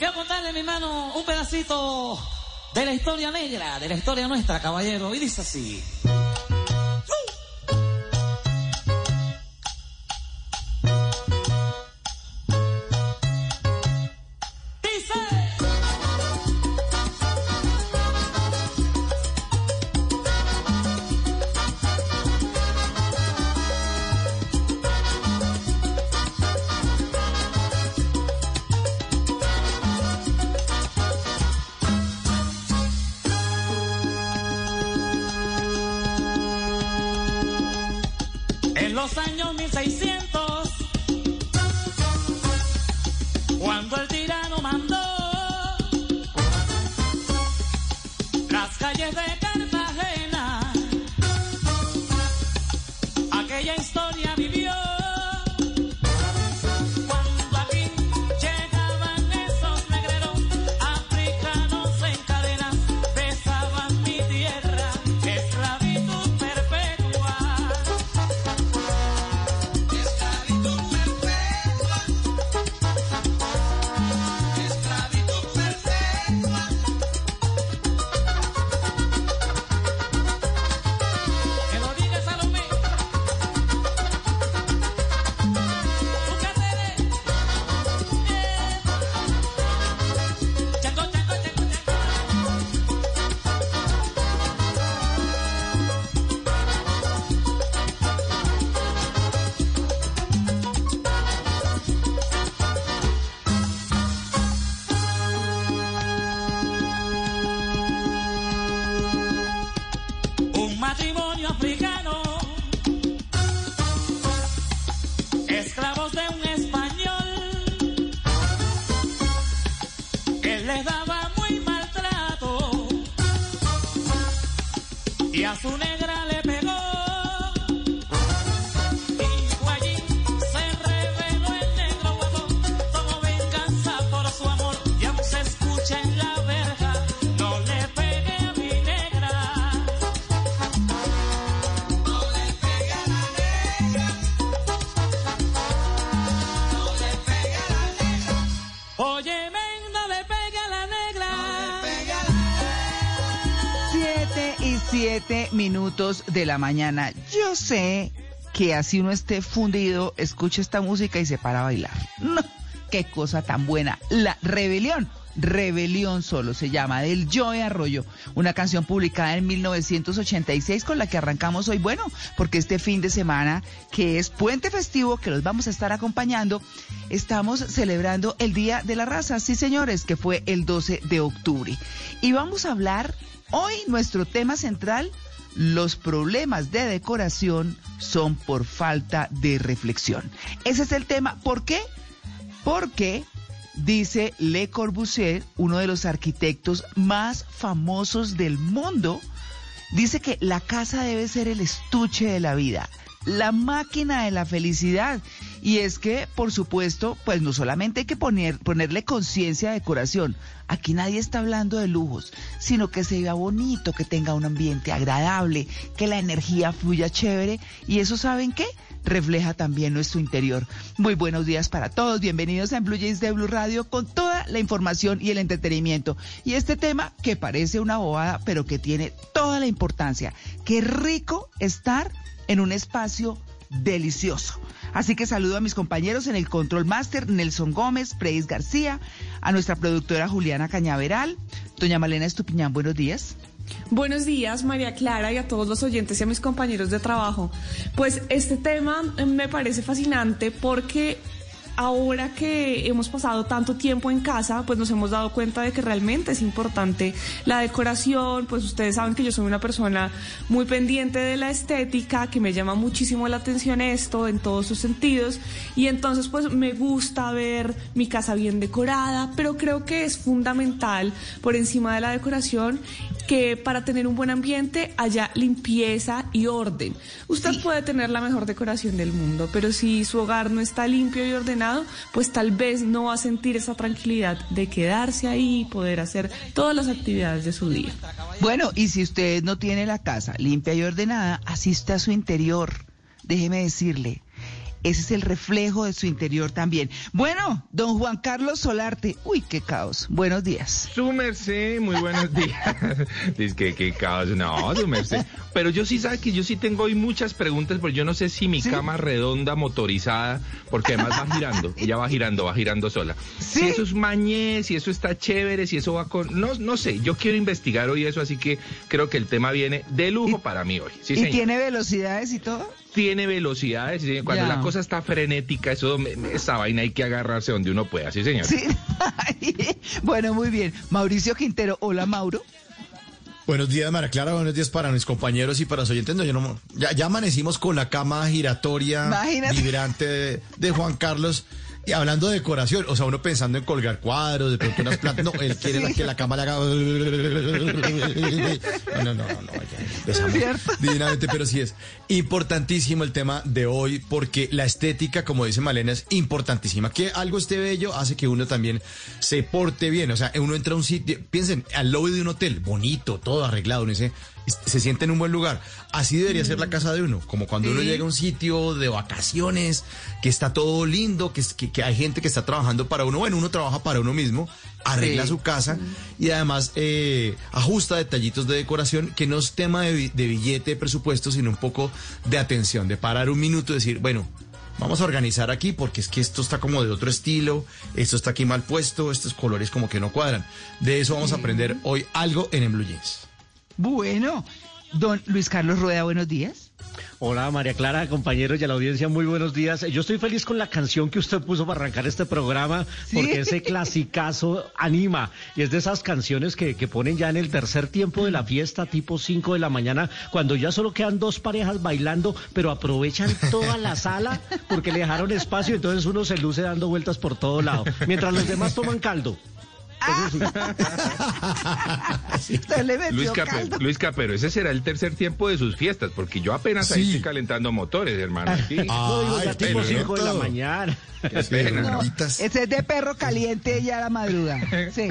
Quiero contarle, mi hermano, un pedacito de la historia negra, de la historia nuestra, caballero. Y dice así. De la mañana. Yo sé que así uno esté fundido, escucha esta música y se para a bailar. No, qué cosa tan buena. La rebelión. Rebelión solo se llama, del Joe Arroyo, una canción publicada en 1986 con la que arrancamos hoy. Bueno, porque este fin de semana, que es puente festivo, que los vamos a estar acompañando, estamos celebrando el Día de la Raza, sí señores, que fue el 12 de octubre. Y vamos a hablar hoy, nuestro tema central, los problemas de decoración son por falta de reflexión. Ese es el tema. ¿Por qué? Porque dice Le Corbusier, uno de los arquitectos más famosos del mundo, dice que la casa debe ser el estuche de la vida, la máquina de la felicidad. Y es que, por supuesto, pues no solamente hay que poner, ponerle conciencia a decoración. Aquí nadie está hablando de lujos, sino que se vea bonito, que tenga un ambiente agradable, que la energía fluya chévere. Y eso, ¿saben qué? Refleja también nuestro interior. Muy buenos días para todos. Bienvenidos a Blue Jays de Blue Radio con toda la información y el entretenimiento. Y este tema que parece una bobada, pero que tiene toda la importancia. Qué rico estar en un espacio delicioso. Así que saludo a mis compañeros en el Control Master, Nelson Gómez, Preis García, a nuestra productora Juliana Cañaveral, doña Malena Estupiñán, buenos días. Buenos días, María Clara, y a todos los oyentes y a mis compañeros de trabajo. Pues este tema me parece fascinante porque ahora que hemos pasado tanto tiempo en casa, pues nos hemos dado cuenta de que realmente es importante la decoración, pues ustedes saben que yo soy una persona muy pendiente de la estética, que me llama muchísimo la atención esto en todos sus sentidos. Y entonces pues me gusta ver mi casa bien decorada, pero creo que es fundamental por encima de la decoración que para tener un buen ambiente haya limpieza y orden. Usted puede tener la mejor decoración del mundo, pero si su hogar no está limpio y ordenado, pues tal vez no va a sentir esa tranquilidad de quedarse ahí y poder hacer todas las actividades de su día. Bueno, y si usted no tiene la casa limpia y ordenada, asista a su interior. Déjeme decirle, ese es el reflejo de su interior también. Bueno, don Juan Carlos Solarte, uy, qué caos. Buenos días. Su merced, muy buenos días. Dice que qué caos, no, su merced. Pero yo sí sabe que yo sí tengo hoy muchas preguntas, porque yo no sé si mi cama redonda motorizada, porque además va girando, ya va girando, va girando sola. Si eso es mañez, si eso está chévere, si eso va con, no, no sé. Yo quiero investigar hoy eso, así que creo que el tema viene de lujo para mí hoy. ¿Y tiene velocidades y todo? Tiene velocidades, cuando la cosa está frenética, eso, esa vaina hay que agarrarse donde uno pueda, sí señor. Sí. bueno, muy bien. Mauricio Quintero, hola Mauro. Buenos días, Mara Clara. Buenos días para mis compañeros y para los oyentes. yo no, ya, amanecimos con la cama giratoria vibrante de Juan Carlos. Y hablando de decoración, o sea, uno pensando en colgar cuadros, de pronto unas plantas. No, él quiere que la cama le haga. No, no, no, no, ya divinamente, pero sí es importantísimo el tema de hoy, porque la estética, como dice Malena, es importantísima. Que algo esté bello hace que uno también se porte bien. O sea, uno entra a un sitio, piensen, al lobby de un hotel, bonito, todo arreglado, uno dice se siente en un buen lugar. Así debería ser la mm. casa de uno, como cuando uno llega a un sitio de vacaciones, que está todo lindo, que, que, hay gente que está trabajando para uno. Bueno, uno trabaja para uno mismo, arregla su casa y además eh, ajusta detallitos de decoración, que no es tema de, de billete, de presupuesto, sino un poco de atención, de parar un minuto y decir, bueno, vamos a organizar aquí porque es que esto está como de otro estilo, esto está aquí mal puesto, estos colores como que no cuadran. De eso vamos a aprender hoy algo en, en Blue Jeans. Bueno, don Luis Carlos Rueda, buenos días. Hola María Clara, compañeros y a la audiencia, muy buenos días. Yo estoy feliz con la canción que usted puso para arrancar este programa, porque ese clasicazo anima. Y es de esas canciones que, que, ponen ya en el tercer tiempo de la fiesta, tipo 5 de la mañana, cuando ya solo quedan dos parejas bailando, pero aprovechan toda la sala porque le dejaron espacio, entonces uno se luce dando vueltas por todo lado, mientras los demás toman caldo. Luis, Capero, ese será el tercer tiempo de sus fiestas, porque yo apenas ahí estoy calentando motores, hermano. Sí. no, ya tipo 5 de la mañana. Ese es de perro caliente ya a la madrugada. Sí.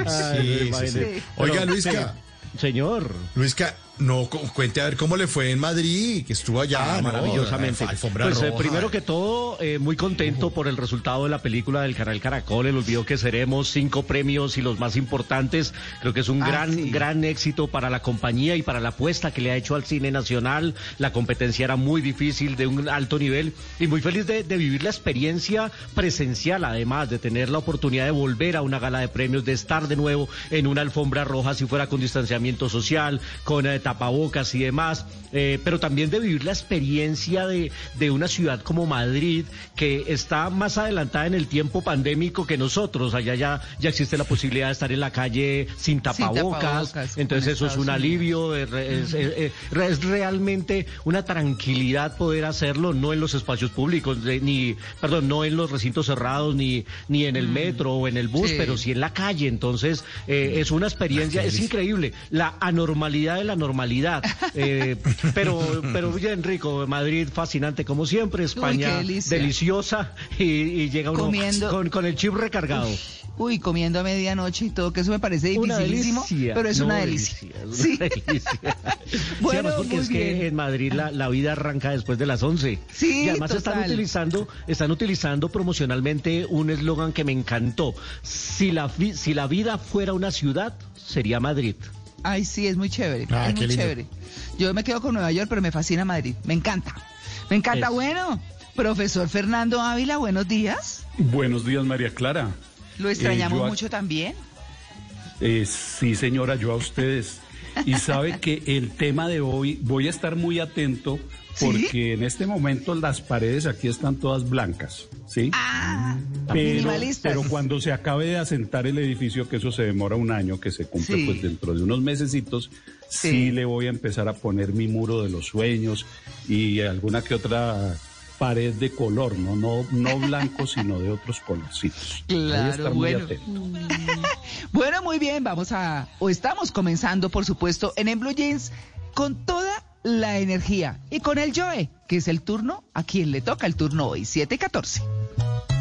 Oiga, Luisca. Señor. Luisca, no, cuente a ver cómo le fue en Madrid, que estuvo allá. Ah, maravillosamente. pues eh, primero que todo, eh, muy contento por el resultado de la película del canal Caracol, el olvido que seremos, cinco premios y los más importantes. Creo que es un ah, gran, gran éxito para la compañía y para la apuesta que le ha hecho al cine nacional. La competencia era muy difícil, de un alto nivel, y muy feliz de, vivir la experiencia presencial, además, de tener la oportunidad de volver a una gala de premios, de estar de nuevo en una alfombra roja, si fuera con distanciamiento social, con eh, tapabocas y demás, eh, pero también de vivir la experiencia de, de, una ciudad como Madrid, que está más adelantada en el tiempo pandémico que nosotros. Allá ya, ya existe la posibilidad de estar en la calle sin tapabocas, entonces eso es un alivio, es, es, realmente una tranquilidad poder hacerlo, no en los espacios públicos, ni, perdón, no en los recintos cerrados, ni, ni en el metro o en el bus, pero sí en la calle. Entonces, eh, es una experiencia, es increíble. La anormalidad de la normalidad eh, pero, pero bien rico, Madrid fascinante como siempre, España deliciosa y, llega uno con, el chip recargado. Uy, comiendo a medianoche y todo, que eso me parece dificilísimo, pero es una delicia. sí. bueno, porque es que en Madrid la, vida arranca después de las 11. Sí, y además están utilizando, están utilizando promocionalmente un eslogan que me encantó. Si la, si la vida fuera una ciudad, sería Madrid. Ay, sí, es muy chévere. Ah, es muy chévere. Yo me quedo con Nueva York, pero me fascina Madrid. Me encanta. Me encanta. Bueno, profesor Fernando Ávila, buenos días. Buenos días, María Clara. Lo extrañamos eh, mucho también. Eh, sí, señora, yo a ustedes. Y sabe que el tema de hoy, voy a estar muy atento porque en este momento las paredes aquí están todas blancas, ¿sí? Ah, pero, pero cuando se acabe de asentar el edificio, que eso se demora un año, que se cumple pues dentro de unos mesecitos, sí. le voy a empezar a poner mi muro de los sueños y alguna que otra pared de color, no, no, no blanco, sino de otros colorcitos. Claro, bueno. bueno, muy bien, vamos a, o estamos comenzando, por supuesto, en, en Blue Jeans con toda la energía. Y con el Joe, que es el turno, a quien le toca el turno hoy, 714. a las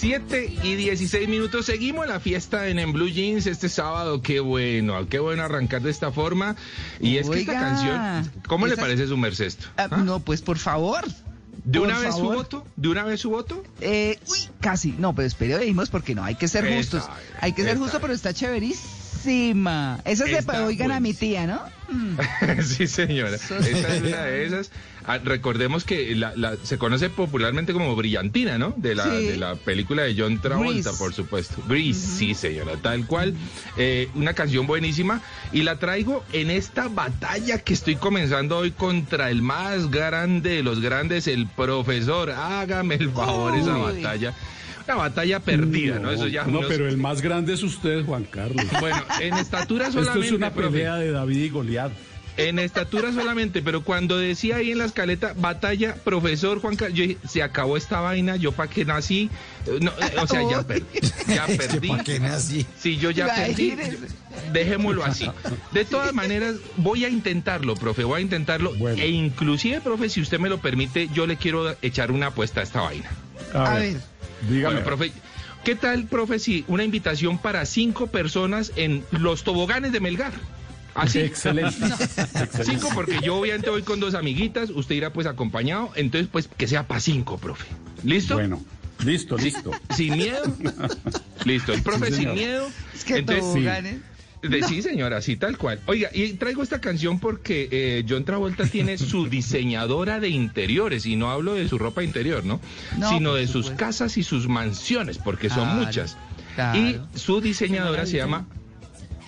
7 y 16 minutos seguimos la fiesta en, en Blue Jeans este sábado. Qué bueno, qué bueno arrancar de esta forma. Y es que esta canción, ¿cómo le parece su merced? Ah, ¿Ah? No, pues por favor. ¿De una vez su voto? ¿De una vez su voto? Eh, uy, casi. No, pero espere, oímos porque no, hay que ser justos. hay que ser justo, pero está chéverísima. Esa es de oigan a mi tía, ¿no? sí, señora. Esta es una de esas. Ah, recordemos que la, se conoce popularmente como Brillantina, ¿no? De la, de la película de John Travolta, por supuesto. Grease, sí, señora, tal cual. Eh, una canción buenísima. Y la traigo en esta batalla que estoy comenzando hoy contra el más grande de los grandes, el profesor. Hágame el favor esa batalla una batalla perdida, ¿no? Eso ya no, pero el más grande es usted, Juan Carlos. Bueno, en estatura solamente. Esto es una pelea de David y Goliat. En estatura solamente, pero cuando decía ahí en la escaleta, batalla, profesor Juan Carlos, yo dije, se acabó esta vaina, yo para qué nací. No, eh, o sea, ya perdí. Ya perdí. ¿Para qué nací? Sí, yo ya perdí. Dejémoslo así. De todas maneras, voy a intentarlo, profe, voy a intentarlo. E inclusive, profe, si usted me lo permite, yo le quiero echar una apuesta a esta vaina. A, ver. Dígame. profe, ¿qué tal, profe, si una invitación para cinco personas en los toboganes de Melgar? Así. Excelente. Cinco, porque yo obviamente voy con dos amiguitas, usted irá pues acompañado, entonces pues que sea para cinco, profe. ¿Listo? Bueno, listo, listo. ¿Sin miedo? Listo, el profe sin miedo. Es que entonces, Sí, señora, sí, tal cual. Oiga, y traigo esta canción porque eh, John Travolta tiene su diseñadora de interiores, y no hablo de su ropa interior, ¿no? Sino de sus casas y sus mansiones, porque son muchas. Y su diseñadora se llama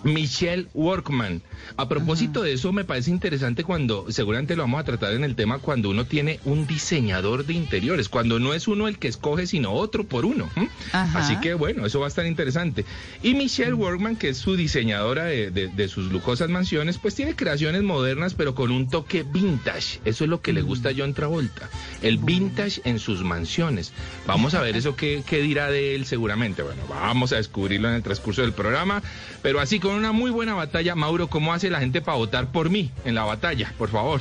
Michelle Workman. A propósito de eso, me parece interesante cuando, seguramente lo vamos a tratar en el tema, cuando uno tiene un diseñador de interiores, cuando no es uno el que escoge, sino otro por uno. Así que bueno, eso va a estar interesante. Y Michelle Workman, que es su diseñadora de, sus lujosas mansiones, pues tiene creaciones modernas, pero con un toque vintage. Eso es lo que le gusta a John Travolta, el vintage en sus mansiones. Vamos a ver eso qué, qué dirá de él seguramente. Bueno, vamos a descubrirlo en el transcurso del programa, pero así con una muy buena batalla, Mauro, ¿cómo hace la gente para votar por mí en la batalla? Por favor.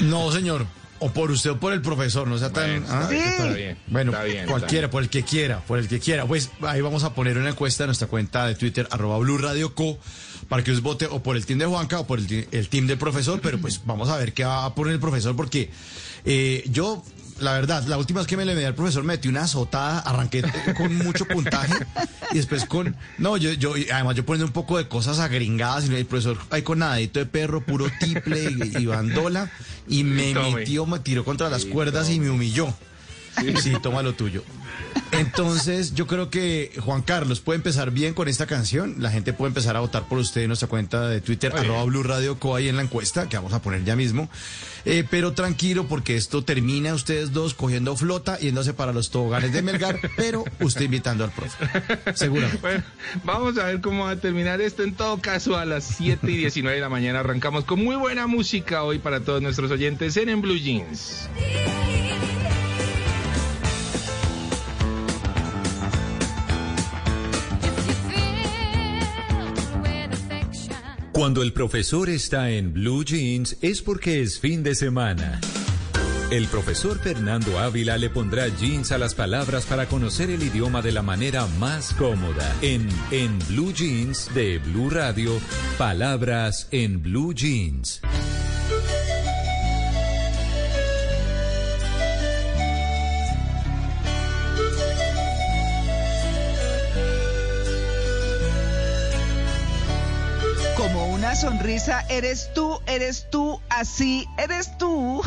No, señor. O por usted o por el profesor, no sea tan. Bueno, ¿ah? está bien, bueno cualquiera, por el que quiera, por el que quiera. Pues ahí vamos a poner una encuesta en nuestra cuenta de Twitter, arroba Blue Radio Co, para que os vote o por el team de Juanca o por el, el team del profesor, pero pues vamos a ver qué va a poner el profesor, porque eh, yo la verdad, la última vez que me le medí al profesor me metí una azotada, arranqué con mucho puntaje y después con, no, yo, yo, además yo poniendo un poco de cosas agringadas y el profesor ahí con nadito de perro, puro tiple y, bandola y me metió, me tiró contra las cuerdas y me humilló. Sí, toma lo tuyo. Entonces, yo creo que Juan Carlos puede empezar bien con esta canción. La gente puede empezar a votar por usted en nuestra cuenta de Twitter, arroba Blue Radio Co ahí en la encuesta, que vamos a poner ya mismo. Eh, pero tranquilo, porque esto termina ustedes dos cogiendo flota, yéndose para los toboganes de Melgar, pero usted invitando al profe. Seguramente. Bueno, vamos a ver cómo va a terminar esto. En todo caso, a las 7 y 19 de la mañana arrancamos con muy buena música hoy para todos nuestros oyentes en, en Blue Jeans. Cuando el profesor está en Blue Jeans es porque es fin de semana. El profesor Fernando Ávila le pondrá jeans a las palabras para conocer el idioma de la manera más cómoda. En En Blue Jeans de Blue Radio, palabras en Blue Jeans. Sonrisa, eres tú, eres tú, así, eres tú.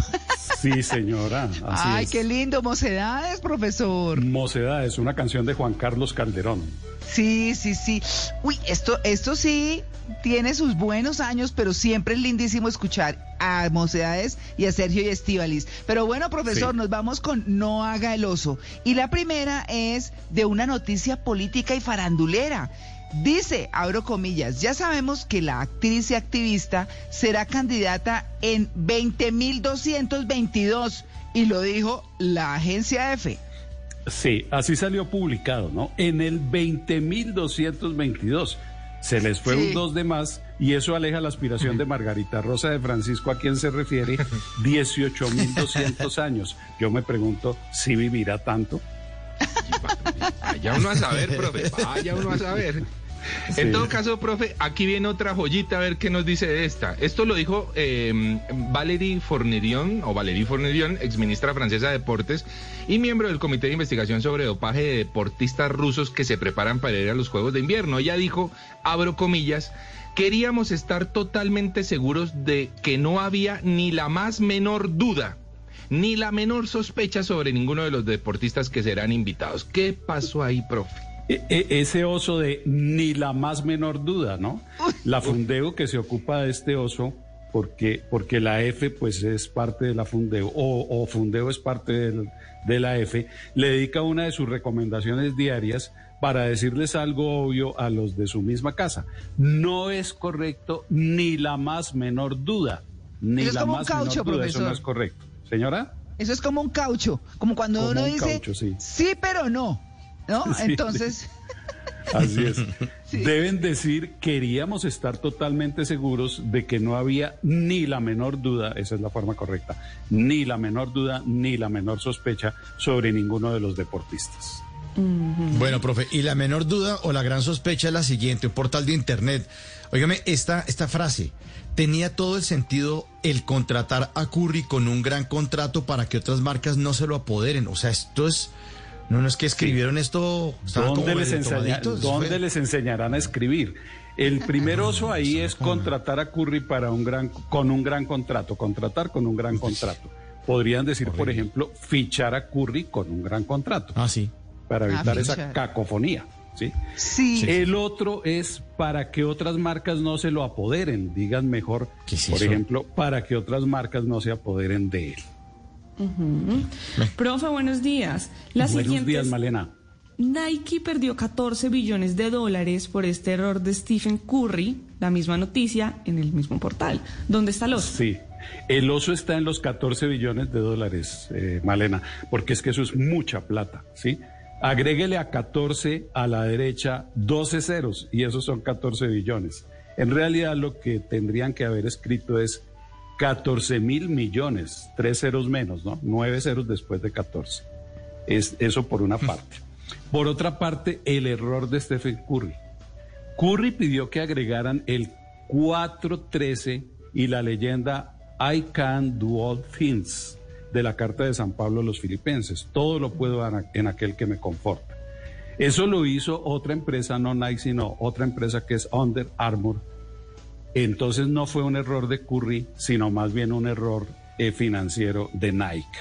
Sí, señora. Ay, qué lindo, Mocedades, profesor. Mocedades, una canción de Juan Carlos Calderón. Sí, sí, sí. Uy, esto, esto sí tiene sus buenos años, pero siempre es lindísimo escuchar a Mocedades y a Sergio y Estivalis. Pero bueno, profesor, nos vamos con No haga el oso. Y la primera es de una noticia política y farandulera. Dice, abro comillas, ya sabemos que la actriz y activista será candidata en 20.222 y lo dijo la agencia F. Sí, así salió publicado, ¿no? En el 20.222. Se les fue un 2 de más y eso aleja la aspiración de Margarita Rosa de Francisco, a quien se refiere 18.200 años. Yo me pregunto si vivirá tanto. vaya uno a saber, profe, vaya uno a saber. En todo caso, profe, aquí viene otra joyita a ver qué nos dice de esta. Esto lo dijo eh, Valérie Fornerion, o Valérie Fornerion, exministra francesa de Deportes y miembro del Comité de Investigación sobre Dopaje de Deportistas Rusos que se preparan para ir a los Juegos de Invierno. Ella dijo, abro comillas, queríamos estar totalmente seguros de que no había ni la más menor duda ni la menor sospecha sobre ninguno de los deportistas que serán invitados. ¿Qué pasó ahí, profe? E, e, ese oso de ni la más menor duda, ¿no? La Fundeo que se ocupa de este oso, porque, porque la F pues es parte de la Fundeo, o, o Fundeo es parte de la F, le dedica una de sus recomendaciones diarias para decirles algo obvio a los de su misma casa. No es correcto ni la más menor duda. Ni la más menor duda, eso no es correcto. Señora. Eso es como un caucho, como cuando uno dice sí. pero no, ¿no? Entonces... Así es. Deben decir, queríamos estar totalmente seguros de que no había ni la menor duda, esa es la forma correcta, ni la menor duda, ni la menor sospecha sobre ninguno de los deportistas. Bueno, profe, y la menor duda o la gran sospecha es la siguiente, un portal de internet. Óigame, esta, esta frase, tenía todo el sentido el contratar a Curry con un gran contrato para que otras marcas no se lo apoderen. O sea, esto es... No, no es que escribieron esto... ¿Dónde, les, ¿dónde les enseñarán a escribir? El primer oso ahí es contratar a Curry para un gran, con un gran contrato, contratar con un gran contrato. Podrían decir, por ejemplo, fichar a Curry con un gran contrato. Ah, sí. Para evitar esa cacofonía. ¿sí? Sí. El otro es para que otras marcas no se lo apoderen, digan mejor, por ejemplo, para que otras marcas no se apoderen de él. Profe, buenos días. La buenos días, Malena. Nike perdió 14 billones de dólares por este error de Stephen Curry, la misma noticia en el mismo portal. ¿Dónde está el oso? Sí, el oso está en los 14 billones de dólares, eh, Malena, porque es que eso es mucha plata, ¿sí? Agréguele a 14 a la derecha 12 ceros y esos son 14 billones. En realidad lo que tendrían que haber escrito es 14 mil millones, tres ceros menos, ¿no? Nueve ceros después de 14. Es eso por una parte. Por otra parte, el error de Stephen Curry. Curry pidió que agregaran el 413 y la leyenda I can do all things de la Carta de San Pablo a los filipenses. Todo lo puedo dar en aquel que me conforta. Eso lo hizo otra empresa, no Nike, sino otra empresa que es Under Armour. Entonces no fue un error de Curry, sino más bien un error eh, financiero de Nike.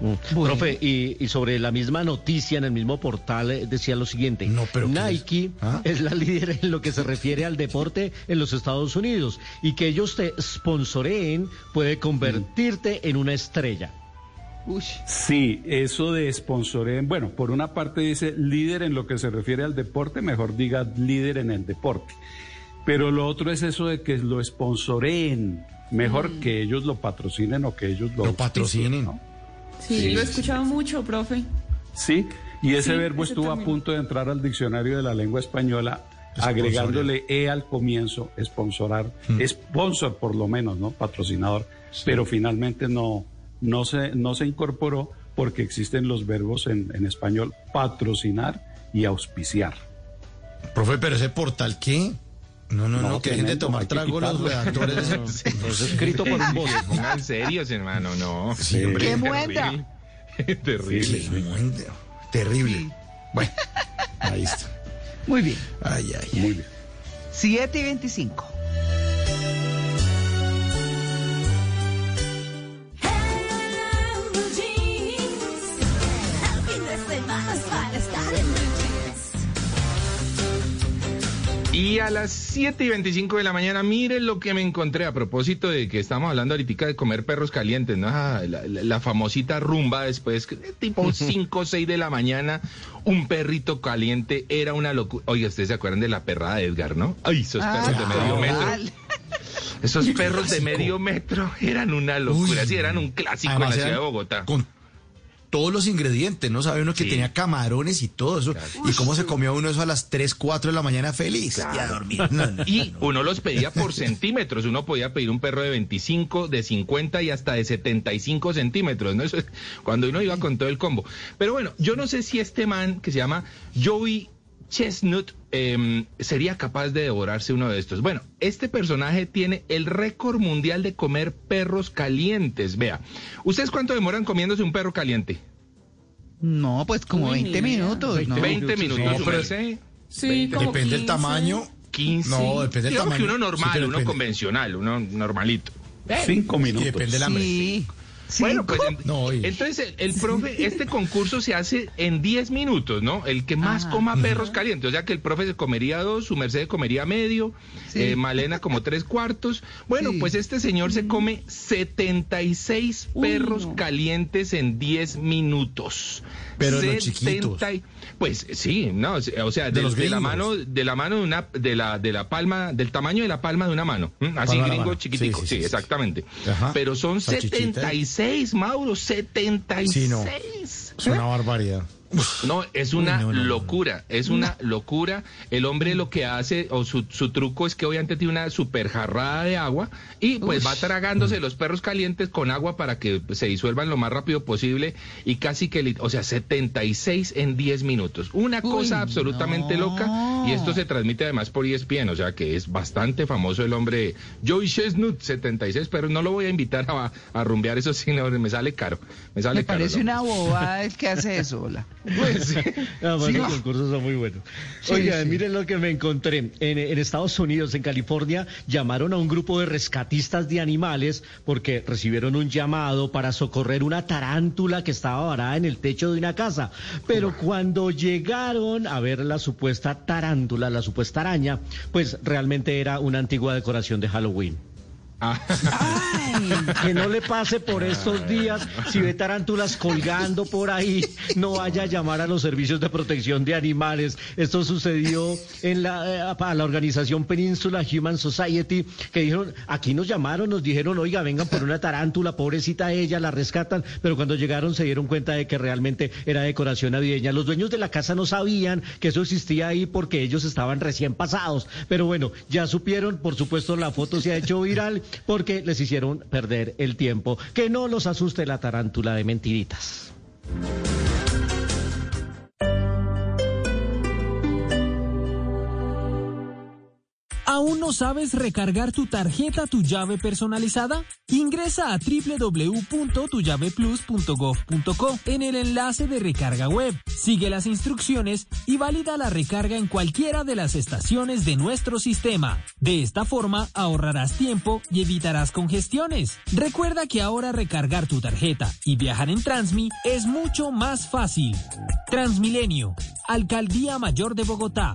Mm. Profe, y, sobre la misma noticia en el mismo portal eh, decía lo siguiente, Nike ¿Ah? es? la líder en lo que se refiere al deporte en los Estados Unidos y que ellos te sponsoreen puede convertirte en una estrella. Sí, eso de sponsoreen, bueno, por una parte dice líder en lo que se refiere al deporte, mejor diga líder en el deporte. Pero lo otro es eso de que lo sponsoreen, mejor mm. que ellos lo patrocinen o que ellos lo, patrocinen. ¿no? Sí, lo he escuchado mucho, profe. Sí, y ese verbo estuvo a punto de entrar al diccionario de la lengua española agregándole E al comienzo, sponsorar, mm. sponsor por lo menos, ¿no? Patrocinador, pero finalmente no, no, se, no se incorporó porque existen los verbos en, en español patrocinar y auspiciar. Profe, pero ese portal, ¿qué? No, no, no, que dejen de tomar trago los redactores. no, es escrito por un voz. Pongan serios, hermano, no. Sí, ¡Qué muenda! Terrible. terrible. terrible. Bueno, ahí está. Muy bien. Ay, ay, ay. Muy bien. 7 y 25. Y a las 7 y 25 de la mañana, miren lo que me encontré a propósito de que estamos hablando ahorita de comer perros calientes, ¿no? Ah, la, famosita rumba después, tipo 5 o 6 de la mañana, un perrito caliente era una locura. Oye, ustedes se acuerdan de la perrada de Edgar, ¿no? Ay, esos perros de medio metro. Esos perros de medio metro eran una locura, sí, eran un clásico en la ciudad de Bogotá. Todos los ingredientes, ¿no? Sabe uno que tenía camarones y todo eso. Y cómo se comió uno eso a las 3, 4 de la mañana feliz. Y a dormir. Y uno los pedía por centímetros. Uno podía pedir un perro de 25, de 50 y hasta de 75 centímetros, ¿no? Eso es cuando uno iba con todo el combo. Pero bueno, yo no sé si este man que se llama Joey Chestnut em, sería capaz de devorarse uno de estos. Bueno, este personaje tiene el récord mundial de comer perros calientes. Vea, ¿ustedes cuánto demoran comiéndose un perro caliente? No, pues como 20 minutos. 20 minutos, Sí, Depende del tamaño. 15. No, depende del tamaño. que uno normal, uno convencional, uno normalito. 5 minutos. depende del hambre. Sí. Bueno, pues entonces el, profe, este concurso se hace en 10 minutos, ¿no? El que más coma perros calientes, o sea que el profe se comería dos, su merced comería medio, eh, Malena como tres cuartos. Bueno, pues este señor se come 76 perros calientes en 10 minutos. Pero los chiquitos. Pues sí, no, o sea, de, la mano, de la mano de una, de la, de la palma, del tamaño de la palma de una mano, así gringo chiquitico, sí, exactamente. Pero son 76, Mauro, 76. Sí, no. Es una barbaridad. No, es una locura, es una locura. El hombre lo que hace, o su, su, truco es que obviamente tiene una super jarrada de agua y pues va tragándose los perros calientes con agua para que se disuelvan lo más rápido posible y casi que, o sea, 76 en 10 minutos. Una cosa absolutamente loca y esto se transmite además por ESPN, o sea que es bastante famoso el hombre Joey Chestnut, 76, pero no lo voy a invitar a, a rumbear eso, sino me sale caro. Me, sale parece una bobada el que hace eso, hola. Pues, los concursos son muy buenos. Oiga, miren lo que me encontré. En, en, Estados Unidos, en California, llamaron a un grupo de rescatistas de animales porque recibieron un llamado para socorrer una tarántula que estaba varada en el techo de una casa. Pero cuando llegaron a ver la supuesta tarántula, la supuesta araña, pues realmente era una antigua decoración de Halloween. Ay, que no le pase por estos días. Si ve tarántulas colgando por ahí, no vaya a llamar a los servicios de protección de animales. Esto sucedió en la, eh, la organización Península Human Society, que dijeron, aquí nos llamaron, nos dijeron, oiga, vengan por una tarántula, pobrecita ella, la rescatan, pero cuando llegaron se dieron cuenta de que realmente era decoración navideña. Los dueños de la casa no sabían que eso existía ahí porque ellos estaban recién pasados. Pero bueno, ya supieron, por supuesto, la foto se ha hecho viral porque les hicieron perder el tiempo. Que no los asuste la tarántula de mentiritas. ¿Aún no sabes recargar tu tarjeta Tu Llave personalizada? Ingresa a www.tullaveplus.gov.co en el enlace de recarga web. Sigue las instrucciones y valida la recarga en cualquiera de las estaciones de nuestro sistema. De esta forma ahorrarás tiempo y evitarás congestiones. Recuerda que ahora recargar tu tarjeta y viajar en Transmi es mucho más fácil. Transmilenio, Alcaldía Mayor de Bogotá.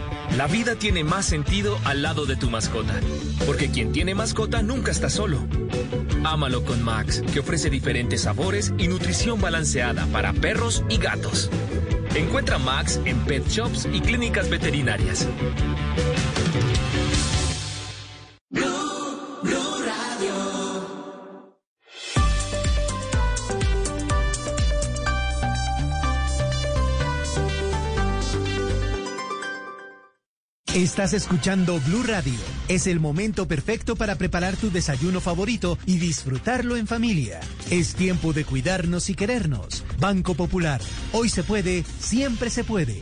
La vida tiene más sentido al lado de tu mascota, porque quien tiene mascota nunca está solo. Ámalo con Max, que ofrece diferentes sabores y nutrición balanceada para perros y gatos. Encuentra Max en pet shops y clínicas veterinarias. Estás escuchando Blue Radio. Es el momento perfecto para preparar tu desayuno favorito y disfrutarlo en familia. Es tiempo de cuidarnos y querernos. Banco Popular. Hoy se puede, siempre se puede.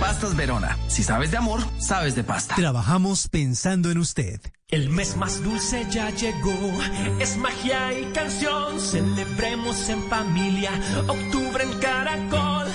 Pastas Verona. Si sabes de amor, sabes de pasta. Trabajamos pensando en usted. El mes más dulce ya llegó. Es magia y canción. Celebremos en familia. Octubre en Caracol.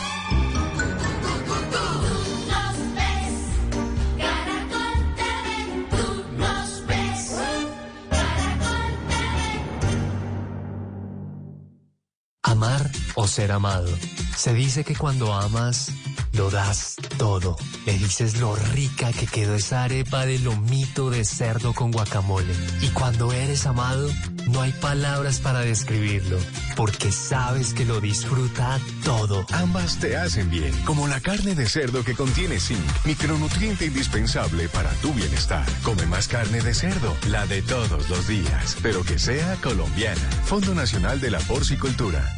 Amar o ser amado. Se dice que cuando amas, lo das todo. Le dices lo rica que quedó esa arepa de lomito de cerdo con guacamole. Y cuando eres amado, no hay palabras para describirlo, porque sabes que lo disfruta todo. Ambas te hacen bien, como la carne de cerdo que contiene zinc, micronutriente indispensable para tu bienestar. Come más carne de cerdo, la de todos los días, pero que sea colombiana. Fondo Nacional de la Porcicultura.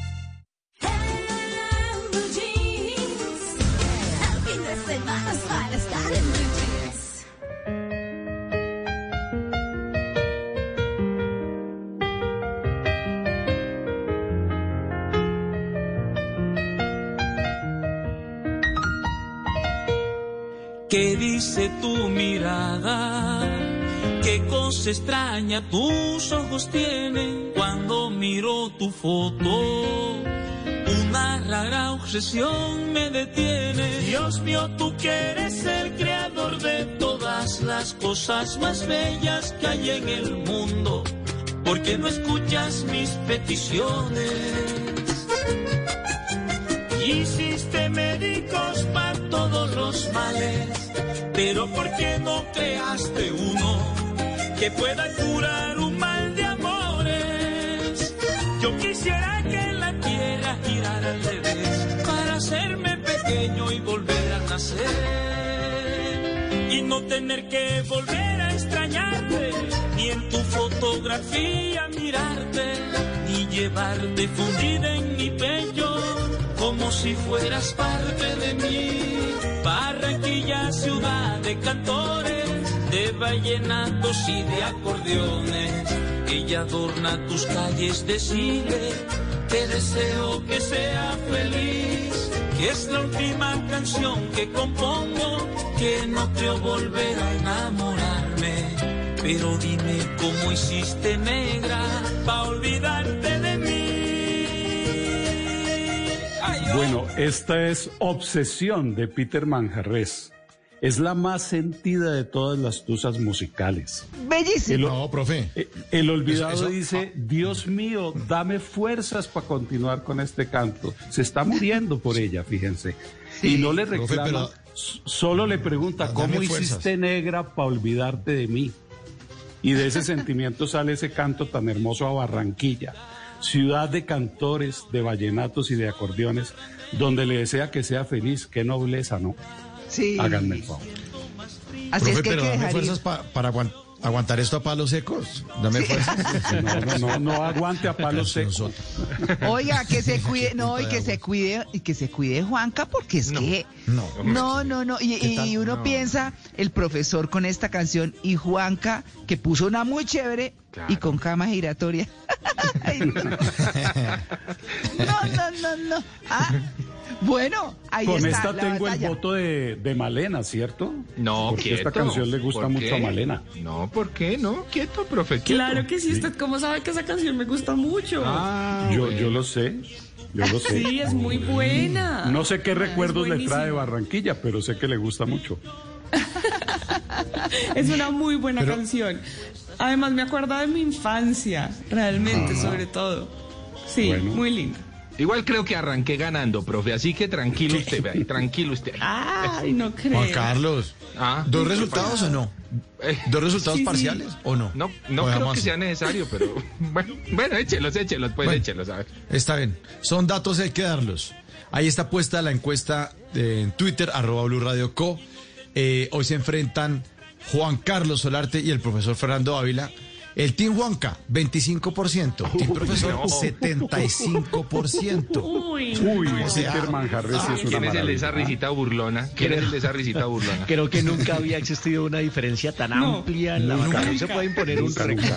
Dice tu mirada? ¿Qué cosa extraña tus ojos tienen cuando miro tu foto? Una rara obsesión me detiene. Dios mío, tú quieres ser creador de todas las cosas más bellas que hay en el mundo. ¿Por qué no escuchas mis peticiones? Hiciste médicos para todos los males, pero ¿por qué no creaste uno que pueda curar un mal de amores? Yo quisiera que la tierra girara al revés para hacerme pequeño y volver a nacer. Y no tener que volver a extrañarte ni en tu fotografía mirarte ni llevarte fundida en mi pecho como si fueras parte de mí. Barranquilla, ciudad de cantores, de vallenatos y de acordeones. Ella adorna tus calles de Chile. Te deseo que sea feliz, que es la última canción que compongo, que no creo volver a enamorarme. Pero dime cómo hiciste negra pa' olvidarte Bueno, esta es Obsesión de Peter Manjarres. Es la más sentida de todas las tusas musicales. Bellísimo. no, profe. El, el olvidado Eso- eso- dice, Dios mío, dame fuerzas para continuar con este canto. Se está muriendo por ella, fíjense. y no le Profe, reclama, pero- solo le pregunta, ¿cómo fuerzas". hiciste negra para olvidarte de mí? Y de ese sentimiento sale ese canto tan hermoso a Barranquilla, ciudad de cantores, de vallenatos y de acordeones, donde le desea que sea feliz. Qué nobleza, ¿no? Sí. Háganme el favor. Así Profe, es que hay pero que dame dejar ir. fuerzas pa- para aguan- aguantar esto a palos secos. Dame fuerzas. No, no, no, no aguante a palos secos. Oiga, que se cuide, no, y que se cuide, y que se cuide Juanca, porque es que. No. No, no, no. Y, uno No. piensa, el profesor con esta canción y Juanca, que puso una muy chévere y con cama giratoria. Ay, no. no, no, no, no. Ah, bueno, ahí Con está. esta la tengo batalla. el voto de, de Malena, ¿cierto? No, Porque esta canción le gusta ¿Por mucho a Malena. No, ¿por qué? No, quieto, profe, quieto. Claro que sí, ¿usted cómo sabe que esa canción me gusta mucho? Ah, Yo, bueno. yo lo sé, yo lo sé. Sí, es muy buena. No sé qué recuerdos le trae. Barranquilla, pero sé que le gusta mucho. Es una muy buena Pero- canción. Además me acuerda de mi infancia, realmente, sobre todo. Sí, Bueno. muy linda. Igual creo que arranqué ganando, profe, así que tranquilo usted, vea, tranquilo usted. Ay, no creo. Juan Carlos, Ah, ¿dos resultados o no? Eh, ¿Dos resultados sí, sí. parciales o no? No, no creo que sea necesario, pero bueno, bueno, échelos, échelos, pues Bueno. échelos, a ver. Está bien. Son datos, hay que darlos. Ahí está puesta la encuesta eh, en Twitter, arroba Blue Radio Co. Eh, hoy se enfrentan Juan Carlos Solarte y el profesor Fernando Ávila. El Team Juanca, 25%. Team Profesor, no. 75%. Uy, Uy, O sea, Manjarres sí es una ¿Quién es el de esa maravilla. risita burlona? ¿Quién es el de esa risita burlona? Creo que nunca había existido una diferencia tan amplia en la nunca, vacuna. No se puede imponer un récord.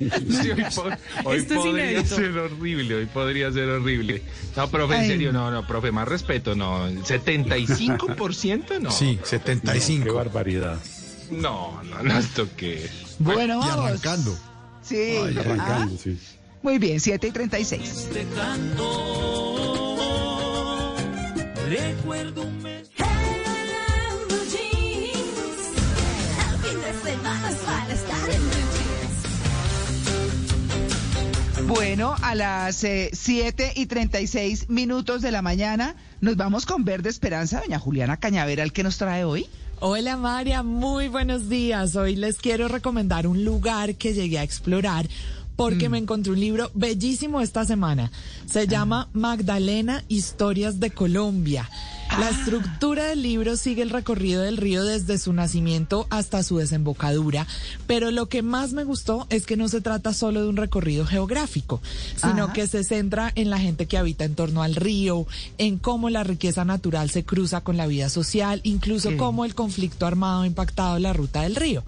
Sí, hoy po- hoy Esto podría inédito. ser horrible, hoy podría ser horrible. No, profe, en Ay. serio, no, no, profe, más respeto, no. ¿75% no? Sí, Qué 75. barbaridad. No, no, no, esto que... Bueno, y vamos. arrancando. Sí. Ay, arrancando, Ah, sí. muy bien, 7 y 36. Te canto. Recuerdo un mes. Bueno, a las eh, 7 y 36 minutos de la mañana nos vamos con Verde Esperanza, doña Juliana Cañaveral, que nos trae hoy? Hola María, muy buenos días. Hoy les quiero recomendar un lugar que llegué a explorar porque me encontré un libro bellísimo esta semana. Se llama Magdalena, Historias de Colombia. La estructura del libro sigue el recorrido del río desde su nacimiento hasta su desembocadura, pero lo que más me gustó es que no se trata solo de un recorrido geográfico, sino Ajá. que se centra en la gente que habita en torno al río, en cómo la riqueza natural se cruza con la vida social, incluso Sí. cómo el conflicto armado ha impactado la ruta del río.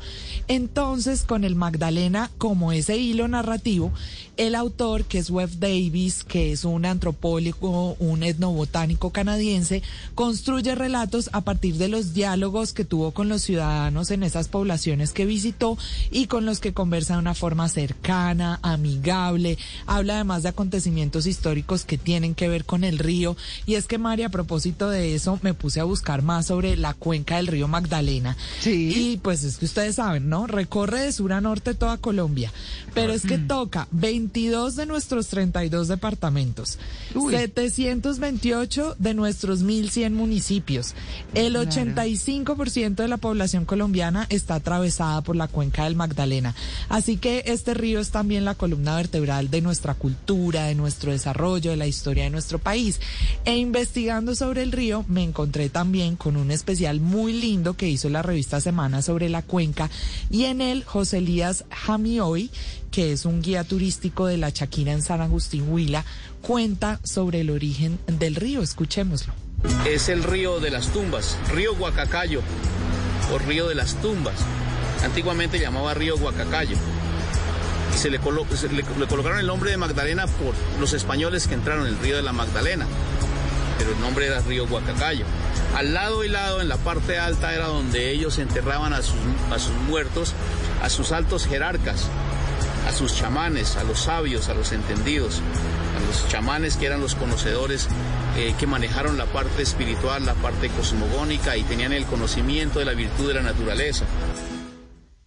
Entonces, con el Magdalena como ese hilo narrativo, el autor, que es Webb Davis, que es un antropólogo, un etnobotánico canadiense, construye relatos a partir de los diálogos que tuvo con los ciudadanos en esas poblaciones que visitó y con los que conversa de una forma cercana, amigable, habla además de acontecimientos históricos que tienen que ver con el río. Y es que, María, a propósito de eso, me puse a buscar más sobre la cuenca del río Magdalena. Sí. Y pues es que ustedes saben, ¿no? Recorre de sur a norte toda Colombia. Pero es que toca 22 de nuestros 32 departamentos, Uy. 728 de nuestros 1100 municipios. El Claro. 85% de la población colombiana está atravesada por la cuenca del Magdalena. Así que este río es también la columna vertebral de nuestra cultura, de nuestro desarrollo, de la historia de nuestro país. E investigando sobre el río, me encontré también con un especial muy lindo que hizo la revista Semana sobre la cuenca y en él José Elías Jamioy, que es un guía turístico de la Chaquira en San Agustín Huila, cuenta sobre el origen del río. Escuchémoslo. Es el río de las tumbas, río Huacacayo o río de las tumbas. Antiguamente llamaba río Huacacayo. Y se le- le colocaron el nombre de Magdalena por los españoles que entraron en el río de la Magdalena. Pero el nombre era río Huacacayo. Al lado y lado, en la parte alta, era donde ellos enterraban a sus, a sus muertos, a sus altos jerarcas, a sus chamanes, a los sabios, a los entendidos, a los chamanes que eran los conocedores eh, que manejaron la parte espiritual, la parte cosmogónica y tenían el conocimiento de la virtud de la naturaleza.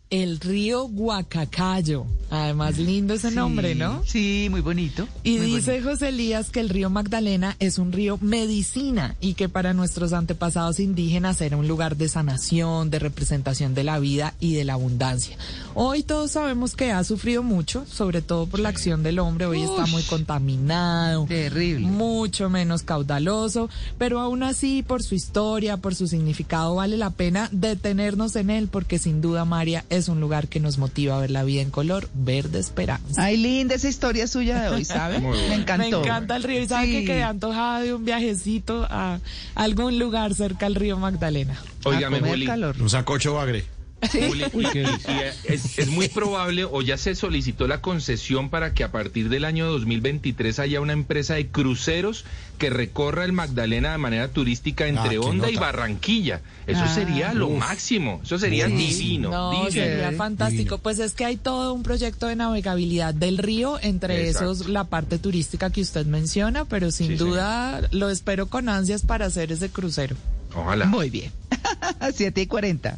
El río Huacacayo. Además, lindo ese nombre, ¿no? Sí, muy bonito. Y muy dice José Elías que el río Magdalena es un río medicina y que para nuestros antepasados indígenas era un lugar de sanación, de representación de la vida y de la abundancia. Hoy todos sabemos que ha sufrido mucho, sobre todo por la acción del hombre. Hoy está muy contaminado, terrible, mucho menos caudaloso, pero aún así por su historia, por su significado vale la pena detenernos en él porque sin duda María es un lugar que nos motiva a ver la vida en color verde esperanza. Ay, linda esa historia suya de hoy, ¿sabe? Me encantó. Me encanta el río y sabe Sí. que quedé antojada de un viajecito a algún lugar cerca al río Magdalena. Óigame, Juli. Un sacocho bagre. Juli, y- y- y es, es muy probable o ya se solicitó la concesión para que a partir del año 2023 haya una empresa de cruceros que recorra el Magdalena de manera turística entre Ah, qué Honda y nota. Barranquilla. Eso Ah. sería lo Uf. máximo. Eso sería Sí. divino. No, divino. sería fantástico. Pues es que hay todo un proyecto de navegabilidad del río, entre Exacto. esos la parte turística que usted menciona, pero sin Sí, duda lo espero con ansias para hacer ese crucero. Ojalá. Muy bien. 7 y 40.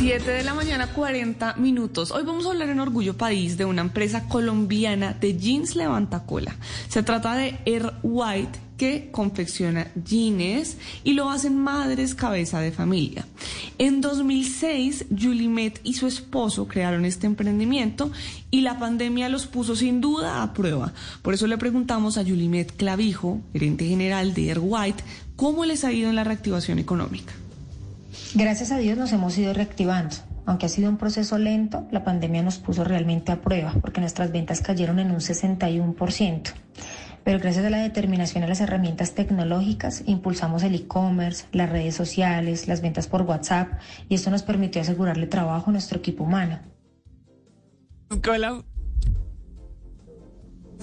7 de la mañana, 40 minutos. Hoy vamos a hablar en Orgullo País de una empresa colombiana de jeans levanta cola. Se trata de Air White que confecciona jeans y lo hacen madres cabeza de familia. En 2006, Julimet y su esposo crearon este emprendimiento y la pandemia los puso sin duda a prueba. Por eso le preguntamos a Julimet Clavijo, gerente general de Air White, cómo les ha ido en la reactivación económica. Gracias a Dios nos hemos ido reactivando. Aunque ha sido un proceso lento, la pandemia nos puso realmente a prueba porque nuestras ventas cayeron en un 61% pero gracias a la determinación y las herramientas tecnológicas impulsamos el e-commerce, las redes sociales, las ventas por WhatsApp y esto nos permitió asegurarle trabajo a nuestro equipo humano.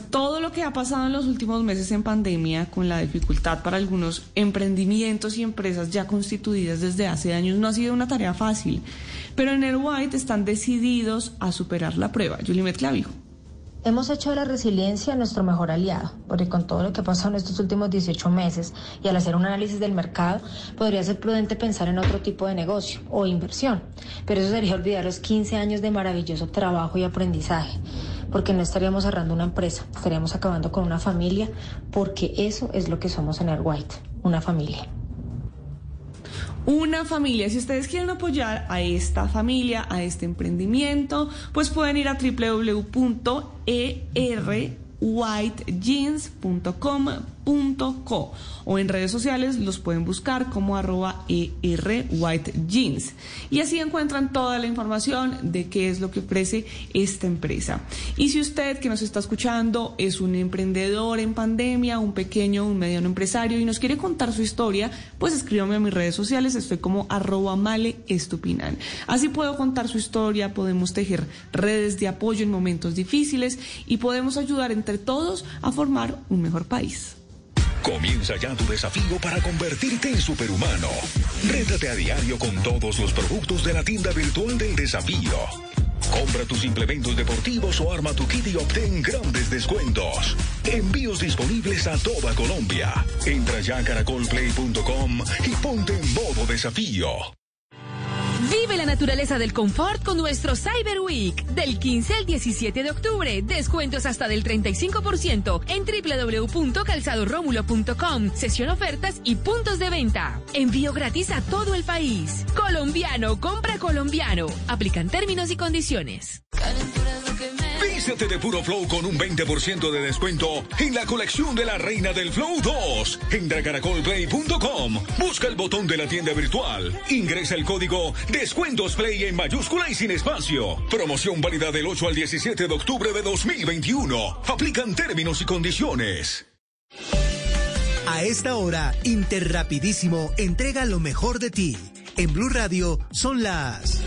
Todo lo que ha pasado en los últimos meses en pandemia, con la dificultad para algunos emprendimientos y empresas ya constituidas desde hace años, no ha sido una tarea fácil. Pero en Air White están decididos a superar la prueba. Julimet Clavijo. Hemos hecho de la resiliencia nuestro mejor aliado, porque con todo lo que ha pasado en estos últimos 18 meses y al hacer un análisis del mercado, podría ser prudente pensar en otro tipo de negocio o inversión, pero eso sería olvidar los 15 años de maravilloso trabajo y aprendizaje, porque no estaríamos cerrando una empresa, estaríamos acabando con una familia, porque eso es lo que somos en Air White, una familia una familia. Si ustedes quieren apoyar a esta familia, a este emprendimiento, pues pueden ir a www.erwhitejeans.com Co, o en redes sociales los pueden buscar como arroba jeans y así encuentran toda la información de qué es lo que ofrece esta empresa. Y si usted que nos está escuchando es un emprendedor en pandemia, un pequeño, un mediano empresario y nos quiere contar su historia, pues escríbame a mis redes sociales, estoy como arroba male. Así puedo contar su historia, podemos tejer redes de apoyo en momentos difíciles y podemos ayudar entre todos a formar un mejor país. Comienza ya tu desafío para convertirte en superhumano. Rétate a diario con todos los productos de la tienda virtual del desafío. Compra tus implementos deportivos o arma tu kit y obtén grandes descuentos. Envíos disponibles a toda Colombia. Entra ya a caracolplay.com y ponte en modo desafío. Vive la naturaleza del confort con nuestro Cyber Week. Del 15 al 17 de octubre. Descuentos hasta del 35% en www.calzadoromulo.com. Sesión ofertas y puntos de venta. Envío gratis a todo el país. Colombiano, compra colombiano. Aplican términos y condiciones. Vístete de puro flow con un 20% de descuento en la colección de la Reina del Flow 2. Entra a caracolplay.com, busca el botón de la tienda virtual, ingresa el código Descuentos Play en mayúscula y sin espacio. Promoción válida del 8 al 17 de octubre de 2021. Aplican términos y condiciones. A esta hora, Interrapidísimo entrega lo mejor de ti. En Blue Radio son las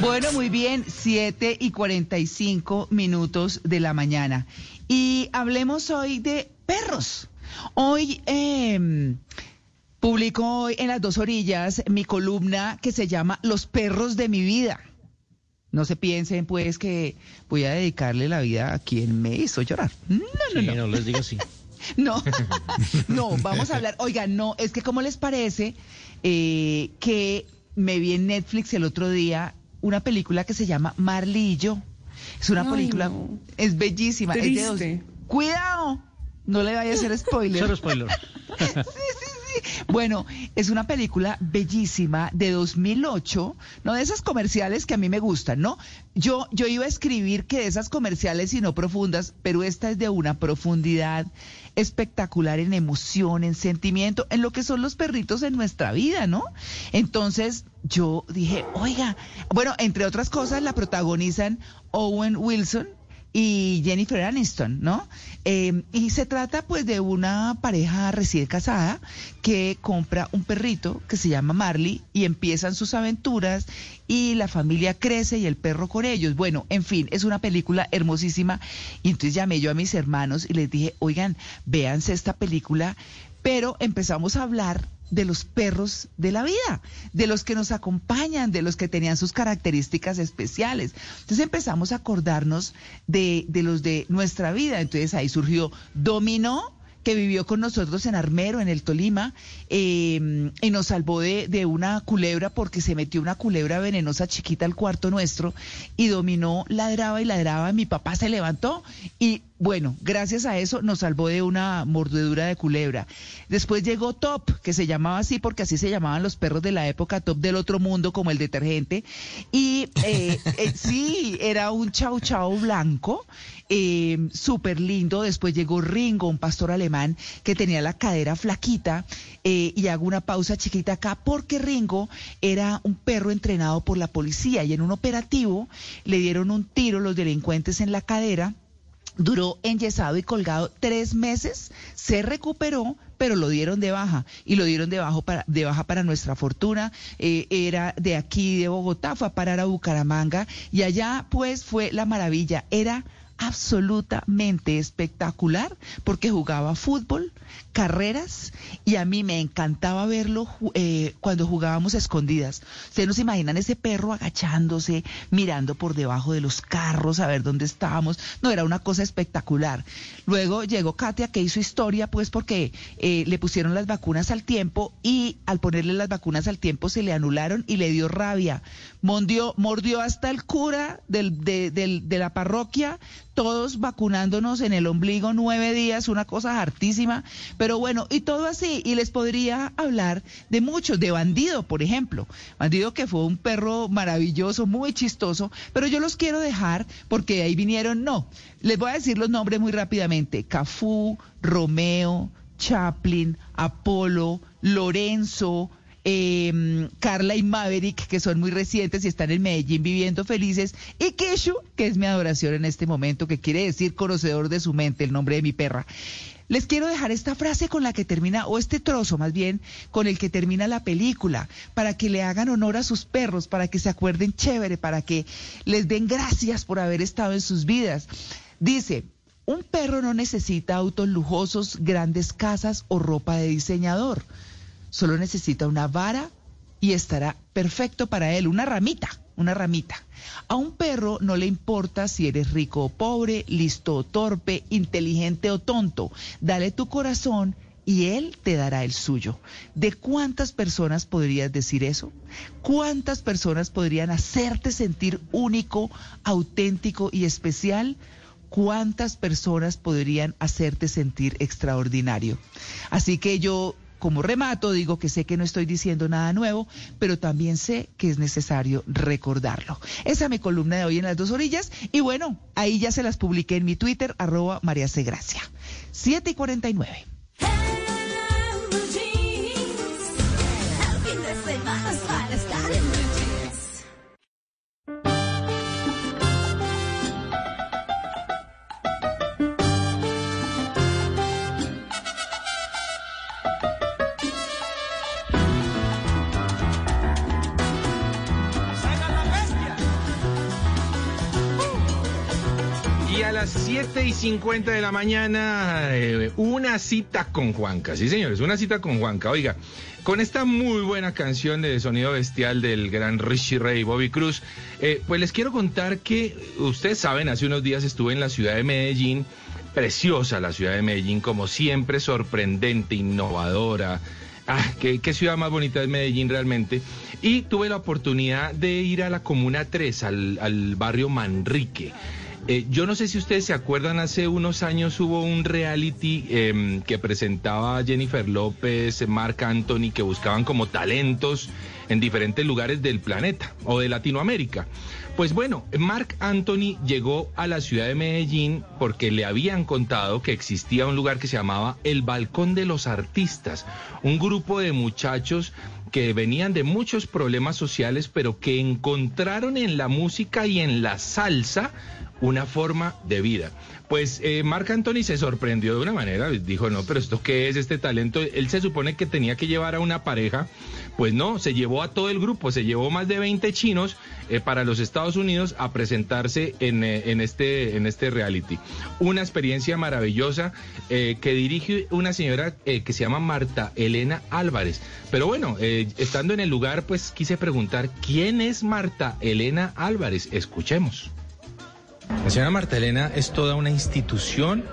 Bueno, muy bien, 7 y 45 minutos de la mañana. Y hablemos hoy de perros. Hoy eh, publico en las dos orillas mi columna que se llama Los perros de mi vida. No se piensen, pues, que voy a dedicarle la vida a quien me hizo llorar. No, no, no. No les digo así. no, no, vamos a hablar. Oigan, no, es que, ¿cómo les parece eh, que me vi en Netflix el otro día una película que se llama Marley y yo. Es una película, es bellísima. Es de dos- Cuidado, no le vaya a hacer spoiler. Cero spoiler. sí, sí, sí. Bueno, es una película bellísima de 2008, no de esas comerciales que a mí me gustan, ¿no? Yo, yo iba a escribir que de esas comerciales y no profundas, pero esta es de una profundidad espectacular en emoción, en sentimiento, en lo que son los perritos en nuestra vida, ¿no? Entonces yo dije, oiga, bueno, entre otras cosas la protagonizan Owen Wilson, y Jennifer Aniston, ¿no? Eh, y se trata pues de una pareja recién casada que compra un perrito que se llama Marley y empiezan sus aventuras y la familia crece y el perro con ellos. Bueno, en fin, es una película hermosísima y entonces llamé yo a mis hermanos y les dije, oigan, véanse esta película, pero empezamos a hablar de los perros de la vida, de los que nos acompañan, de los que tenían sus características especiales. Entonces empezamos a acordarnos de, de los de nuestra vida. Entonces ahí surgió Dominó, que vivió con nosotros en Armero, en el Tolima, eh, y nos salvó de, de una culebra porque se metió una culebra venenosa chiquita al cuarto nuestro y dominó, ladraba y ladraba. Mi papá se levantó y bueno, gracias a eso nos salvó de una mordedura de culebra. Después llegó Top, que se llamaba así porque así se llamaban los perros de la época, Top del otro mundo, como el detergente. Y eh, eh, sí, era un chau chau blanco, eh, súper lindo. Después llegó Ringo, un pastor alemán que tenía la cadera flaquita. eh, y hago una pausa chiquita acá porque Ringo era un perro entrenado por la policía y en un operativo le dieron un tiro los delincuentes en la cadera duró enyesado y colgado tres meses, se recuperó, pero lo dieron de baja y lo dieron de, bajo para, de baja para nuestra fortuna. Eh, era de aquí, de Bogotá, fue a parar a Bucaramanga y allá pues fue la maravilla. Era absolutamente espectacular porque jugaba fútbol, carreras y a mí me encantaba verlo eh, cuando jugábamos a escondidas. Ustedes no se imaginan ese perro agachándose, mirando por debajo de los carros a ver dónde estábamos. No, era una cosa espectacular. Luego llegó Katia que hizo historia pues porque eh, le pusieron las vacunas al tiempo y al ponerle las vacunas al tiempo se le anularon y le dio rabia. Mordió, mordió hasta el cura del, de, de la parroquia, todos vacunándonos en el ombligo nueve días, una cosa hartísima. Pero bueno, y todo así. Y les podría hablar de muchos, de Bandido, por ejemplo. Bandido que fue un perro maravilloso, muy chistoso, pero yo los quiero dejar porque ahí vinieron, no. Les voy a decir los nombres muy rápidamente. Cafú, Romeo, Chaplin, Apolo, Lorenzo, eh, Carla y Maverick, que son muy recientes y están en Medellín viviendo felices, y Keshu, que es mi adoración en este momento, que quiere decir conocedor de su mente, el nombre de mi perra. Les quiero dejar esta frase con la que termina, o este trozo más bien, con el que termina la película, para que le hagan honor a sus perros, para que se acuerden chévere, para que les den gracias por haber estado en sus vidas. Dice, un perro no necesita autos lujosos, grandes casas o ropa de diseñador. Solo necesita una vara y estará perfecto para él, una ramita, una ramita. A un perro no le importa si eres rico o pobre, listo o torpe, inteligente o tonto. Dale tu corazón y él te dará el suyo. ¿De cuántas personas podrías decir eso? ¿Cuántas personas podrían hacerte sentir único, auténtico y especial? ¿Cuántas personas podrían hacerte sentir extraordinario? Así que yo como remato, digo que sé que no estoy diciendo nada nuevo, pero también sé que es necesario recordarlo. Esa es mi columna de hoy en las dos orillas. Y bueno, ahí ya se las publiqué en mi Twitter, arroba María C. Gracia. 7 y 49. Las 7 y 50 de la mañana, eh, una cita con Juanca. Sí, señores, una cita con Juanca. Oiga, con esta muy buena canción de sonido bestial del gran Richie Ray Bobby Cruz, eh, pues les quiero contar que ustedes saben, hace unos días estuve en la ciudad de Medellín. Preciosa la ciudad de Medellín, como siempre, sorprendente, innovadora Ah, qué, qué ciudad más bonita es Medellín realmente. Y tuve la oportunidad de ir a la Comuna 3, al, al barrio Manrique. Eh, yo no sé si ustedes se acuerdan, hace unos años hubo un reality em, que presentaba Jennifer López, Marc Anthony, que buscaban como talentos en diferentes lugares del planeta o de Latinoamérica. Pues bueno, Marc Anthony llegó a la ciudad de Medellín porque le habían contado que existía un lugar que se llamaba El Balcón de los Artistas, un grupo de muchachos que venían de muchos problemas sociales, pero que encontraron en la música y en la salsa una forma de vida. Pues eh, Marc Anthony se sorprendió de una manera, dijo, no, pero esto qué es este talento. Él se supone que tenía que llevar a una pareja, pues no, se llevó a todo el grupo, se llevó más de 20 chinos eh, para los Estados Unidos a presentarse en, eh, en, este, en este reality. Una experiencia maravillosa que dirige una señora que se llama Marta Elena Álvarez. Pero bueno, estando en el lugar, pues quise preguntar, ¿quién es Marta Elena Álvarez? Escuchemos. La señora Marta Elena es toda una institución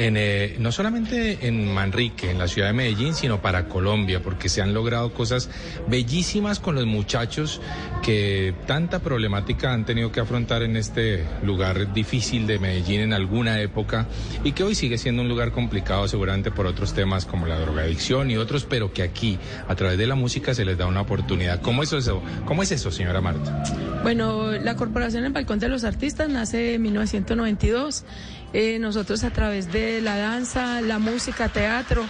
en, eh, no solamente en Manrique, en la ciudad de Medellín, sino para Colombia, porque se han logrado cosas bellísimas con los muchachos que tanta problemática han tenido que afrontar en este lugar difícil de Medellín en alguna época y que hoy sigue siendo un lugar complicado seguramente por otros temas como la drogadicción y otros, pero que aquí a través de la música se les da una oportunidad. ¿Cómo es eso, ¿Cómo es eso señora Marta? Bueno, la Corporación El Balcón de los Artistas nace en 1992 eh, nosotros a través de la danza, la música, teatro,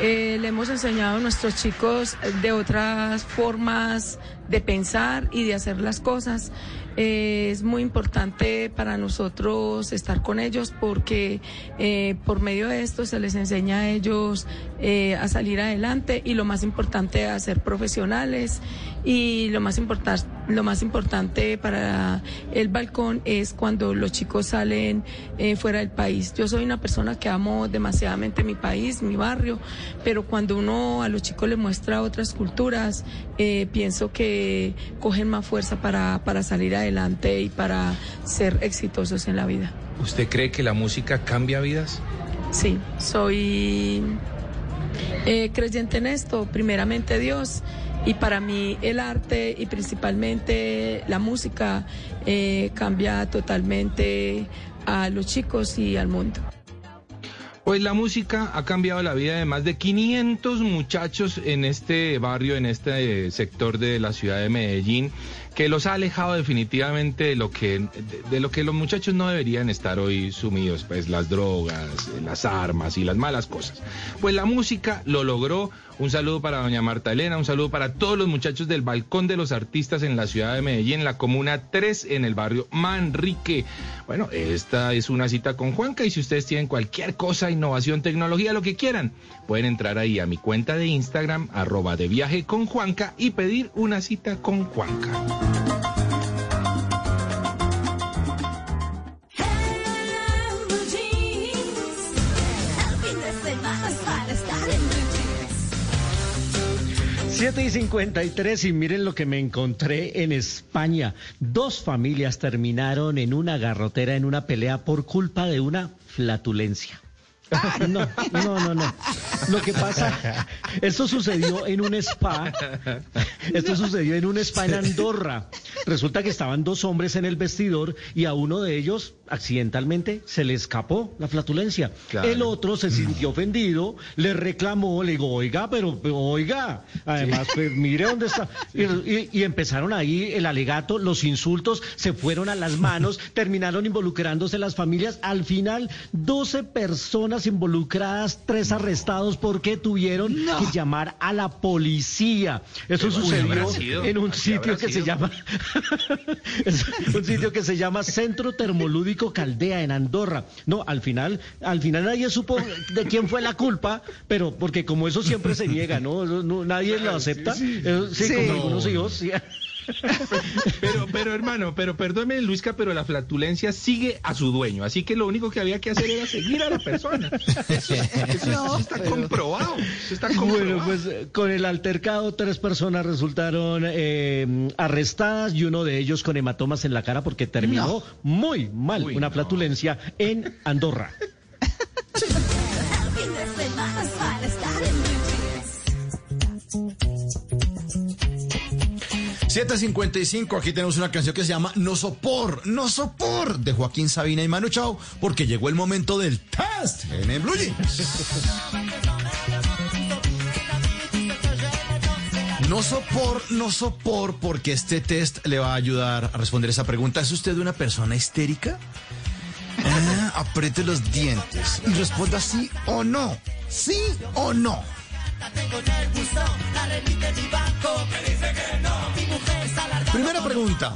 eh, le hemos enseñado a nuestros chicos de otras formas de pensar y de hacer las cosas. Eh, es muy importante para nosotros estar con ellos porque por medio de esto se les enseña a ellos a salir adelante y lo más importante a ser profesionales y lo más importante lo más importante para el balcón es cuando los chicos salen fuera del país. Yo soy una persona que amo demasiadamente mi país, mi barrio, pero cuando uno a los chicos les muestra otras culturas, pienso que cogen más fuerza para, para salir adelante adelante y para ser exitosos en la vida. ¿Usted cree que la música cambia vidas? Sí, soy eh, creyente en esto, primeramente Dios. Y para mí el arte y principalmente la música eh, cambia totalmente a los chicos y al mundo. Pues la música ha cambiado la vida de más de 500 muchachos en este barrio, en este sector de la ciudad de Medellín que los ha alejado definitivamente de lo que de, lo que los muchachos no deberían estar hoy sumidos, pues las drogas, las armas y las malas cosas. Pues la música lo logró. Un saludo para doña Marta Elena, un saludo para todos los muchachos del Balcón de los Artistas en la ciudad de Medellín, la comuna 3, en el barrio Manrique. Bueno, esta es una cita con Juanca y si ustedes tienen cualquier cosa, innovación, tecnología, lo que quieran, pueden entrar ahí a mi cuenta de Instagram, arroba de viaje con Juanca y pedir una cita con Juanca. Siete y 53 y miren lo que me encontré en España. Dos familias terminaron en una garrotera en una pelea por culpa de una flatulencia. No, no, no, no. Lo que pasa, esto sucedió en un spa. Esto sucedió en un spa en Andorra. Resulta que estaban dos hombres en el vestidor y a uno de ellos accidentalmente se le escapó la flatulencia. El otro se sintió ofendido, le reclamó, le digo, oiga, pero, oiga, además, pues mire dónde está. Y, y, empezaron ahí el alegato, los insultos, se fueron a las manos, terminaron involucrándose las familias. Al final, 12 personas involucradas, tres arrestados porque tuvieron que llamar a la policía. Eso sucedió en un sitio que se llama un sitio que se llama Centro Termolúdico Caldea en Andorra. No, al final, al final nadie supo de quién fue la culpa, pero porque como eso siempre se niega, ¿no? nadie lo acepta. Sí, como algunos hijos. Pero, pero hermano, pero perdóneme Luisca, pero la flatulencia sigue a su dueño, así que lo único que había que hacer era seguir a la persona. Eso, está, comprobado, Bueno, pues con el altercado tres personas resultaron eh, arrestadas y uno de ellos con hematomas en la cara porque terminó muy mal. Una flatulencia en Andorra. 755, aquí tenemos una canción que se llama No Sopor, No Sopor, de Joaquín Sabina y Manu Chao, porque llegó el momento del test en el Blue. No sopor, no sopor, porque este test le va a ayudar a responder esa pregunta. ¿Es usted una persona histérica? Ah, apriete los dientes y responda sí o no. ¿Sí o no? Primera pregunta.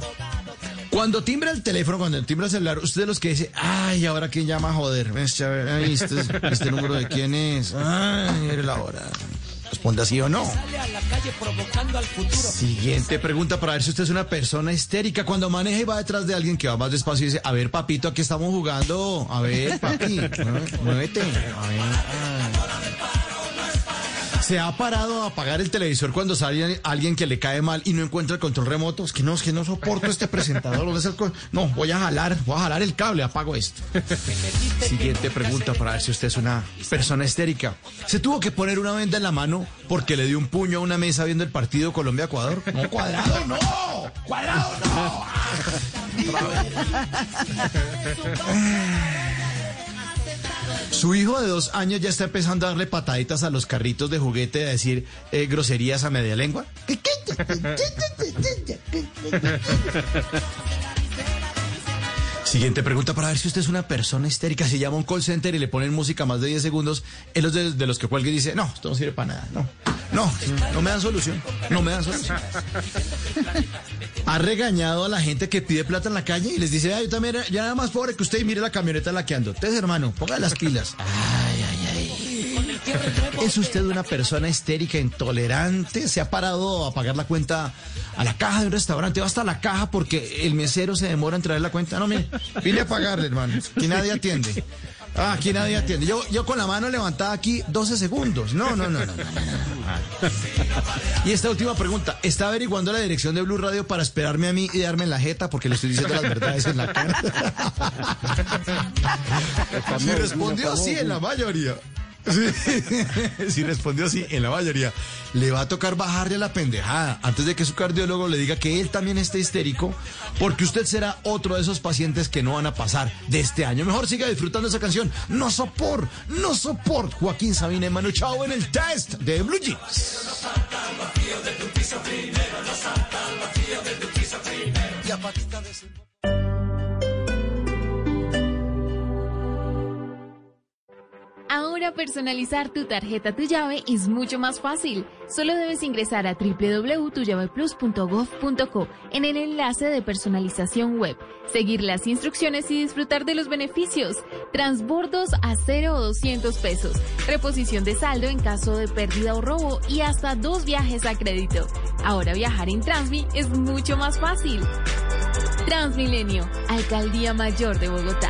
Cuando timbra el teléfono, cuando timbra el celular, usted de los que dice, ay, ahora quién llama, joder, ay, este, este número de quién es, ay, era la hora. Responda sí o no. Siguiente pregunta para ver si usted es una persona histérica. Cuando maneja y va detrás de alguien que va más despacio y dice, a ver, papito, aquí estamos jugando. A ver, papi, muévete. A ver se ha parado a apagar el televisor cuando sale alguien que le cae mal y no encuentra el control remoto. Es que no, es que no soporto este presentador. No, voy a jalar, voy a jalar el cable, apago esto. Siguiente pregunta para ver si usted es una persona histérica. ¿Se tuvo que poner una venda en la mano porque le dio un puño a una mesa viendo el partido Colombia-Ecuador? No, cuadrado, no. Cuadrado, no. Su hijo de dos años ya está empezando a darle pataditas a los carritos de juguete a decir eh, groserías a media lengua. Siguiente pregunta para ver si usted es una persona histérica. Si llama a un call center y le ponen música más de 10 segundos, es de, de los que y dice, no, esto no sirve para nada. No, no, no me dan solución. No me dan solución. Ha regañado a la gente que pide plata en la calle y les dice, ay, yo también, ya nada más pobre que usted y mire la camioneta en la que hermano, ponga las pilas. Ay, ay, ay. ¿Es usted una persona histérica, intolerante? ¿Se ha parado a pagar la cuenta a la caja de un restaurante? ¿Va hasta la caja porque el mesero se demora en traer la cuenta? No, mire, vine a pagarle, hermano, que nadie atiende. Ah, aquí nadie atiende. Yo, yo con la mano levantada aquí 12 segundos. No, no, no, no. Y esta última pregunta. ¿Está averiguando la dirección de Blue Radio para esperarme a mí y darme en la jeta? Porque le estoy diciendo las verdades en la cara. Si respondió sí en la mayoría. Si respondió así en la mayoría, le va a tocar bajarle a la pendejada antes de que su cardiólogo le diga que él también esté histérico, porque usted será otro de esos pacientes que no van a pasar de este año. Mejor siga disfrutando esa canción. No sopor, no sopor. Joaquín Sabina y Manu Chao en el test de Blue Jeans. Ahora personalizar tu tarjeta Tu Llave es mucho más fácil. Solo debes ingresar a www.tullaveplus.gov.co en el enlace de personalización web, seguir las instrucciones y disfrutar de los beneficios. Transbordos a 0 o 200 pesos, reposición de saldo en caso de pérdida o robo y hasta dos viajes a crédito. Ahora viajar en Transmi es mucho más fácil. Transmilenio, Alcaldía Mayor de Bogotá.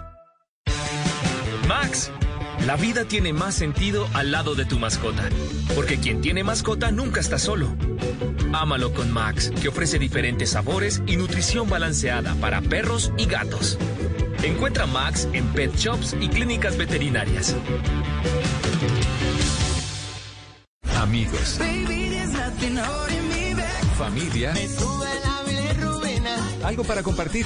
Max, la vida tiene más sentido al lado de tu mascota, porque quien tiene mascota nunca está solo. Ámalo con Max, que ofrece diferentes sabores y nutrición balanceada para perros y gatos. Encuentra Max en pet shops y clínicas veterinarias. Amigos. Familia. Algo para compartir.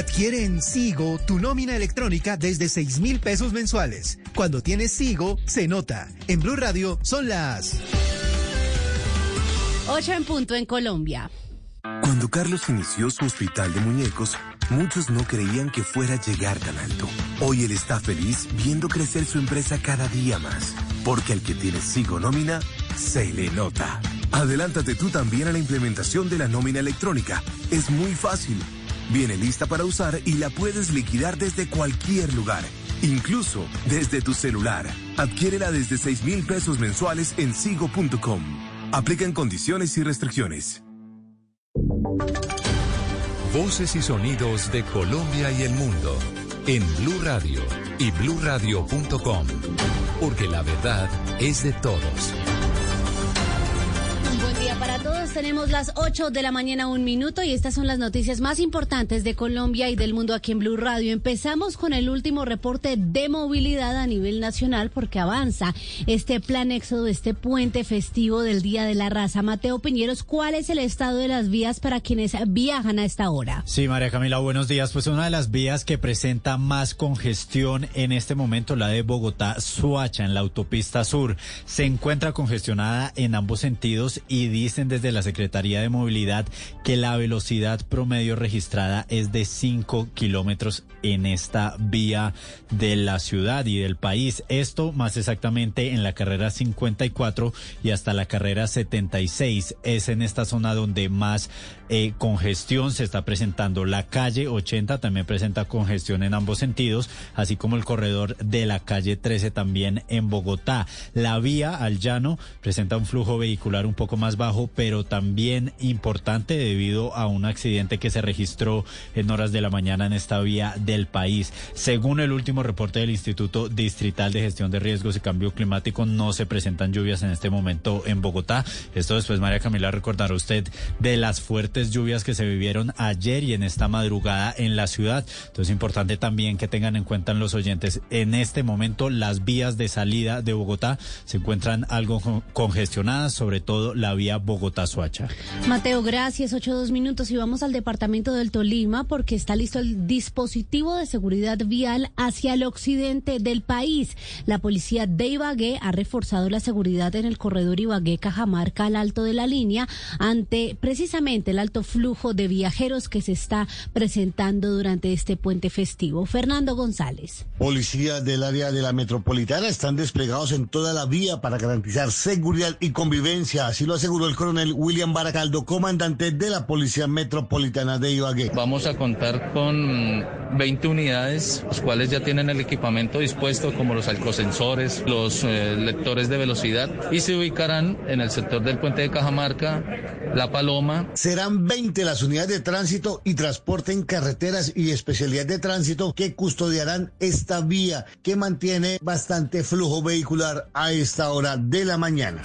Adquiere en Sigo tu nómina electrónica desde 6 mil pesos mensuales. Cuando tienes Sigo, se nota. En Blue Radio son las 8 en punto en Colombia. Cuando Carlos inició su hospital de muñecos, muchos no creían que fuera a llegar tan alto. Hoy él está feliz viendo crecer su empresa cada día más, porque al que tiene Sigo nómina, se le nota. Adelántate tú también a la implementación de la nómina electrónica. Es muy fácil. Viene lista para usar y la puedes liquidar desde cualquier lugar, incluso desde tu celular. Adquiérela desde 6 mil pesos mensuales en sigo.com. Aplican condiciones y restricciones. Voces y sonidos de Colombia y el mundo en Blue Radio y bluradio.com, porque la verdad es de todos Tenemos las 8 de la mañana, un minuto, y estas son las noticias más importantes de Colombia y del mundo aquí en Blue Radio. Empezamos con el último reporte de movilidad a nivel nacional porque avanza este plan éxodo, este puente festivo del Día de la Raza. Mateo Piñeros, ¿cuál es el estado de las vías para quienes viajan a esta hora? Sí, María Camila, buenos días. Pues una de las vías que presenta más congestión en este momento, la de Bogotá-Suacha, en la autopista sur, se encuentra congestionada en ambos sentidos y dicen desde la Secretaría de Movilidad que la velocidad promedio registrada es de 5 kilómetros en esta vía de la ciudad y del país. Esto más exactamente en la carrera 54 y hasta la carrera 76. Es en esta zona donde más eh, congestión se está presentando. La calle 80 también presenta congestión en ambos sentidos, así como el corredor de la calle 13 también en Bogotá. La vía al llano presenta un flujo vehicular un poco más bajo, pero también importante debido a un accidente que se registró en horas de la mañana en esta vía del país. Según el último reporte del Instituto Distrital de Gestión de Riesgos y Cambio Climático, no se presentan lluvias en este momento en Bogotá. Esto después, María Camila, recordará usted de las fuertes lluvias que se vivieron ayer y en esta madrugada en la ciudad. Entonces, es importante también que tengan en cuenta los oyentes, en este momento las vías de salida de Bogotá se encuentran algo congestionadas, sobre todo la vía Mateo, gracias. Ocho dos minutos y vamos al departamento del Tolima porque está listo el dispositivo de seguridad vial hacia el occidente del país. La policía de Ibagué ha reforzado la seguridad en el corredor Ibagué-Cajamarca al alto de la línea ante precisamente el alto flujo de viajeros que se está presentando durante este puente festivo. Fernando González. Policías del área de la metropolitana están desplegados en toda la vía para garantizar seguridad y convivencia. Así lo aseguró el coronel William Baracaldo, comandante de la Policía Metropolitana de Ibagué. Vamos a contar con 20 unidades, los cuales ya tienen el equipamiento dispuesto, como los alcosensores, los eh, lectores de velocidad, y se ubicarán en el sector del puente de Cajamarca, La Paloma. Serán 20 las unidades de tránsito y transporte en carreteras y especialidad de tránsito que custodiarán esta vía que mantiene bastante flujo vehicular a esta hora de la mañana.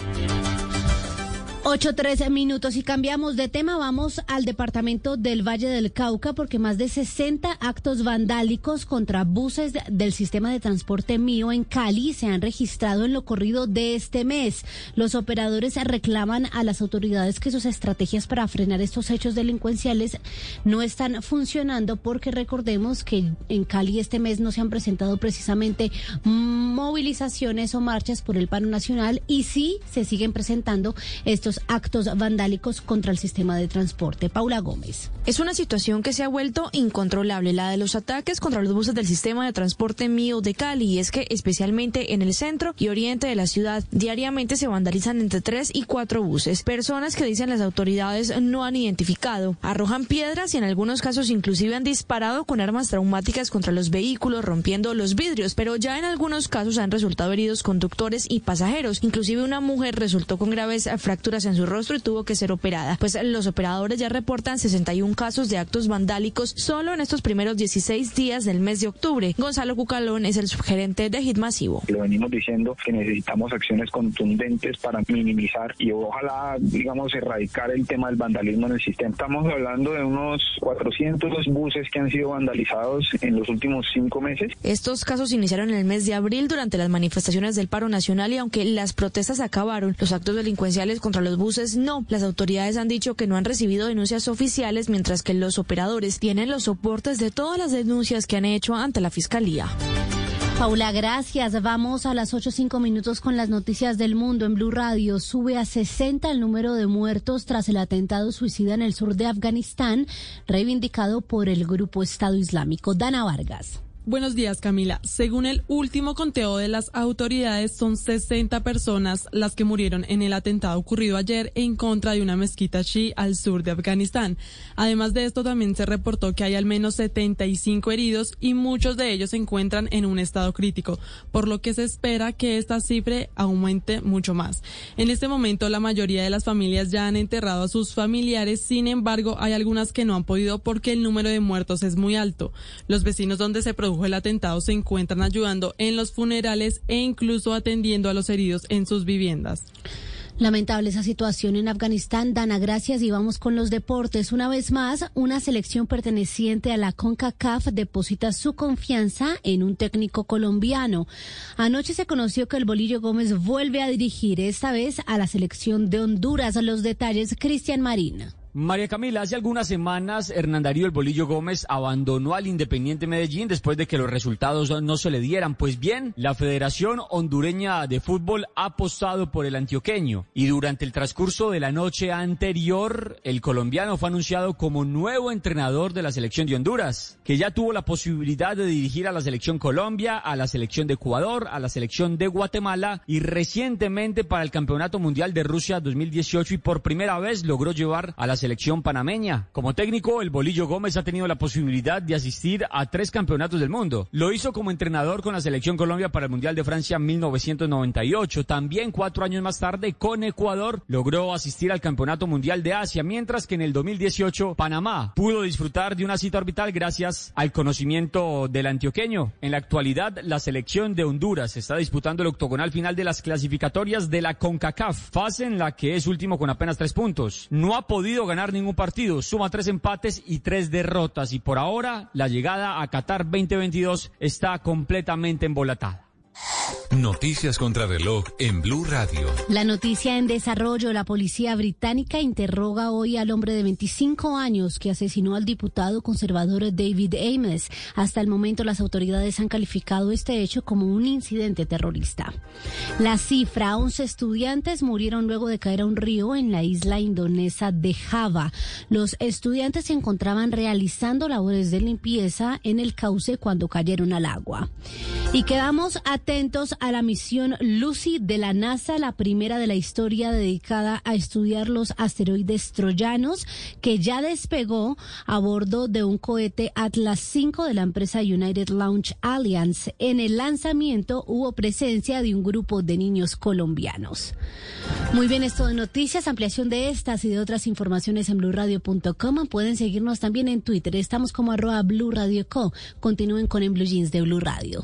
8, 13 minutos y cambiamos de tema. Vamos al departamento del Valle del Cauca porque más de 60 actos vandálicos contra buses del sistema de transporte mío en Cali se han registrado en lo corrido de este mes. Los operadores reclaman a las autoridades que sus estrategias para frenar estos hechos delincuenciales no están funcionando porque recordemos que en Cali este mes no se han presentado precisamente movilizaciones o marchas por el paro nacional y sí se siguen presentando estos actos vandálicos contra el sistema de transporte. Paula Gómez. Es una situación que se ha vuelto incontrolable, la de los ataques contra los buses del sistema de transporte mío de Cali. Y es que especialmente en el centro y oriente de la ciudad, diariamente se vandalizan entre tres y cuatro buses. Personas que dicen las autoridades no han identificado. Arrojan piedras y en algunos casos inclusive han disparado con armas traumáticas contra los vehículos, rompiendo los vidrios. Pero ya en algunos casos han resultado heridos conductores y pasajeros. Inclusive una mujer resultó con graves fracturas en su rostro y tuvo que ser operada. Pues los operadores ya reportan 61 casos de actos vandálicos solo en estos primeros 16 días del mes de octubre. Gonzalo Cucalón es el subgerente de Hit Masivo. Lo venimos diciendo que necesitamos acciones contundentes para minimizar y ojalá, digamos, erradicar el tema del vandalismo en el sistema. Estamos hablando de unos 400 buses que han sido vandalizados en los últimos cinco meses. Estos casos iniciaron en el mes de abril durante las manifestaciones del paro nacional y aunque las protestas acabaron, los actos delincuenciales contra los los buses no. Las autoridades han dicho que no han recibido denuncias oficiales, mientras que los operadores tienen los soportes de todas las denuncias que han hecho ante la Fiscalía. Paula, gracias. Vamos a las 8.05 minutos con las noticias del mundo en Blue Radio. Sube a 60 el número de muertos tras el atentado suicida en el sur de Afganistán, reivindicado por el grupo Estado Islámico. Dana Vargas. Buenos días, Camila. Según el último conteo de las autoridades, son 60 personas las que murieron en el atentado ocurrido ayer en contra de una mezquita chi al sur de Afganistán. Además de esto, también se reportó que hay al menos 75 heridos y muchos de ellos se encuentran en un estado crítico, por lo que se espera que esta cifra aumente mucho más. En este momento, la mayoría de las familias ya han enterrado a sus familiares, sin embargo, hay algunas que no han podido porque el número de muertos es muy alto. Los vecinos donde se el atentado se encuentran ayudando en los funerales e incluso atendiendo a los heridos en sus viviendas. Lamentable esa situación en Afganistán. Dana, gracias y vamos con los deportes. Una vez más, una selección perteneciente a la CONCACAF deposita su confianza en un técnico colombiano. Anoche se conoció que el Bolillo Gómez vuelve a dirigir, esta vez a la selección de Honduras. Los detalles, Cristian Marina. María Camila, hace algunas semanas Hernán Darío El Bolillo Gómez abandonó al Independiente Medellín después de que los resultados no se le dieran. Pues bien, la Federación Hondureña de Fútbol ha apostado por el antioqueño y durante el transcurso de la noche anterior, el colombiano fue anunciado como nuevo entrenador de la selección de Honduras, que ya tuvo la posibilidad de dirigir a la selección Colombia, a la selección de Ecuador, a la selección de Guatemala y recientemente para el Campeonato Mundial de Rusia 2018 y por primera vez logró llevar a la selección panameña. Como técnico, el Bolillo Gómez ha tenido la posibilidad de asistir a tres campeonatos del mundo. Lo hizo como entrenador con la selección Colombia para el Mundial de Francia 1998. También cuatro años más tarde, con Ecuador, logró asistir al Campeonato Mundial de Asia, mientras que en el 2018 Panamá pudo disfrutar de una cita orbital gracias al conocimiento del antioqueño. En la actualidad, la selección de Honduras está disputando el octogonal final de las clasificatorias de la CONCACAF, fase en la que es último con apenas tres puntos. No ha podido ganar ganar ningún partido, suma tres empates y tres derrotas y por ahora la llegada a Qatar 2022 está completamente embolatada. Noticias contra reloj en Blue Radio. La noticia en desarrollo. La policía británica interroga hoy al hombre de 25 años que asesinó al diputado conservador David Ames. Hasta el momento las autoridades han calificado este hecho como un incidente terrorista. La cifra, 11 estudiantes murieron luego de caer a un río en la isla indonesa de Java. Los estudiantes se encontraban realizando labores de limpieza en el cauce cuando cayeron al agua. Y quedamos atentos a la misión Lucy de la NASA, la primera de la historia dedicada a estudiar los asteroides troyanos, que ya despegó a bordo de un cohete Atlas 5 de la empresa United Launch Alliance. En el lanzamiento hubo presencia de un grupo de niños colombianos. Muy bien, esto de noticias, ampliación de estas y de otras informaciones en blurradio.com. Pueden seguirnos también en Twitter. Estamos como arroba Blue Radio Co. Continúen con en Blue Jeans de Blue Radio.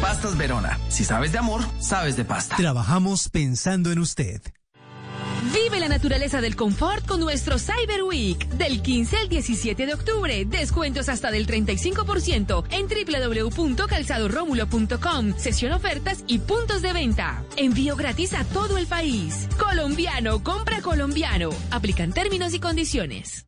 Pastas Verona. Si sabes de amor, sabes de pasta. Trabajamos pensando en usted. Vive la naturaleza del confort con nuestro Cyber Week. Del 15 al 17 de octubre. Descuentos hasta del 35% en www.calzadoromulo.com. Sesión ofertas y puntos de venta. Envío gratis a todo el país. Colombiano, compra colombiano. Aplican términos y condiciones.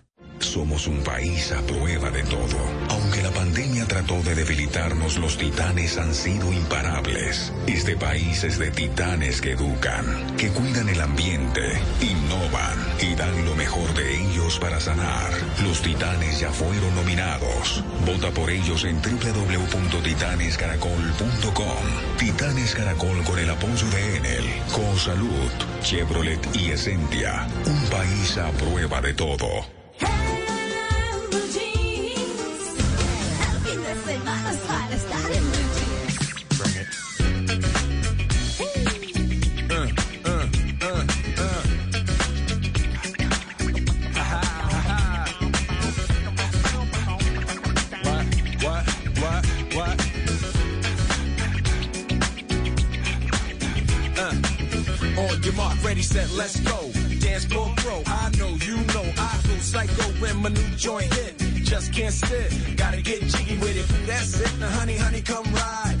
Somos un país a prueba de todo. Aunque la pandemia trató de debilitarnos, los titanes han sido imparables. Este país es de titanes que educan, que cuidan el ambiente, innovan y dan lo mejor de ellos para sanar. Los titanes ya fueron nominados. Vota por ellos en www.titanescaracol.com. Titanes Caracol con el apoyo de Enel, Salud, Chevrolet y Essentia. Un país a prueba de todo. Ready, set, let's go. Dance floor pro. I know, you know, I go psycho when my new joint hit. Just can't sit. Gotta get jiggy with it. That's it. Now, honey, honey, come ride.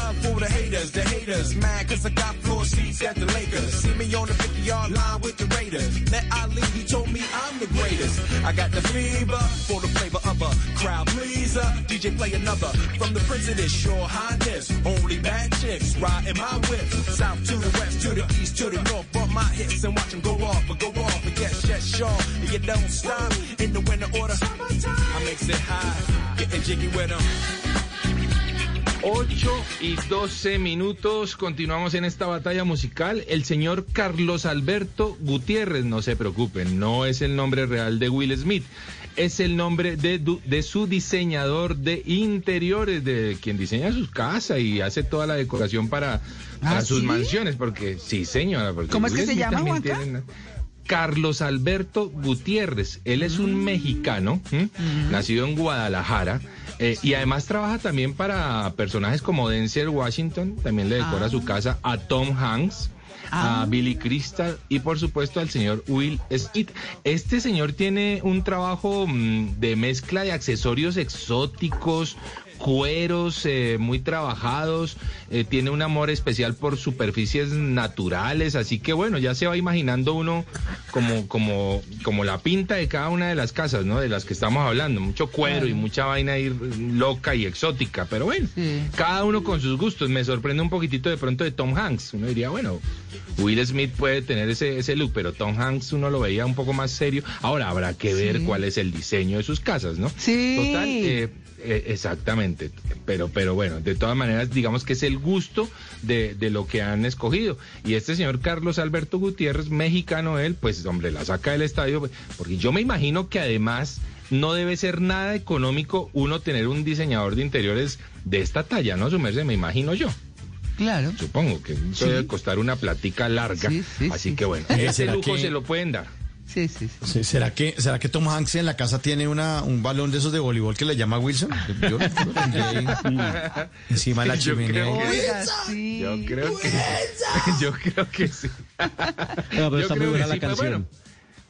the haters, the haters. Mad cause I got floor seats at the Lakers. See me on the 50 yard line with the Raiders. Met Ali, he told me I'm the greatest. I got the fever for the flavor of a crowd pleaser. DJ play another from the of this highness. Only bad chicks riding my whip. South to the west, to the east, to the north. Bump my hips and watch them go off, but go off. But yes, yes, sure. You don't stop in the winter order. I makes it high, getting jiggy with them. 8 y 12 minutos, continuamos en esta batalla musical. El señor Carlos Alberto Gutiérrez, no se preocupen, no es el nombre real de Will Smith, es el nombre de, de su diseñador de interiores, de quien diseña sus casas y hace toda la decoración para, para ¿Ah, sus sí? mansiones, porque sí, señora. Porque ¿Cómo es que se Smith llama, Juanca? tiene Carlos Alberto Gutiérrez. Él es un mexicano, ¿m? nacido en Guadalajara. Eh, y además trabaja también para personajes como Denzel Washington, también le decora su casa a Tom Hanks, a Billy Crystal y por supuesto al señor Will Smith. Este señor tiene un trabajo mm, de mezcla de accesorios exóticos, cueros eh, muy trabajados, eh, tiene un amor especial por superficies naturales, así que bueno, ya se va imaginando uno como, como, como la pinta de cada una de las casas, ¿no? De las que estamos hablando, mucho cuero y mucha vaina ahí loca y exótica, pero bueno, cada uno con sus gustos. Me sorprende un poquitito de pronto de Tom Hanks. Uno diría, bueno, Will Smith puede tener ese, ese look, pero Tom Hanks uno lo veía un poco más serio. Ahora habrá que ver Sí. cuál es el diseño de sus casas, ¿no? Sí. Total, eh, eh, exactamente. Pero, pero bueno, de todas maneras, digamos que es el gusto de, de lo que han escogido. Y este señor Carlos Alberto Gutiérrez, mexicano él, pues hombre, la saca del estadio, porque yo me imagino que además no debe ser nada económico uno tener un diseñador de interiores de esta talla, ¿no? Su merced, me imagino yo. Claro. Supongo que eso Sí. debe costar una platica larga. Sí, sí, así sí. que bueno, Eh, ese ¿será lujo que- se lo pueden dar. Sí, sí, sí. ¿Será que, ¿Será que Tom Hanks en la casa tiene una, un balón de esos de voleibol que le llama Wilson? Yo lo ahí, mm, encima de la Yo chimenea. creo que- sí. Yo creo que yo creo que sí. pero Yo está muy buena la sí, pues, canción. bueno,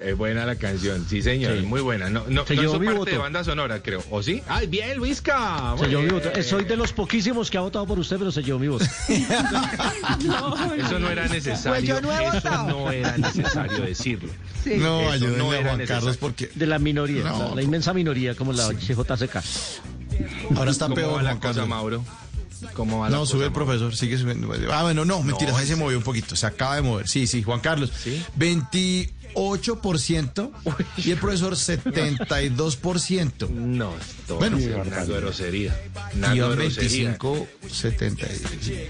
es buena la canción, sí señor, Sí. muy buena. No, no, Se no hizo parte voto. de banda sonora, creo. ¿O sí? ¡Ay, bien, Luisca! Se llevó mi voto. Soy de los poquísimos que ha votado por usted, pero se llevó mi voto. Eso no era necesario. Pues yo no he eso no era necesario decirlo. Sí. No, Eso ayúdenle no a era Juan necesario. Carlos porque De la minoría, No. la, la inmensa minoría, como la CJCK. ahora está ¿Cómo peor va la Juan cosa, Carlos. Mauro? ¿Cómo va la No, cosa, sube el profesor, sigue subiendo. Ah, bueno, no, mentiras, ahí se movió un poquito, se acaba de mover. Sí, sí, Juan Carlos. ¿Sí? 20, 8% y el profesor 72%. No, esto Bueno, es una grosería. Una grosería. 25, 70,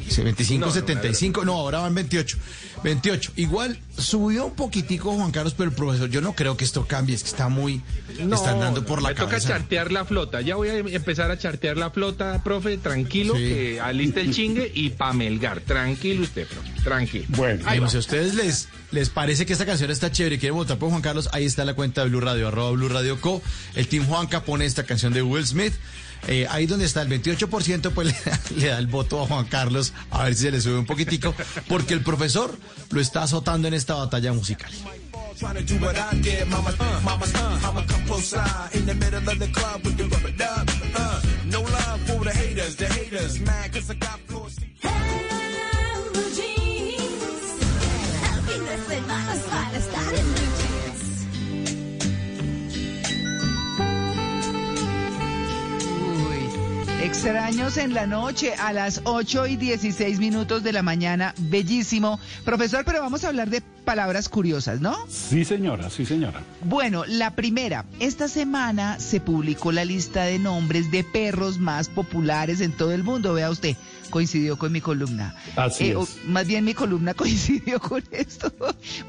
sí, 25, No, no, 75, no, ahora van 28. 28. Igual subió un poquitico Juan Carlos, pero el profesor, yo no creo que esto cambie, es que está muy, No, están dando por no, la me toca chartear la flota. Ya voy a empezar a chartear la flota, profe, tranquilo, Sí. que aliste el chingue y pamelgar. Tranquilo usted, profe, tranquilo. Bueno, Ahí si a ustedes les, les parece que esta canción está chévere y quieren votar por Juan Carlos, ahí está la cuenta de Blue Radio, arroba Blue Radio Co. El Team Juanca pone esta canción de Will Smith. Eh, ahí donde está el 28%, pues le da el voto a Juan Carlos, a ver si se le sube un poquitico, porque el profesor lo está azotando en esta batalla musical. Extraños en la noche a las 8 y 16 minutos de la mañana. Bellísimo. Profesor, pero vamos a hablar de palabras curiosas, ¿no? Sí, señora, sí, señora. Bueno, la primera. Esta semana se publicó la lista de nombres de perros más populares en todo el mundo. Vea usted, coincidió con mi columna. Así Eh, o- es. más bien mi columna coincidió con esto.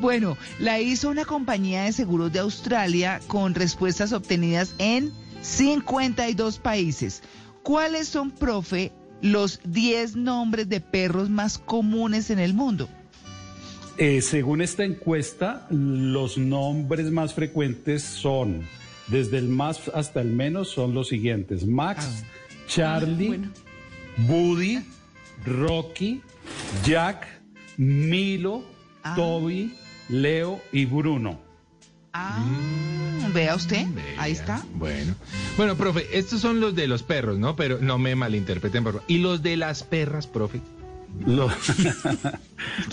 Bueno, la hizo una compañía de seguros de Australia con respuestas obtenidas en 52 países. ¿Cuáles son, profe, los 10 nombres de perros más comunes en el mundo? Eh, según esta encuesta, los nombres más frecuentes son, desde el más hasta el menos, son los siguientes. Max, Charlie, Buddy, Rocky, Jack, Milo, Toby, Leo y Bruno. Ah, vea usted, ahí está. Bueno. Bueno, profe, estos son los de los perros, ¿no? Pero no me malinterpreten, por favor. ¿Y los de las perras, profe? Los,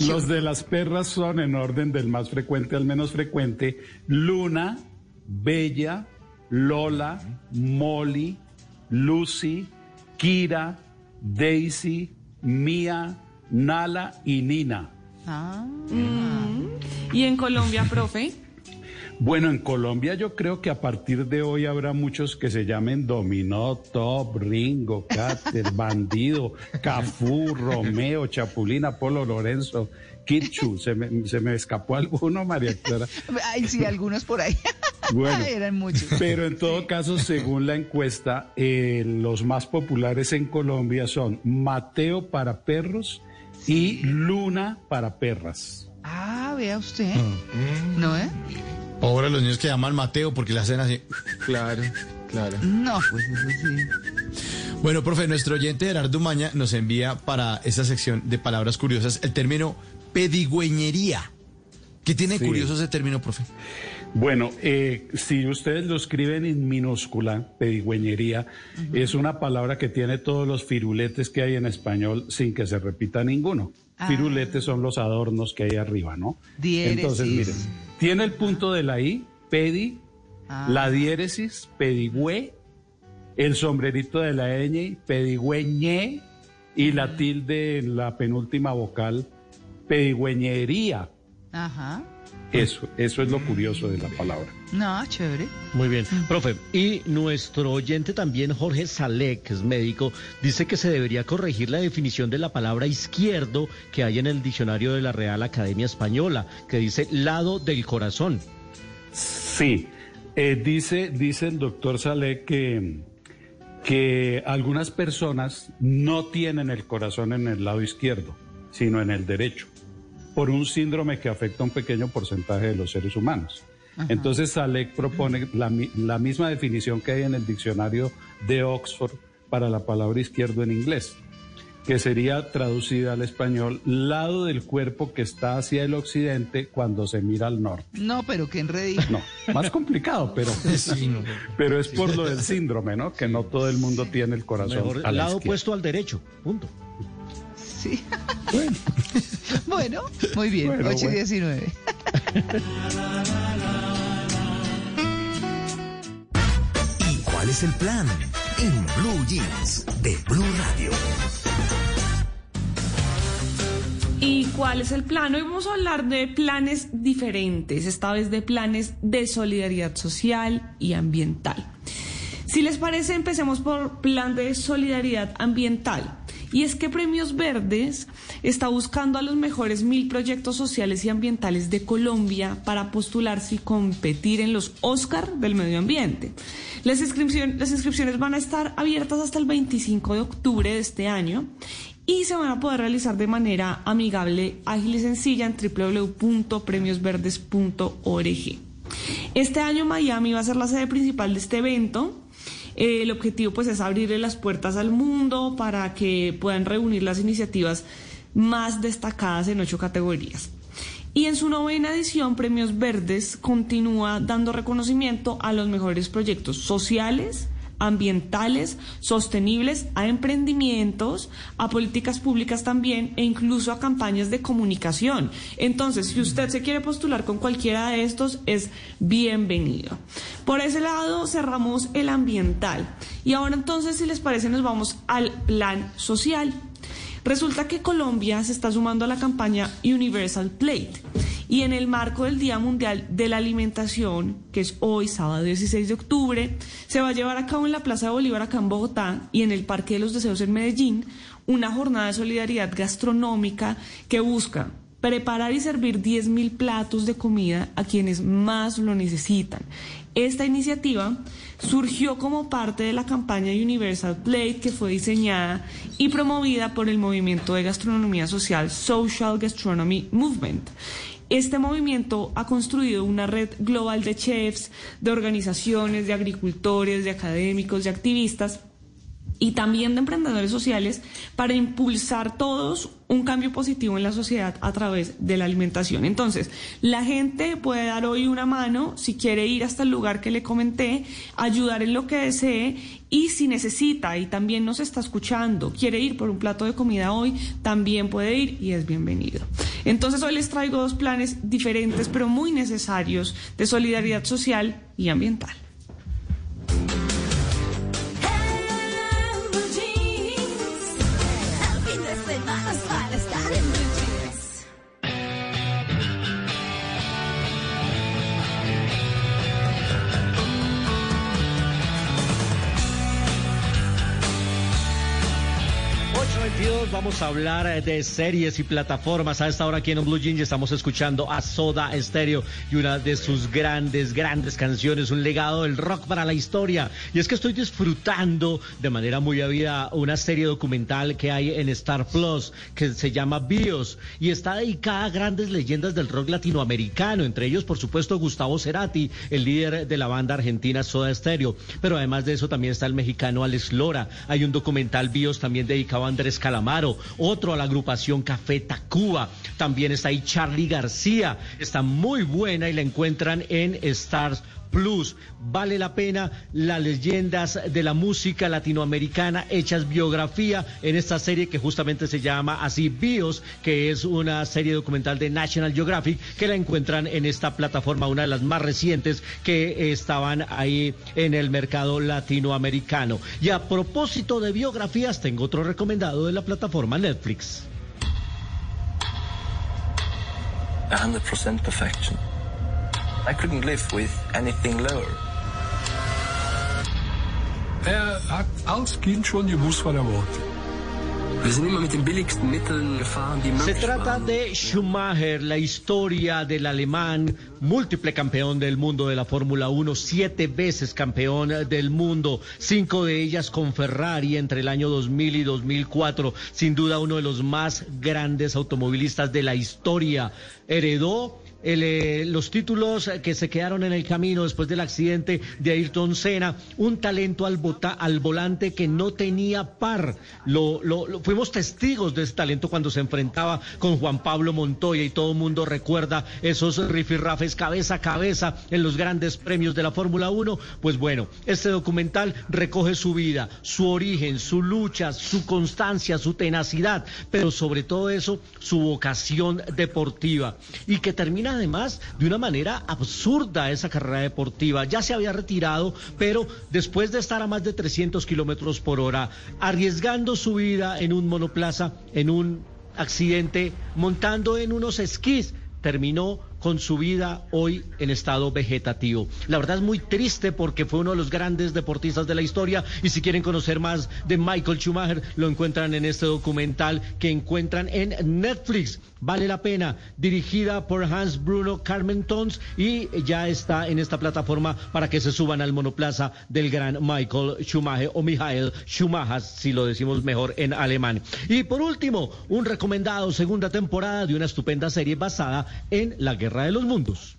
los de las perras son en orden del más frecuente al menos frecuente. Luna, Bella, Lola, Molly, Lucy, Kira, Daisy, Mía, Nala y Nina. Ah. ¿Y en Colombia, profe? Bueno, en Colombia yo creo que a partir de hoy habrá muchos que se llamen Dominó, Top, Ringo, Cáter, Bandido, Cafú, Romeo, Chapulín, Apolo, Lorenzo, Kitchu. Se me, se me escapó alguno, María Clara. Ay, sí, algunos por ahí. Bueno, Eran muchos. pero en todo caso, según la encuesta, eh, los más populares en Colombia son Mateo para perros y Luna para perras. Ah, vea usted. ¿No, eh? Ahora los niños que llaman Mateo porque le hacen así. Claro, claro. No, pues eso sí. Bueno, profe, nuestro oyente Gerardo Maña nos envía para esta sección de palabras curiosas el término pedigüeñería. ¿Qué tiene Sí. curioso ese término, profe? Bueno, eh, si ustedes lo escriben en minúscula, pedigüeñería, es una palabra que tiene todos los firuletes que hay en español sin que se repita ninguno. Ah. Firuletes son los adornos que hay arriba, ¿no? Diéresis. Entonces, miren, tiene el punto de la I, pedi, Ah. la diéresis, pedigüe, el sombrerito de la ñ, pedigüeñe, y la tilde en la penúltima vocal, pedigüeñería. Ajá. Eso, eso es lo curioso de la palabra. No, chévere. Muy bien, profe. Y nuestro oyente también, Jorge Salek, que es médico, dice que se debería corregir la definición de la palabra izquierdo que hay en el diccionario de la Real Academia Española, que dice lado del corazón. Sí, eh, dice, dice el doctor Saleh que, que algunas personas no tienen el corazón en el lado izquierdo, sino en el derecho, por un síndrome que afecta a un pequeño porcentaje de los seres humanos. Entonces Salek propone la, mi- la misma definición que hay en el diccionario de Oxford para la palabra izquierdo en inglés, que sería traducida al español lado del cuerpo que está hacia el occidente cuando se mira al norte. No, pero qué enredillo. No, más complicado, pero, pero es por lo del síndrome, ¿no? Que no todo el mundo tiene el corazón Mejor a la lado izquierda. opuesto al derecho. Punto. Sí. Bueno, muy bien. Bueno, 8 y bueno. 19. ¿Y cuál es el plan? En Blue Jeans de Blue Radio. ¿Y cuál es el plan? Hoy vamos a hablar de planes diferentes, esta vez de planes de solidaridad social y ambiental. Si les parece, empecemos por plan de solidaridad ambiental. Y es que Premios Verdes está buscando a los mejores mil proyectos sociales y ambientales de Colombia para postularse y competir en los Oscar del medio ambiente. Las, las inscripciones van a estar abiertas hasta el 25 de octubre de este año y se van a poder realizar de manera amigable, ágil y sencilla en www.premiosverdes.org. Este año Miami va a ser la sede principal de este evento. Eh, el objetivo pues es abrirle las puertas al mundo para que puedan reunir las iniciativas más destacadas en ocho categorías. Y en su novena edición, Premios Verdes continúa dando reconocimiento a los mejores proyectos sociales, ambientales, sostenibles, a emprendimientos, a políticas públicas también e incluso a campañas de comunicación. Entonces, si usted se quiere postular con cualquiera de estos, es bienvenido. Por ese lado, cerramos el ambiental. Y ahora entonces, si les parece, nos vamos al plan social. Resulta que Colombia se está sumando a la campaña Universal Plate y en el marco del Día Mundial de la Alimentación, que es hoy, sábado 16 de octubre, se va a llevar a cabo en la Plaza de Bolívar acá en Bogotá y en el Parque de los Deseos en Medellín una jornada de solidaridad gastronómica que busca preparar y servir 10.000 platos de comida a quienes más lo necesitan. Esta iniciativa surgió como parte de la campaña Universal Plate que fue diseñada y promovida por el movimiento de gastronomía social Social Gastronomy Movement. Este movimiento ha construido una red global de chefs, de organizaciones, de agricultores, de académicos, de activistas y también de emprendedores sociales para impulsar todos un cambio positivo en la sociedad a través de la alimentación. Entonces, la gente puede dar hoy una mano si quiere ir hasta el lugar que le comenté, ayudar en lo que desee y si necesita y también nos está escuchando, quiere ir por un plato de comida hoy, también puede ir y es bienvenido. Entonces, hoy les traigo dos planes diferentes pero muy necesarios de solidaridad social y ambiental. Vamos a hablar eh, de series y plataformas. A esta hora aquí en Blue Jeans estamos escuchando a Soda Stereo y una de sus grandes, grandes canciones, un legado del rock para la historia. Y es que estoy disfrutando de manera muy avida una serie documental que hay en Star Plus que se llama Bios y está dedicada a grandes leyendas del rock latinoamericano, entre ellos por supuesto Gustavo Cerati, el líder de la banda argentina Soda Stereo. Pero además de eso también está el mexicano Alex Lora. Hay un documental Bios también dedicado a Andrés Calamaro, otro a la agrupación Café Tacuba. También está ahí Charlie García, está muy buena y la encuentran en Stars Plus. Vale la pena las leyendas de la música latinoamericana hechas biografía en esta serie que justamente se llama así Bios, que es una serie documental de National Geographic que la encuentran en esta plataforma, una de las más recientes que estaban ahí en el mercado latinoamericano. Y a propósito de biografías, tengo otro recomendado de la plataforma Netflix. 100% perfection. I couldn't live with anything lower. Er hat als Kind schon gewusst, was er wollte. Se trata de Schumacher, la historia del alemán, múltiple campeón del mundo de la Fórmula 1, siete veces campeón del mundo, cinco de ellas con Ferrari entre el año 2000 y 2004, sin duda uno de los más grandes automovilistas de la historia. Heredó eh, los títulos que se quedaron en el camino después del accidente de Ayrton Senna, un talento al, volante que no tenía par. Lo, fuimos testigos de ese talento cuando se enfrentaba con Juan Pablo Montoya y todo el mundo recuerda esos rifirrafes cabeza a cabeza en los grandes premios de la Fórmula 1. Pues bueno, este documental recoge su vida, su origen, su lucha, su constancia, su tenacidad, pero sobre todo eso, su vocación deportiva y que termina además de una manera absurda esa carrera deportiva. Ya se había retirado, pero después de estar a más de 300 kilómetros por hora, arriesgando su vida en un monoplaza, en un accidente montando en unos esquís. Terminó con su vida hoy en estado vegetativo. La verdad es muy triste porque fue uno de los grandes deportistas de la historia y si quieren conocer más de Michael Schumacher lo encuentran en este documental que encuentran en Netflix. Vale la pena, dirigida por Hans Bruno Carmentons y ya está en esta plataforma para que se suban al monoplaza del gran Michael Schumacher o Michael Schumacher, si lo decimos mejor en alemán. Y por último, un recomendado segunda temporada de una estupenda serie basada en la guerra de los Mundos.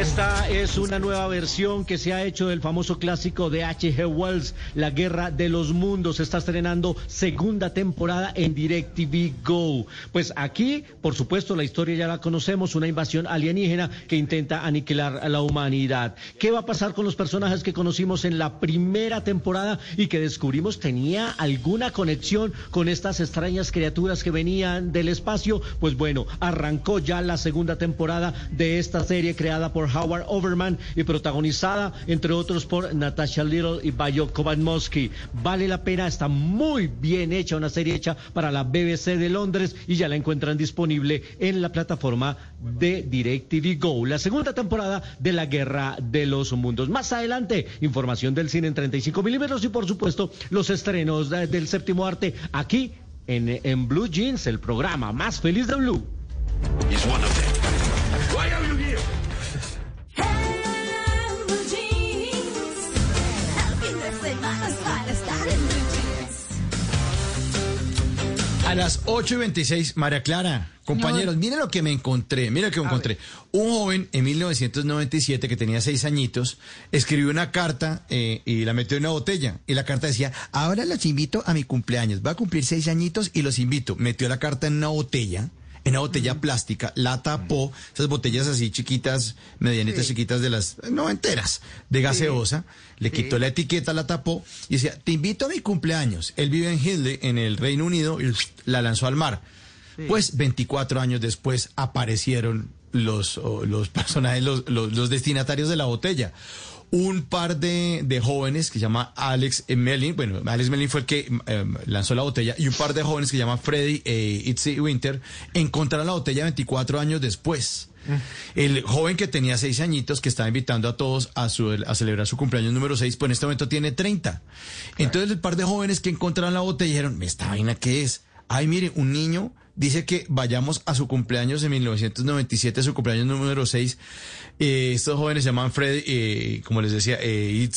Esta es una nueva versión que se ha hecho del famoso clásico de H.G. Wells, La Guerra de los Mundos. Está estrenando segunda temporada en DirecTV Go. Pues aquí, por supuesto, la historia ya la conocemos, una invasión alienígena que intenta aniquilar a la humanidad. ¿Qué va a pasar con los personajes que conocimos en la primera temporada y que descubrimos tenía alguna conexión con estas extrañas criaturas que venían del espacio? Pues bueno, arrancó ya la segunda temporada de esta serie creada por Howard Overman y protagonizada, entre otros, por Natasha Little y Bayo Kovanmosky. Vale la pena, está muy bien hecha, una serie hecha para la BBC de Londres y ya la encuentran disponible en la plataforma de DirecTV Go. La segunda temporada de La Guerra de los Mundos. Más adelante, información del cine en 35 milímetros y, por supuesto, los estrenos del séptimo arte aquí en, en Blue Jeans, el programa más feliz de Blue. A las 8 y 26, María Clara, compañeros, miren lo que me encontré, miren lo que me encontré. Un joven en 1997 que tenía seis añitos escribió una carta eh, y la metió en una botella. Y la carta decía, ahora los invito a mi cumpleaños, va a cumplir seis añitos y los invito. Metió la carta en una botella en una botella plástica, la tapó, esas botellas así chiquitas, medianitas chiquitas de las no enteras, de gaseosa, le quitó la etiqueta, la tapó y decía, te invito a mi cumpleaños. Él vive en Hindley, en el Reino Unido, y la lanzó al mar. Pues 24 años después aparecieron los, los personajes, los, los destinatarios de la botella un par de, de, jóvenes que se llama Alex Melling, bueno, Alex Melling fue el que eh, lanzó la botella, y un par de jóvenes que se llama Freddy e Itzy Winter encontraron la botella 24 años después. El joven que tenía seis añitos, que estaba invitando a todos a, su, a celebrar su cumpleaños número seis, pues en este momento tiene 30. Entonces el par de jóvenes que encontraron la botella dijeron, ¿esta vaina qué es? Ay, mire, un niño dice que vayamos a su cumpleaños en 1997, su cumpleaños número 6. Eh, estos jóvenes se llaman Fred, eh, como les decía, eh,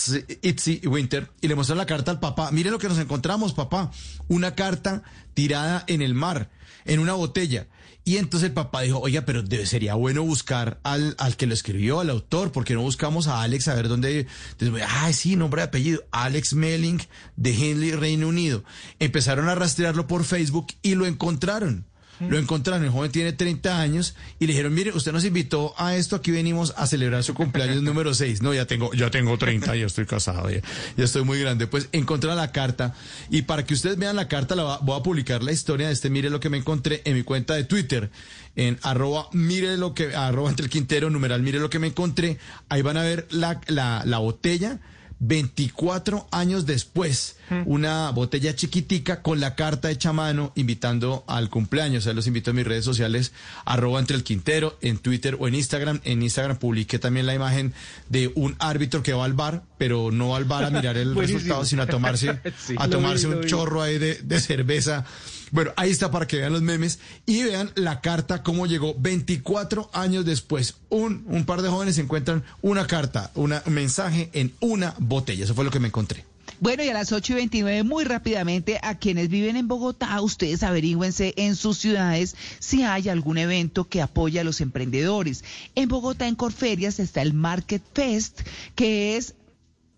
Itzy Winter, y le mostraron la carta al papá. Mire lo que nos encontramos, papá. Una carta tirada en el mar, en una botella. Y entonces el papá dijo, oiga, pero sería bueno buscar al, al que lo escribió, al autor, porque no buscamos a Alex a ver dónde... Entonces, ah, sí, nombre de apellido, Alex Melling de Henley, Reino Unido. Empezaron a rastrearlo por Facebook y lo encontraron. Lo encontraron, el joven tiene 30 años y le dijeron, mire, usted nos invitó a esto, aquí venimos a celebrar su cumpleaños número 6. No, ya tengo, ya tengo 30, ya estoy casado, ya, estoy muy grande. Pues encontré la carta y para que ustedes vean la carta, la voy a publicar la historia de este, mire lo que me encontré en mi cuenta de Twitter, en arroba, mire lo que, arroba entre el Quintero, numeral, mire lo que me encontré. Ahí van a ver la, la, la botella 24 años después, una botella chiquitica con la carta hecha a mano invitando al cumpleaños. O sea, los invito a mis redes sociales, arroba entre el Quintero, en Twitter o en Instagram. En Instagram publiqué también la imagen de un árbitro que va al bar, pero no al bar a mirar el resultado, sino a tomarse, a tomarse un chorro ahí de, de cerveza bueno, ahí está para que vean los memes y vean la carta, cómo llegó 24 años después. Un, un par de jóvenes encuentran una carta, un mensaje en una botella. Eso fue lo que me encontré. Bueno, y a las 8 y 29, muy rápidamente, a quienes viven en Bogotá, ustedes averígüense en sus ciudades si hay algún evento que apoya a los emprendedores. En Bogotá, en Corferias, está el Market Fest, que es,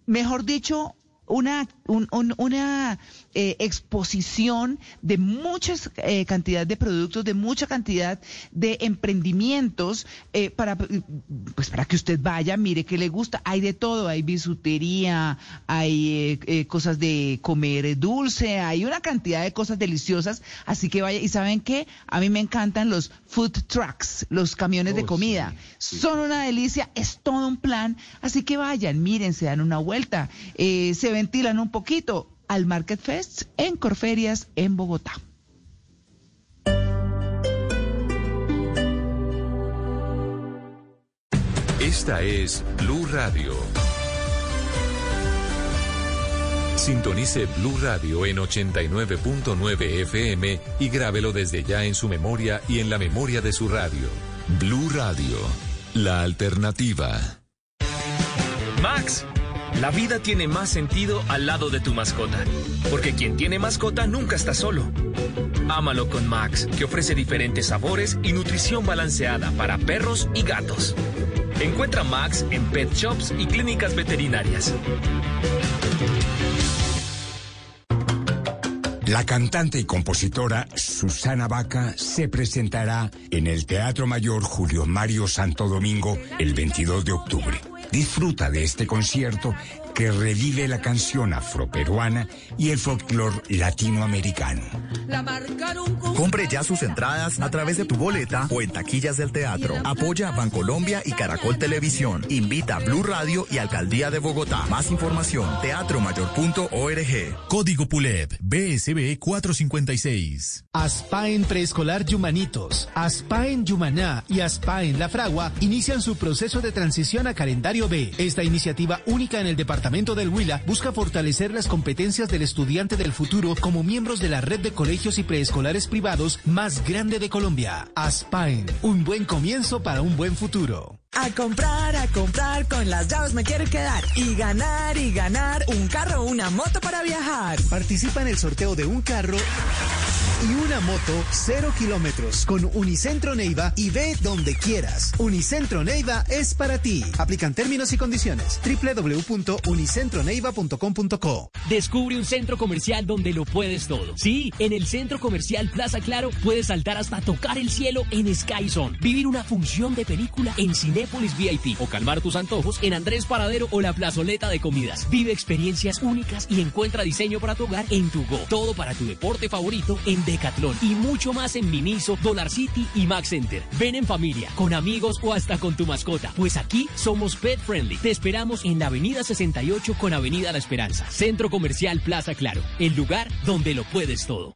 mejor dicho, una una eh, exposición de muchas eh, cantidad de productos, de mucha cantidad de emprendimientos eh, para, pues para que usted vaya, mire que le gusta. Hay de todo, hay bisutería, hay cosas de comer dulce, hay una cantidad de cosas deliciosas. Así que vaya, y ¿saben qué? A mí me encantan los food trucks, los camiones de oh, comida. Son una delicia, es todo un plan. Así que vayan, miren, se dan una vuelta, se ventilan un poquito al Market Fest en Corferias, en Bogotá. Esta es Blue Radio. Sintonice Blue Radio en 89.9 FM y grábelo desde ya en su memoria y en la memoria de su radio. Blue Radio, la alternativa. Max. La vida tiene más sentido al lado de tu mascota, porque quien tiene mascota nunca está solo. Ámalo con Max, que ofrece diferentes sabores y nutrición balanceada para perros y gatos. Encuentra Max en pet shops y clínicas veterinarias. La cantante y compositora Susana Vaca se presentará en el Teatro Mayor Julio Mario Santo Domingo el 22 de octubre. Disfruta de este concierto que revive la canción afroperuana y el folclore latinoamericano. Compre ya sus entradas a través de tu boleta o en taquillas del teatro. Apoya a Bancolombia y Caracol Televisión. Invita a Blue Radio y Alcaldía de Bogotá. Más información, teatromayor.org. Código PULEB, BSB 456. ASPA en Preescolar Yumanitos, ASPA en Yumaná y ASPA en La Fragua inician su proceso de transición a calendario B. Esta iniciativa única en el departamento Departamento del Huila busca fortalecer las competencias del estudiante del futuro como miembros de la red de colegios y preescolares privados más grande de Colombia. ASPAEN, un buen comienzo para un buen futuro. A comprar, a comprar, con las llaves me quiero quedar. Y ganar, y ganar, un carro o una moto para viajar. Participa en el sorteo de un carro y una moto cero kilómetros con Unicentro Neiva y ve donde quieras. Unicentro Neiva es para ti. Aplican términos y condiciones. www.unicentroneiva.com.co Descubre un centro comercial donde lo puedes todo. Sí, en el centro comercial Plaza Claro puedes saltar hasta tocar el cielo en Sky Zone, vivir una función de película en Cinépolis VIP o calmar tus antojos en Andrés Paradero o la plazoleta de comidas. Vive experiencias únicas y encuentra diseño para tu hogar en tu Go. Todo para tu deporte favorito en Decathlon y mucho más en Miniso, Dollar City y Max Center. Ven en familia, con amigos o hasta con tu mascota, pues aquí somos pet friendly. Te esperamos en la Avenida 68 con Avenida La Esperanza, Centro Comercial Plaza Claro, el lugar donde lo puedes todo.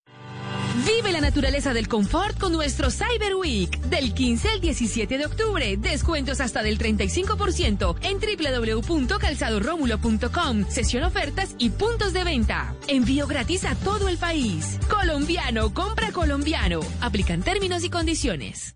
Vive la naturaleza del confort con nuestro Cyber Week. Del 15 al 17 de octubre. Descuentos hasta del 35% en www.calzadoromulo.com. Sesión ofertas y puntos de venta. Envío gratis a todo el país. Colombiano, compra colombiano. Aplican términos y condiciones.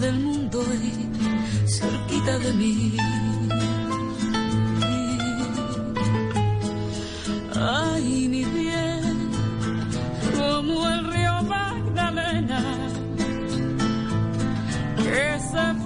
Del mundo y cerquita de mí. Ay, mi bien, como el río Magdalena, que se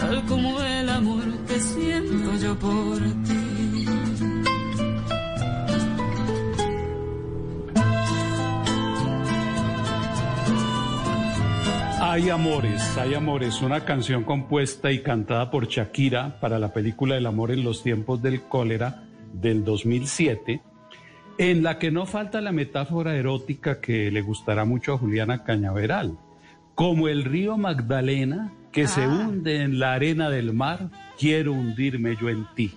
tal como el amor que siento yo por ti. Hay Amores, Hay Amores, una canción compuesta y cantada por Shakira para la película El amor en los tiempos del cólera del 2007, en la que no falta la metáfora erótica que le gustará mucho a Juliana Cañaveral, como el río Magdalena que se Ah. hunde en la arena del mar, quiero hundirme yo en ti.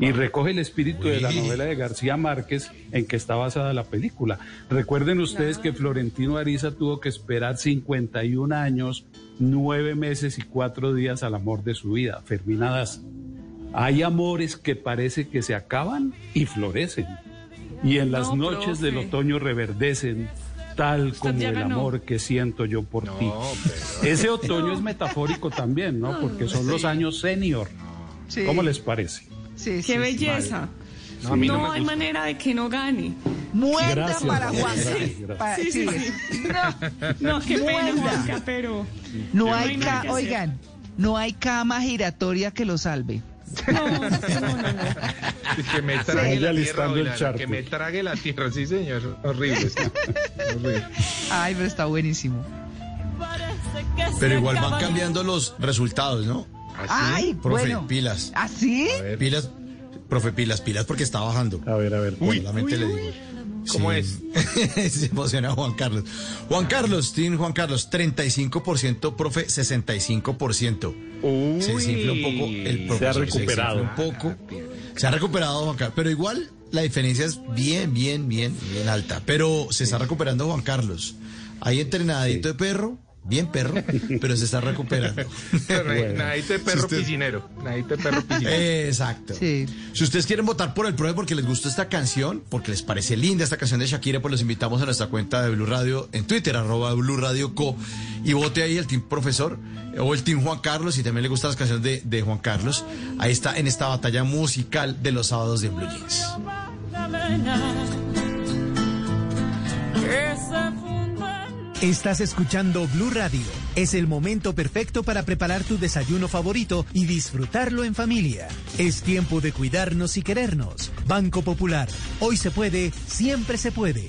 Y recoge el espíritu de la novela de García Márquez en que está basada la película. Recuerden ustedes que Florentino Ariza tuvo que esperar 51 años, 9 meses y 4 días al amor de su vida, Fermina Daza. Hay amores que parece que se acaban y florecen. Y en las No, noches del profe. otoño reverdecen, tal como el amor que siento yo por ti. Ese otoño es metafórico también, ¿no? Porque son los años senior. Sí. ¿Cómo les parece? Qué sí, belleza. No, No, no hay manera de que no gane. Muerta Gracias, para. Pa- Sí, sí, sí. sí. No, qué pena. Juanca, pero No no hay, ca- oigan, no hay cama giratoria que lo salve. Que me Sí. trague Ella la tierra, el Oilana, charco. que me trague la tierra, sí señor, horrible. sí. horrible. Ay, pero está buenísimo. Pero igual van cambiando los resultados, ¿no? Ay, Profe, bueno. pilas. ¿Así? Pilas, profe, pilas, pilas, porque está bajando. A ver, a ver. Uy, solamente le digo. ¿Cómo es? Se emociona Juan Carlos. Juan Carlos, Team Juan Carlos, 35%, profe, 65%. Se desinfla un poco el profesor. Se ha recuperado. desinfla Un poco. Se ha recuperado Juan Carlos. Pero igual la diferencia es bien, bien, bien, bien alta. Pero se está recuperando Juan Carlos. Ahí entrenadito de perro. Bien perro, pero se está recuperando. De perro Si usted- piscinero. De perro piscinero. Exacto. Si ustedes quieren votar por el PROE porque les gustó esta canción, porque les parece linda esta canción de Shakira, pues los invitamos a nuestra cuenta de Blue Radio en Twitter, arroba Blue Radio Co. Y vote ahí el Team Profesor eh, o el Team Juan Carlos, si también le gustan las canciones de, de Juan Carlos. Ahí está en esta batalla musical de los sábados de Blue Jeans. Estás escuchando Blue Radio. Es el momento perfecto para preparar tu desayuno favorito y disfrutarlo en familia. Es tiempo de cuidarnos y querernos. Banco Popular. Hoy se puede, siempre se puede.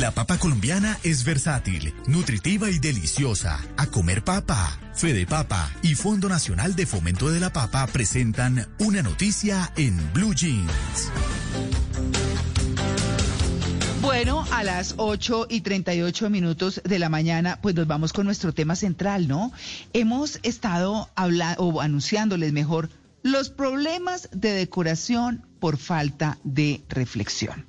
La papa colombiana es versátil, nutritiva y deliciosa. A comer papa. Fede Papa y Fondo Nacional de Fomento de la Papa presentan una noticia en Blue Jeans. Bueno, a las 8 y 38 minutos de la mañana, pues nos vamos con nuestro tema central, ¿no? Hemos estado hablando, o anunciándoles mejor, los problemas de decoración por falta de reflexión.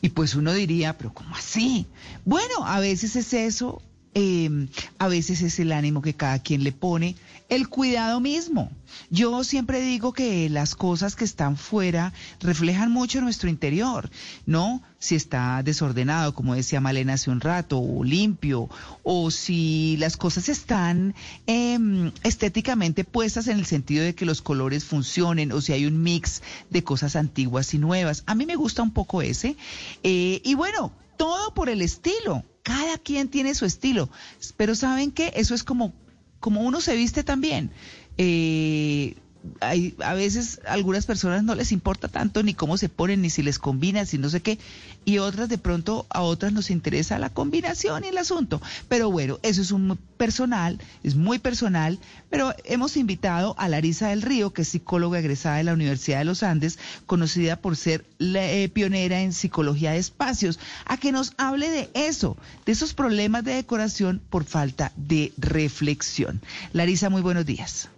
Y pues uno diría, pero ¿cómo así? Bueno, a veces es eso, eh, a veces es el ánimo que cada quien le pone, el cuidado mismo. Yo siempre digo que las cosas que están fuera reflejan mucho nuestro interior, ¿no? Si está desordenado, como decía Malena hace un rato, o limpio, o si las cosas están em, estéticamente puestas en el sentido de que los colores funcionen, o si hay un mix de cosas antiguas y nuevas. A mí me gusta un poco ese. Eh, y bueno, todo por el estilo. Cada quien tiene su estilo. Pero ¿saben qué? Eso es como, como uno se viste también. Eh, hay, a veces a algunas personas no les importa tanto ni cómo se ponen, ni si les combina, si no sé qué, y otras de pronto a otras nos interesa la combinación y el asunto. Pero bueno, eso es un personal, es muy personal, pero hemos invitado a Larisa del Río, que es psicóloga egresada de la Universidad de los Andes, conocida por ser la, eh, pionera en psicología de espacios, a que nos hable de eso, de esos problemas de decoración por falta de reflexión. Larisa, muy buenos días.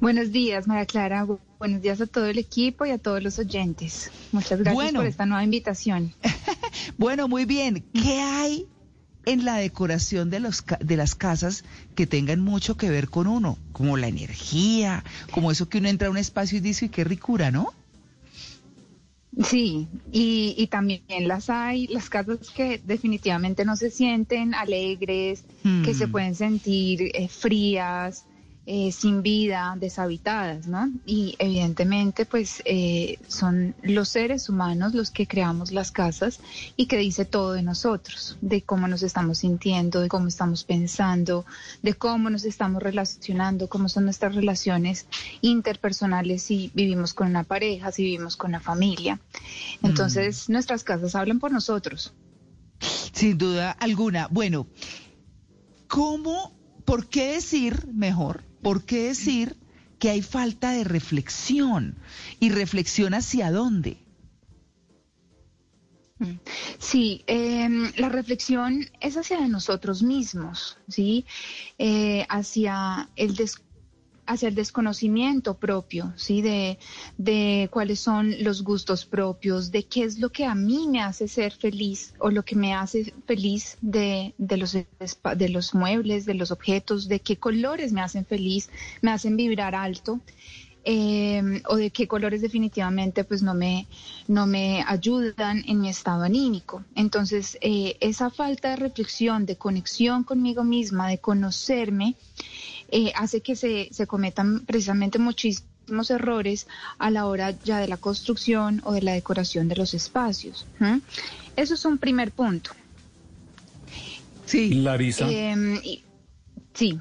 Buenos días, María Clara. Buenos días a todo el equipo y a todos los oyentes. Muchas gracias por esta nueva invitación. bueno, muy bien. ¿Qué hay en la decoración de, los, de las casas que tengan mucho que ver con uno? Como la energía, como eso que uno entra a un espacio y dice, qué ricura, ¿no? Sí, y, también las hay, las casas que definitivamente no se sienten alegres, que se mm. pueden sentir eh, frías, eh, sin vida, deshabitadas, ¿no? Y evidentemente, pues eh, son los seres humanos los que creamos las casas y que dice todo de nosotros, de cómo nos estamos sintiendo, de cómo estamos pensando, de cómo nos estamos relacionando, cómo son nuestras relaciones interpersonales si vivimos con una pareja, si vivimos con una familia. Entonces, mm. nuestras casas hablan por nosotros. Sin duda alguna. Bueno, ¿cómo, por qué decir mejor? ¿Por qué decir que hay falta de reflexión? ¿Y reflexión hacia dónde? Sí, em, la reflexión es hacia nosotros mismos, ¿sí? Eh, hacia el descubrimiento hacia el desconocimiento propio, ¿sí? De, de cuáles son los gustos propios, de qué es lo que a mí me hace ser feliz o lo que me hace feliz de, de, los, de los muebles, de los objetos, de qué colores me hacen feliz, me hacen vibrar alto. Em, o de qué colores definitivamente pues no me, no me ayudan en mi estado anímico. Entonces, eh, esa falta de reflexión, de conexión conmigo misma, de conocerme, eh, hace que se, se cometan precisamente muchísimos errores a la hora ya de la construcción o de la decoración de los espacios. Eso es un primer punto. Sí. Larisa. Em, sí.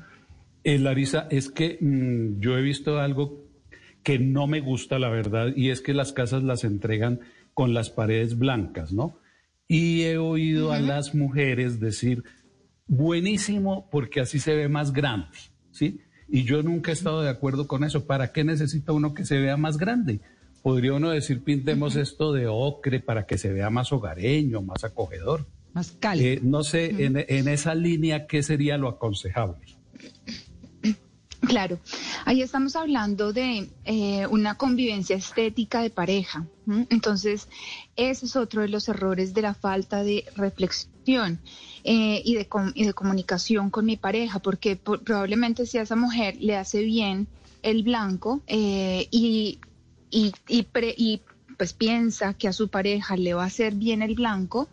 Eh, Larisa, es que mm, yo he visto algo que no me gusta, la verdad, y es que las casas las entregan con las paredes blancas, ¿no? Y he oído a las mujeres decir, buenísimo porque así se ve más grande. ¿Sí? Y yo nunca he estado de acuerdo con eso. ¿Para qué necesita uno que se vea más grande? Podría uno decir, pintemos esto de ocre para que se vea más hogareño, más acogedor. Más cálido. Eh, no sé, en, en, esa línea, ¿qué sería lo aconsejable? Claro, ahí estamos hablando de eh, una convivencia estética de pareja. Entonces, ese es otro de los errores de la falta de reflexión eh, y, de y, de comunicación con mi pareja, porque probablemente si a esa mujer le hace bien el blanco eh, y, y, y pues piensa que a su pareja le va a hacer bien el blanco,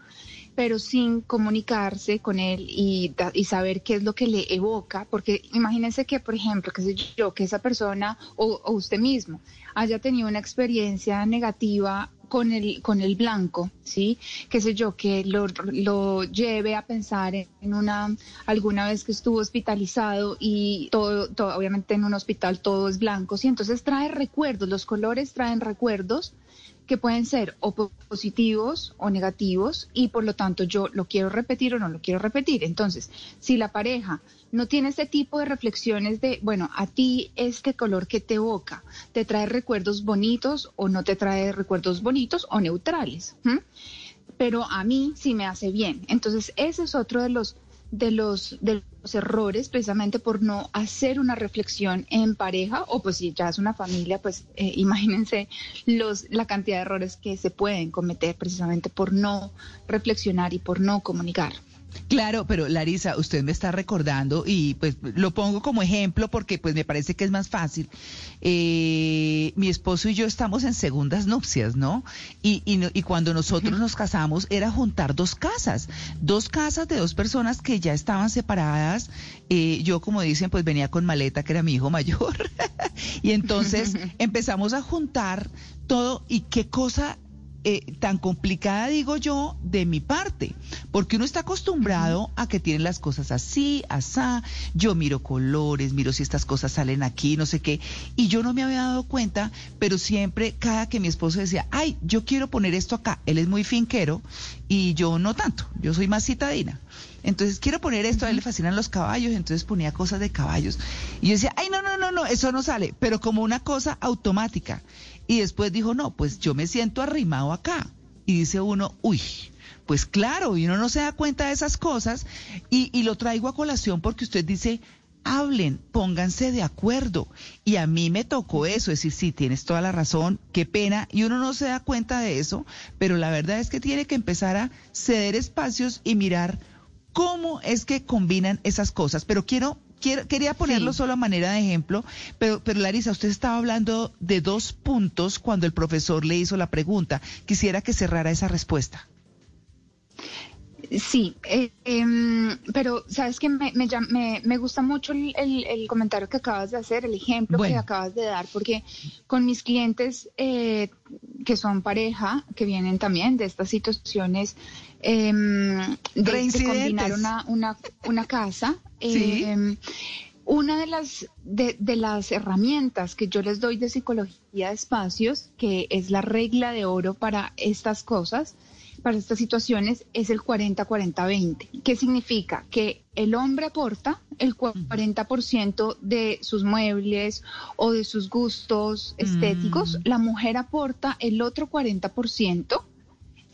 pero sin comunicarse con él y, y, saber qué es lo que le evoca, porque imagínense que, por ejemplo, que sé yo, que esa persona o, usted mismo haya tenido una experiencia negativa con el, con el blanco, ¿sí? Qué sé yo, que lo, lo, lleve a pensar en una, alguna vez que estuvo hospitalizado y todo, todo, obviamente en un hospital todo es blanco, ¿sí? Entonces trae recuerdos, los colores traen recuerdos que pueden ser o positivos o negativos y por lo tanto yo lo quiero repetir o no lo quiero repetir. Entonces, si la pareja no tiene ese tipo de reflexiones de, bueno, a ti este color que te evoca, te trae recuerdos bonitos o no te trae recuerdos bonitos o neutrales, pero a mí sí me hace bien. Entonces, ese es otro de los de los, de los errores precisamente por no hacer una reflexión en pareja o pues si ya es una familia, pues eh, imagínense los, la cantidad de errores que se pueden cometer precisamente por no reflexionar y por no comunicar. Claro, pero Larisa, usted me está recordando y pues lo pongo como ejemplo porque pues me parece que es más fácil. Eh, mi esposo y yo estamos en segundas nupcias, ¿no? Y, y, y cuando nosotros nos casamos era juntar dos casas, dos casas de dos personas que ya estaban separadas. Eh, yo, como dicen, pues venía con maleta, que era mi hijo mayor. y entonces empezamos a juntar todo y qué cosa eh, tan complicada, digo yo, de mi parte, porque uno está acostumbrado a que tienen las cosas así, asá, yo miro colores, miro si estas cosas salen aquí, no sé qué, y yo no me había dado cuenta, pero siempre, cada que mi esposo decía, ay, yo quiero poner esto acá, él es muy finquero y yo no tanto, yo soy más citadina. Entonces quiero poner esto, a él le fascinan los caballos, entonces ponía cosas de caballos. Y yo decía, ay, no, no, no, no, eso no sale, pero como una cosa automática. Y después dijo, no, pues yo me siento arrimado acá. Y dice uno, uy, pues claro, y uno no se da cuenta de esas cosas. Y, lo traigo a colación porque usted dice, hablen, pónganse de acuerdo. Y a mí me tocó eso, es decir, sí, tienes toda la razón, qué pena, y uno no se da cuenta de eso, pero la verdad es que tiene que empezar a ceder espacios y mirar cómo es que combinan esas cosas. Pero quiero Quiero, quería ponerlo solo a manera de ejemplo, pero, pero Larisa, usted estaba hablando de dos puntos cuando el profesor le hizo la pregunta. Quisiera que cerrara esa respuesta. Sí, eh, em, pero sabes que me, me, me, gusta mucho el, el, comentario que acabas de hacer, el ejemplo que acabas de dar, porque con mis clientes eh, que son pareja, que vienen también de estas situaciones eh, de, combinar una, una, una casa, em, una de las, de, de, las herramientas que yo les doy de psicología de espacios, que es la regla de oro para estas cosas, para estas situaciones, es el 40-40-20. ¿Qué significa? Que el hombre aporta el 40% de sus muebles o de sus gustos estéticos, mm. la mujer aporta el otro 40%.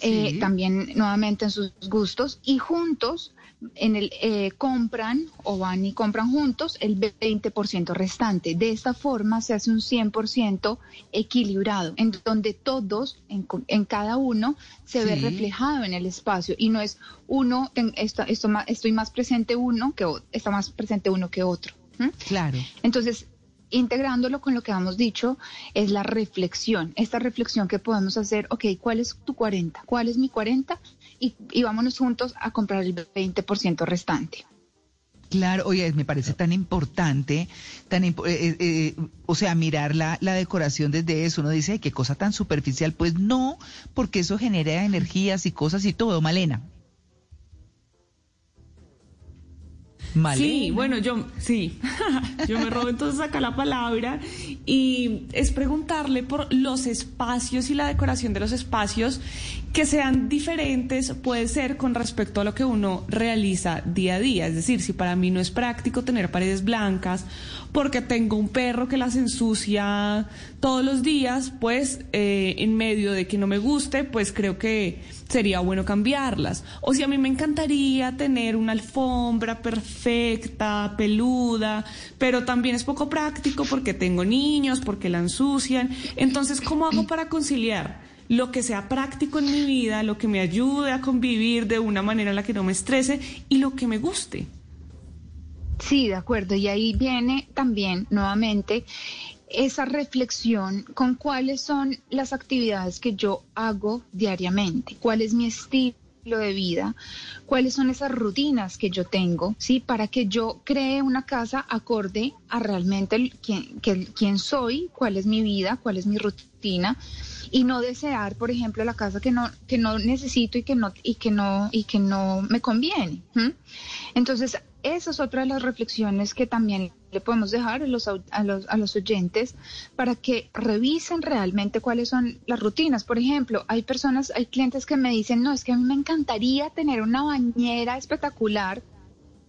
Eh, también nuevamente en sus gustos y juntos en el eh, compran o van y compran juntos el 20% restante. De esta forma se hace un 100% equilibrado, en donde todos, en, en cada uno, se ve reflejado en el espacio y no es uno, esto, esto, estoy más presente uno que está más presente uno que otro. Claro. Entonces, integrándolo con lo que hemos dicho, es la reflexión. Esta reflexión que podemos hacer, ok, ¿cuál es tu 40? ¿Cuál es mi 40? Y, vámonos juntos a comprar el 20% restante. Claro, oye, me parece tan importante, tan eh, eh, eh, o sea, mirar la, la, decoración desde eso. Uno dice, qué cosa tan superficial. Pues no, porque eso genera energías y cosas y todo, Malena. Sí, bueno, yo sí, yo me robo entonces acá la palabra y es preguntarle por los espacios y la decoración de los espacios que sean diferentes, puede ser con respecto a lo que uno realiza día a día. Es decir, si para mí no es práctico tener paredes blancas porque tengo un perro que las ensucia todos los días, pues eh, en medio de que no me guste, pues creo que sería bueno cambiarlas. O si a mí me encantaría tener una alfombra perfecta, peluda, pero también es poco práctico porque tengo niños, porque la ensucian. Entonces, ¿cómo hago para conciliar? lo que sea práctico en mi vida, lo que me ayude a convivir de una manera en la que no me estrese y lo que me guste. Sí, de acuerdo. Y ahí viene también nuevamente esa reflexión con cuáles son las actividades que yo hago diariamente, cuál es mi estilo de vida, cuáles son esas rutinas que yo tengo, ¿sí? Para que yo cree una casa acorde a realmente quién, quién soy, cuál es mi vida, cuál es mi rutina y no desear, por ejemplo, la casa que no que no necesito y que no y que no y que no me conviene. Entonces, esa es otra de las reflexiones que también le podemos dejar a los, a los, a los oyentes para que revisen realmente cuáles son las rutinas. Por ejemplo, hay personas, hay clientes que me dicen, no, es que a mí me encantaría tener una bañera espectacular.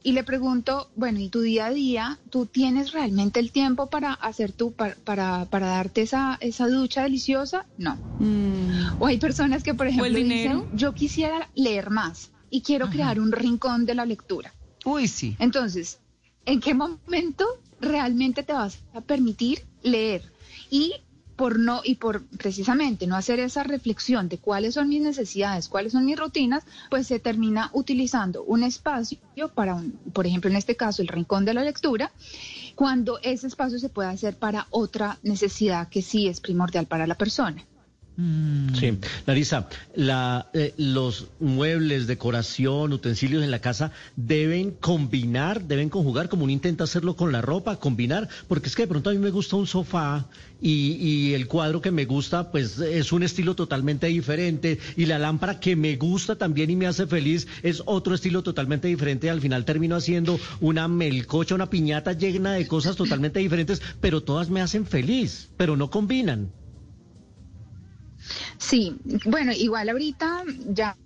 Y le pregunto, bueno, ¿y tu día a día, tú tienes realmente el tiempo para hacer tú, para, para, darte esa, esa ducha deliciosa? No. Mm. O hay personas que, por ejemplo, dicen, yo quisiera leer más y quiero crear un rincón de la lectura. Uy, sí. Entonces, ¿en qué momento realmente te vas a permitir leer? Y por no y por precisamente no hacer esa reflexión de cuáles son mis necesidades, cuáles son mis rutinas, pues se termina utilizando un espacio para un, por ejemplo, en este caso el rincón de la lectura, cuando ese espacio se puede hacer para otra necesidad que sí es primordial para la persona. Sí, Larisa, la, eh, los muebles, decoración, utensilios en la casa deben combinar, deben conjugar, como uno intenta hacerlo con la ropa, combinar, porque es que de pronto a mí me gusta un sofá y, y el cuadro que me gusta, pues es un estilo totalmente diferente y la lámpara que me gusta también y me hace feliz es otro estilo totalmente diferente. Y al final termino haciendo una melcocha, una piñata llena de cosas totalmente diferentes, pero todas me hacen feliz, pero no combinan. Sí, bueno, igual ahorita ya,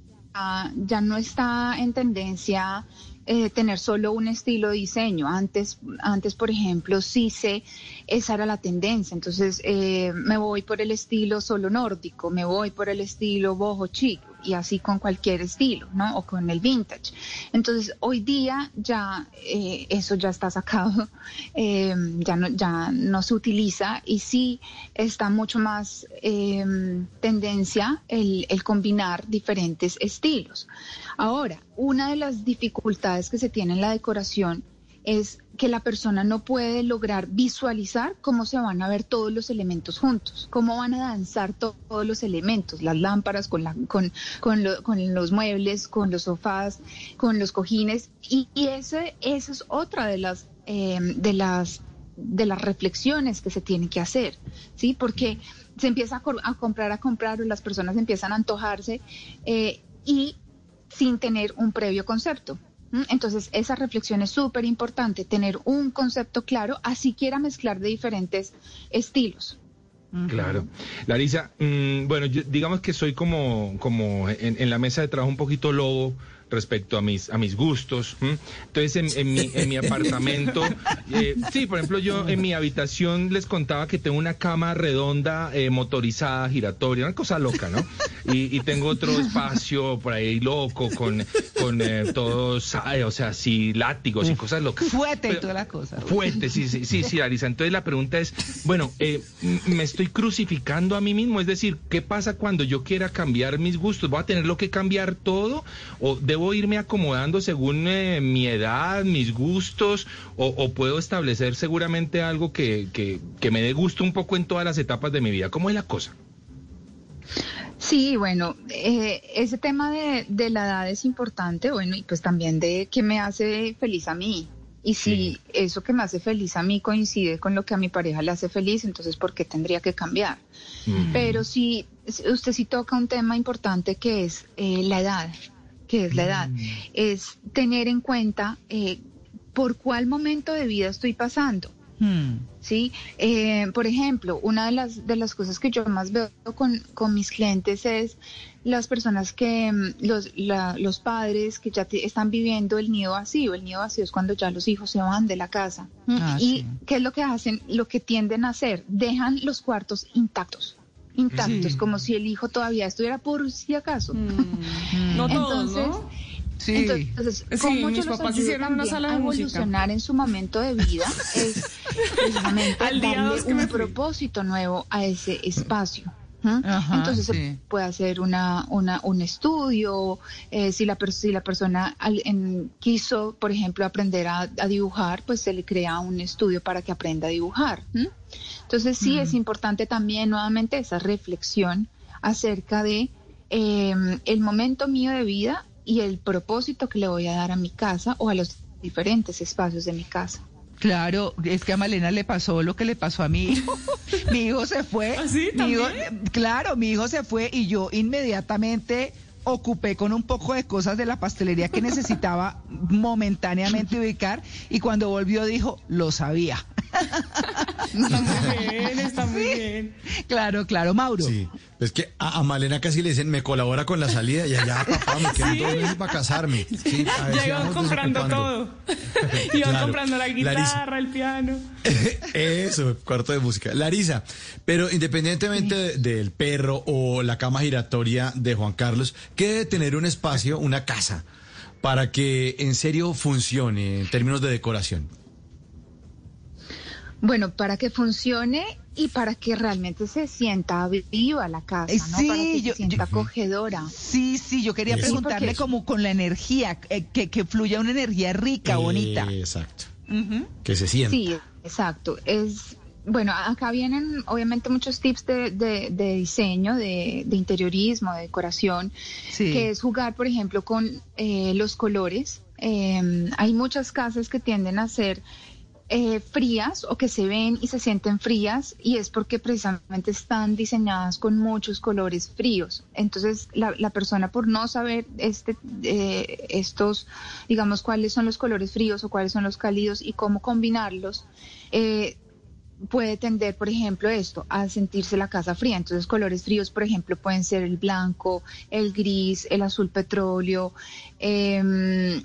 ya no está en tendencia eh, tener solo un estilo de diseño. Antes, antes, por ejemplo, sí se, esa era la tendencia. Entonces, eh, me voy por el estilo solo nórdico, me voy por el estilo boho chic y así con cualquier estilo, ¿no? O con el vintage. Entonces, hoy día ya eh, eso ya está sacado, eh, ya, no, se utiliza y sí está mucho más eh, tendencia el combinar diferentes estilos. Ahora, una de las dificultades que se tiene en la decoración es que la persona no puede lograr visualizar cómo se van a ver todos los elementos juntos, cómo van a danzar todos los elementos, las lámparas con, la, con, con, los muebles, con los sofás, con los cojines. Y, ese, esa es otra de las, em, de las de las reflexiones que se tienen que hacer, ¿sí? Porque se empieza a, comprar, a comprar, o las personas empiezan a antojarse eh, y sin tener un previo concepto. Entonces, esa reflexión es súper importante, tener un concepto claro, así quiera mezclar de diferentes estilos. Claro. Larisa, mm, bueno, digamos que soy como, como en, la mesa de trabajo un poquito lobo respecto a mis, a mis gustos. Entonces, en, mi, en mi apartamento, eh, sí, por ejemplo, yo en mi habitación les contaba que tengo una cama redonda, eh, motorizada, giratoria, una cosa loca, ¿no? Y, tengo otro espacio por ahí loco, con, con eh, todos, o sea, sí, látigos y cosas locas. Fuete y toda la cosa. Fuete, sí, sí, sí, sí, Larisa. Entonces la pregunta es, bueno, me estoy crucificando a mí mismo, es decir, ¿qué pasa cuando yo quiera cambiar mis gustos? ¿Voy a tenerlo que cambiar todo o debo irme acomodando según eh, mi edad, mis gustos, o, puedo establecer seguramente algo que, que, me dé gusto un poco en todas las etapas de mi vida? ¿Cómo es la cosa? Sí, bueno, eh, ese tema de, de, la edad es importante, bueno, y pues también de qué me hace feliz a mí. Y si eso que me hace feliz a mí coincide con lo que a mi pareja le hace feliz, entonces ¿por qué tendría que cambiar? Pero si usted sí toca un tema importante que es eh, la edad que es la edad, mm. es tener en cuenta eh, por cuál momento de vida estoy pasando. Hmm. Sí, eh, por ejemplo, una de las de las cosas que yo más veo con, con mis clientes es las personas que mm, los los padres que ya están viviendo el nido vacío. El nido vacío es cuando ya los hijos se van de la casa. Ah, y qué es lo que hacen, lo que tienden a hacer, dejan los cuartos intactos intactos, como si el hijo todavía estuviera por si acaso. Mm. no todos, ¿no? Sí. Entonces, como mis papás hicieron una sala de evolucionar en su momento de vida es precisamente darle un propósito nuevo a ese espacio. Entonces se puede hacer una, una, un estudio, eh, si, la si la persona quiso, por ejemplo, aprender a, dibujar, pues se le crea un estudio para que aprenda a dibujar. Entonces sí es importante también nuevamente esa reflexión acerca de em, el momento mío de vida y el propósito que le voy a dar a mi casa o a los diferentes espacios de mi casa. Claro, es que a Malena le pasó lo que le pasó a mi hijo. mi hijo se fue. ¿Así? ¿Ah, claro, mi hijo se fue y yo inmediatamente ocupé con un poco de cosas de la pastelería que necesitaba momentáneamente ubicar y cuando volvió dijo, lo sabía. Está muy bien, está muy bien. Claro, claro, Mauro. Sí, es que a, Malena casi le dicen, me colabora con la salida y allá, papá, me quedan dos meses para casarme. Sí, ya iban comprando todo. iban comprando la guitarra, el piano. Eso, cuarto de música. Larisa, pero independientemente del perro o la cama giratoria de Juan Carlos, ¿qué debe tener un espacio, una casa, para que en serio funcione en términos de decoración? Bueno, para que funcione y para que realmente se sienta viva la casa, ¿no? sí, para que yo- se sienta acogedora. Sí, sí, yo quería Sí, preguntarle como con la energía, eh, que, que fluya una energía rica, bonita. Exacto. Que se sienta. Sí, exacto. Es bueno, acá vienen obviamente muchos tips de, de- de diseño, de, de interiorismo, de decoración, Sí. que es jugar, por ejemplo, con eh, los colores. Eh, hay muchas casas que tienden a ser eh, frías o que se ven y se sienten frías y es porque precisamente están diseñadas con muchos colores fríos. Entonces la, persona por no saber este, eh, estos, digamos, cuáles son los colores fríos o cuáles son los cálidos y cómo combinarlos, eh, puede tender, por ejemplo, esto, a sentirse la casa fría. Entonces, colores fríos, por ejemplo, pueden ser el blanco, el gris, el azul petróleo. em,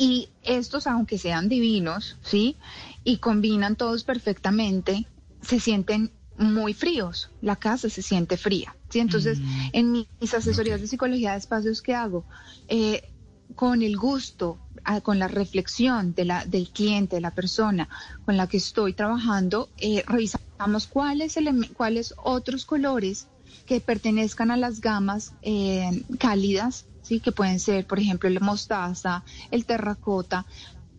y estos, aunque sean divinos, ¿sí? Y combinan todos perfectamente, se sienten muy fríos. La casa se siente fría, ¿sí? Entonces, en mis asesorías de psicología de espacios que hago, eh, con el gusto, ah, con la reflexión de la, del cliente, de la persona con la que estoy trabajando, eh, revisamos cuáles, cuáles otros colores que pertenezcan a las gamas eh, cálidas, ¿sí? que pueden ser, por ejemplo, el mostaza, el terracota,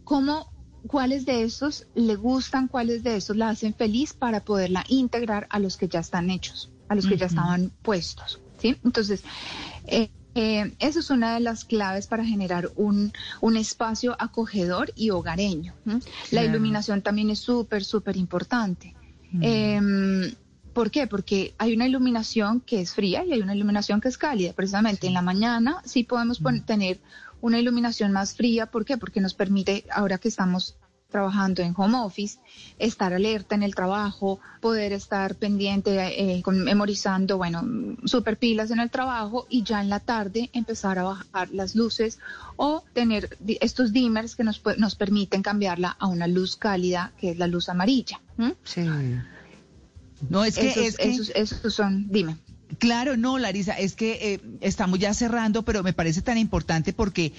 cómo, cuáles de estos le gustan, cuáles de estos la hacen feliz para poderla integrar a los que ya están hechos, a los que ya estaban puestos. ¿sí? Entonces, eh, eh, eso es una de las claves para generar un, un espacio acogedor y hogareño. La Claro. iluminación también es súper, súper importante. ¿Por qué? Porque hay una iluminación que es fría y hay una iluminación que es cálida. Precisamente en la mañana sí podemos pon- tener una iluminación más fría. ¿Por qué? Porque nos permite, ahora que estamos trabajando en home office, estar alerta en el trabajo, poder estar pendiente, eh, con- memorizando, bueno, super pilas en el trabajo y ya en la tarde empezar a bajar las luces o tener estos dimmers que nos, nos permiten cambiarla a una luz cálida, que es la luz amarilla. ¿m? Sí. No, es que, Esos- es que- esos, esos son, dime. Claro, no, Larisa, es que eh, estamos ya cerrando, pero me parece tan importante porque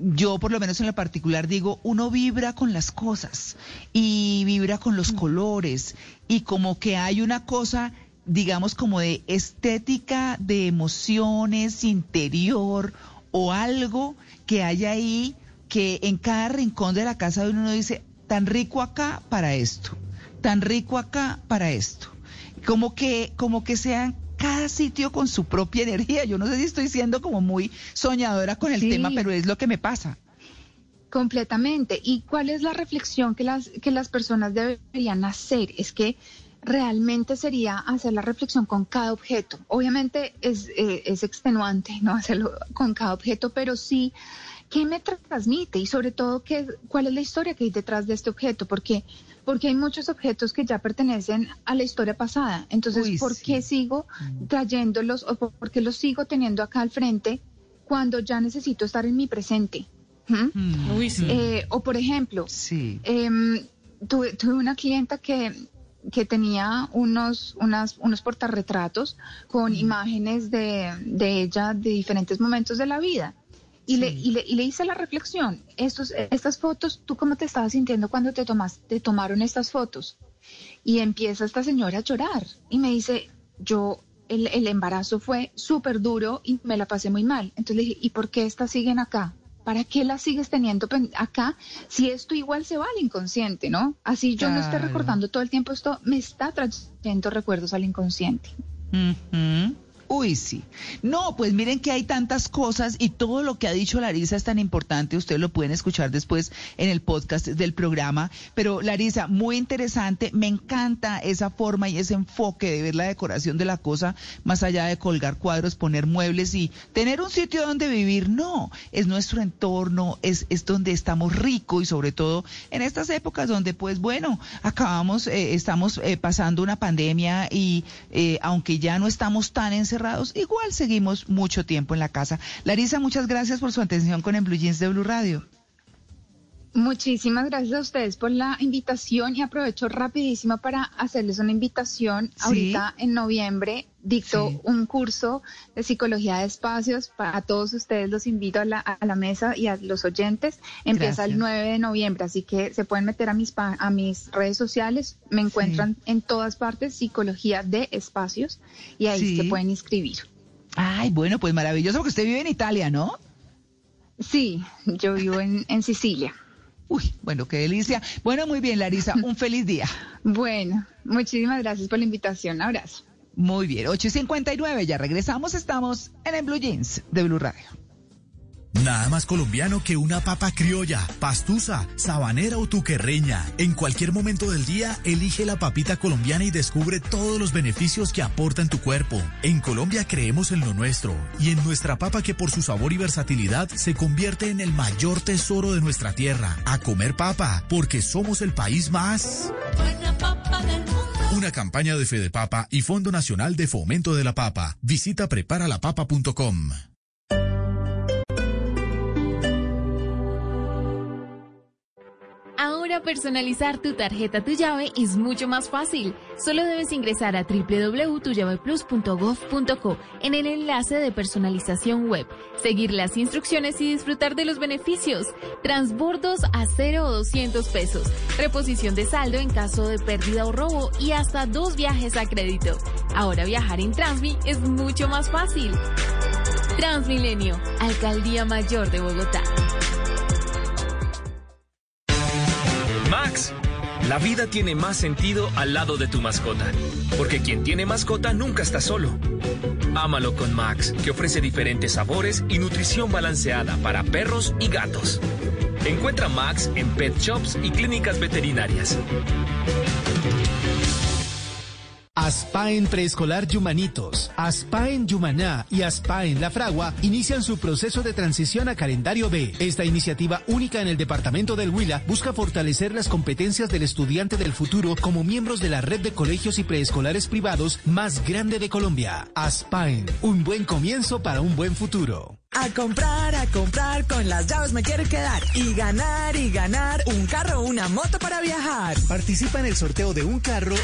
yo, por lo menos en lo particular, digo, uno vibra con las cosas y vibra con los colores y como que hay una cosa, digamos, como de estética, de emociones, interior o algo que hay ahí que en cada rincón de la casa de uno uno dice, tan rico acá para esto, tan rico acá para esto como que, como que sean cada sitio con su propia energía. Yo no sé si estoy siendo como muy soñadora con el Sí. tema, pero es lo que me pasa. Completamente. ¿Y cuál es la reflexión que las, que las personas deberían hacer? Es que realmente sería hacer la reflexión con cada objeto. Obviamente es, eh, es extenuante no hacerlo con cada objeto, pero sí, ¿qué me transmite? Y sobre todo, ¿qué, ¿cuál es la historia que hay detrás de este objeto? Porque, porque hay muchos objetos que ya pertenecen a la historia pasada. Entonces, Uy, ¿por sí. qué sigo trayéndolos o por qué los sigo teniendo acá al frente cuando ya necesito estar en mi presente? ¿Mm? Uy, sí. Eh, o por ejemplo, Sí. em, tuve, tuve una clienta que, que tenía unos, unas, unos portarretratos con imágenes de, de ella de diferentes momentos de la vida. Y, le, y, le, y le hice la reflexión, estos, estas fotos, ¿tú cómo te estabas sintiendo cuando te, tomas, te tomaron estas fotos? Y empieza esta señora a llorar y me dice, yo, el, el embarazo fue súper duro y me la pasé muy mal. Entonces le dije, ¿y por qué estas siguen acá? ¿Para qué las sigues teniendo acá si esto igual se va al inconsciente, ¿no? Así yo no esté Claro. recordando todo el tiempo esto, me está trayendo recuerdos al inconsciente. Ujú. Uy, sí. No, pues miren que hay tantas cosas y todo lo que ha dicho Larisa es tan importante. Ustedes lo pueden escuchar después en el podcast del programa. Pero Larisa, muy interesante. Me encanta esa forma y ese enfoque de ver la decoración de la cosa, más allá de colgar cuadros, poner muebles y tener un sitio donde vivir. No, es nuestro entorno, es, es donde estamos ricos y sobre todo en estas épocas donde, pues bueno, acabamos, eh, estamos eh, pasando una pandemia y eh, aunque ya no estamos tan encerrados, igual seguimos mucho tiempo en la casa. Larisa, muchas gracias por su atención con el Blue Jeans de Blue Radio. Muchísimas gracias a ustedes por la invitación y aprovecho rapidísimo para hacerles una invitación. Ahorita en noviembre dicto un curso de psicología de espacios para todos ustedes. Los invito a la, a la mesa y a los oyentes. Empieza el 9 de noviembre, así que se pueden meter a mis, a mis redes sociales. Me encuentran en todas partes psicología de espacios y ahí se pueden inscribir. Ay, bueno, pues maravilloso porque usted vive en Italia, ¿no? Sí, yo vivo en, en Sicilia. Uy, bueno, qué delicia. Bueno, muy bien, Larisa, un feliz día. Bueno, muchísimas gracias por la invitación. Abrazo. Muy bien, 8.59, ya regresamos, estamos en el Blue Jeans de Blue Radio. Nada más colombiano que una papa criolla, pastusa, sabanera o tuquerreña. En cualquier momento del día, elige la papita colombiana y descubre todos los beneficios que aporta en tu cuerpo. En Colombia creemos en lo nuestro y en nuestra papa que por su sabor y versatilidad se convierte en el mayor tesoro de nuestra tierra. A comer papa, porque somos el país más... Una campaña de Fede Papa y Fondo Nacional de Fomento de la Papa. Visita preparalapapa.com. Ahora personalizar tu tarjeta Tu Llave es mucho más fácil. Solo debes ingresar a www.tullaveplus.gov.co en el enlace de personalización web, seguir las instrucciones y disfrutar de los beneficios. Transbordos a 0 o 200 pesos, reposición de saldo en caso de pérdida o robo y hasta dos viajes a crédito. Ahora viajar en Transmi es mucho más fácil. Transmilenio, Alcaldía Mayor de Bogotá. La vida tiene más sentido al lado de tu mascota, porque quien tiene mascota nunca está solo. Ámalo con Max, que ofrece diferentes sabores y nutrición balanceada para perros y gatos. Encuentra Max en pet shops y clínicas veterinarias. Aspaen Preescolar Yumanitos, Aspaen Yumaná y Aspaen La Fragua inician su proceso de transición a calendario B. Esta iniciativa única en el departamento del Huila busca fortalecer las competencias del estudiante del futuro como miembros de la red de colegios y preescolares privados más grande de Colombia. Aspaen, un buen comienzo para un buen futuro. A comprar, a comprar, con las llaves me quiero quedar. Y ganar, y ganar, un carro o una moto para viajar. Participa en el sorteo de un carro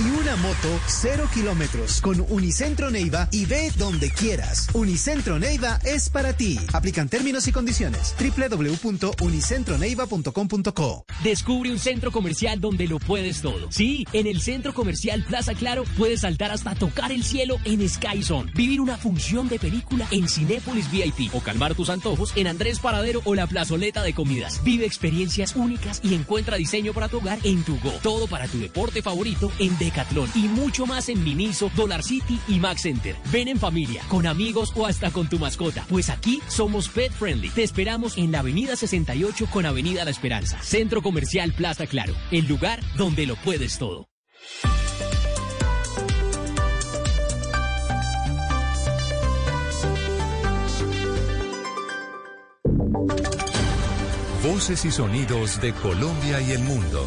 y una moto cero kilómetros con Unicentro Neiva y ve donde quieras. Unicentro Neiva es para ti. Aplican términos y condiciones. www.unicentroneiva.com.co Descubre un centro comercial donde lo puedes todo. Sí, en el centro comercial Plaza Claro puedes saltar hasta tocar el cielo en Sky Zone, vivir una función de película en Cinépolis VIP o calmar tus antojos en Andrés Paradero o la plazoleta de comidas. Vive experiencias únicas y encuentra diseño para tu hogar en tu Go. Todo para tu deporte favorito en Decathlon y mucho más en Miniso, Dollar City y Max Center. Ven en familia, con amigos o hasta con tu mascota, pues aquí somos pet friendly. Te esperamos en la Avenida 68 con Avenida La Esperanza. Centro Comercial Plaza Claro, el lugar donde lo puedes todo. Voces y sonidos de Colombia y el mundo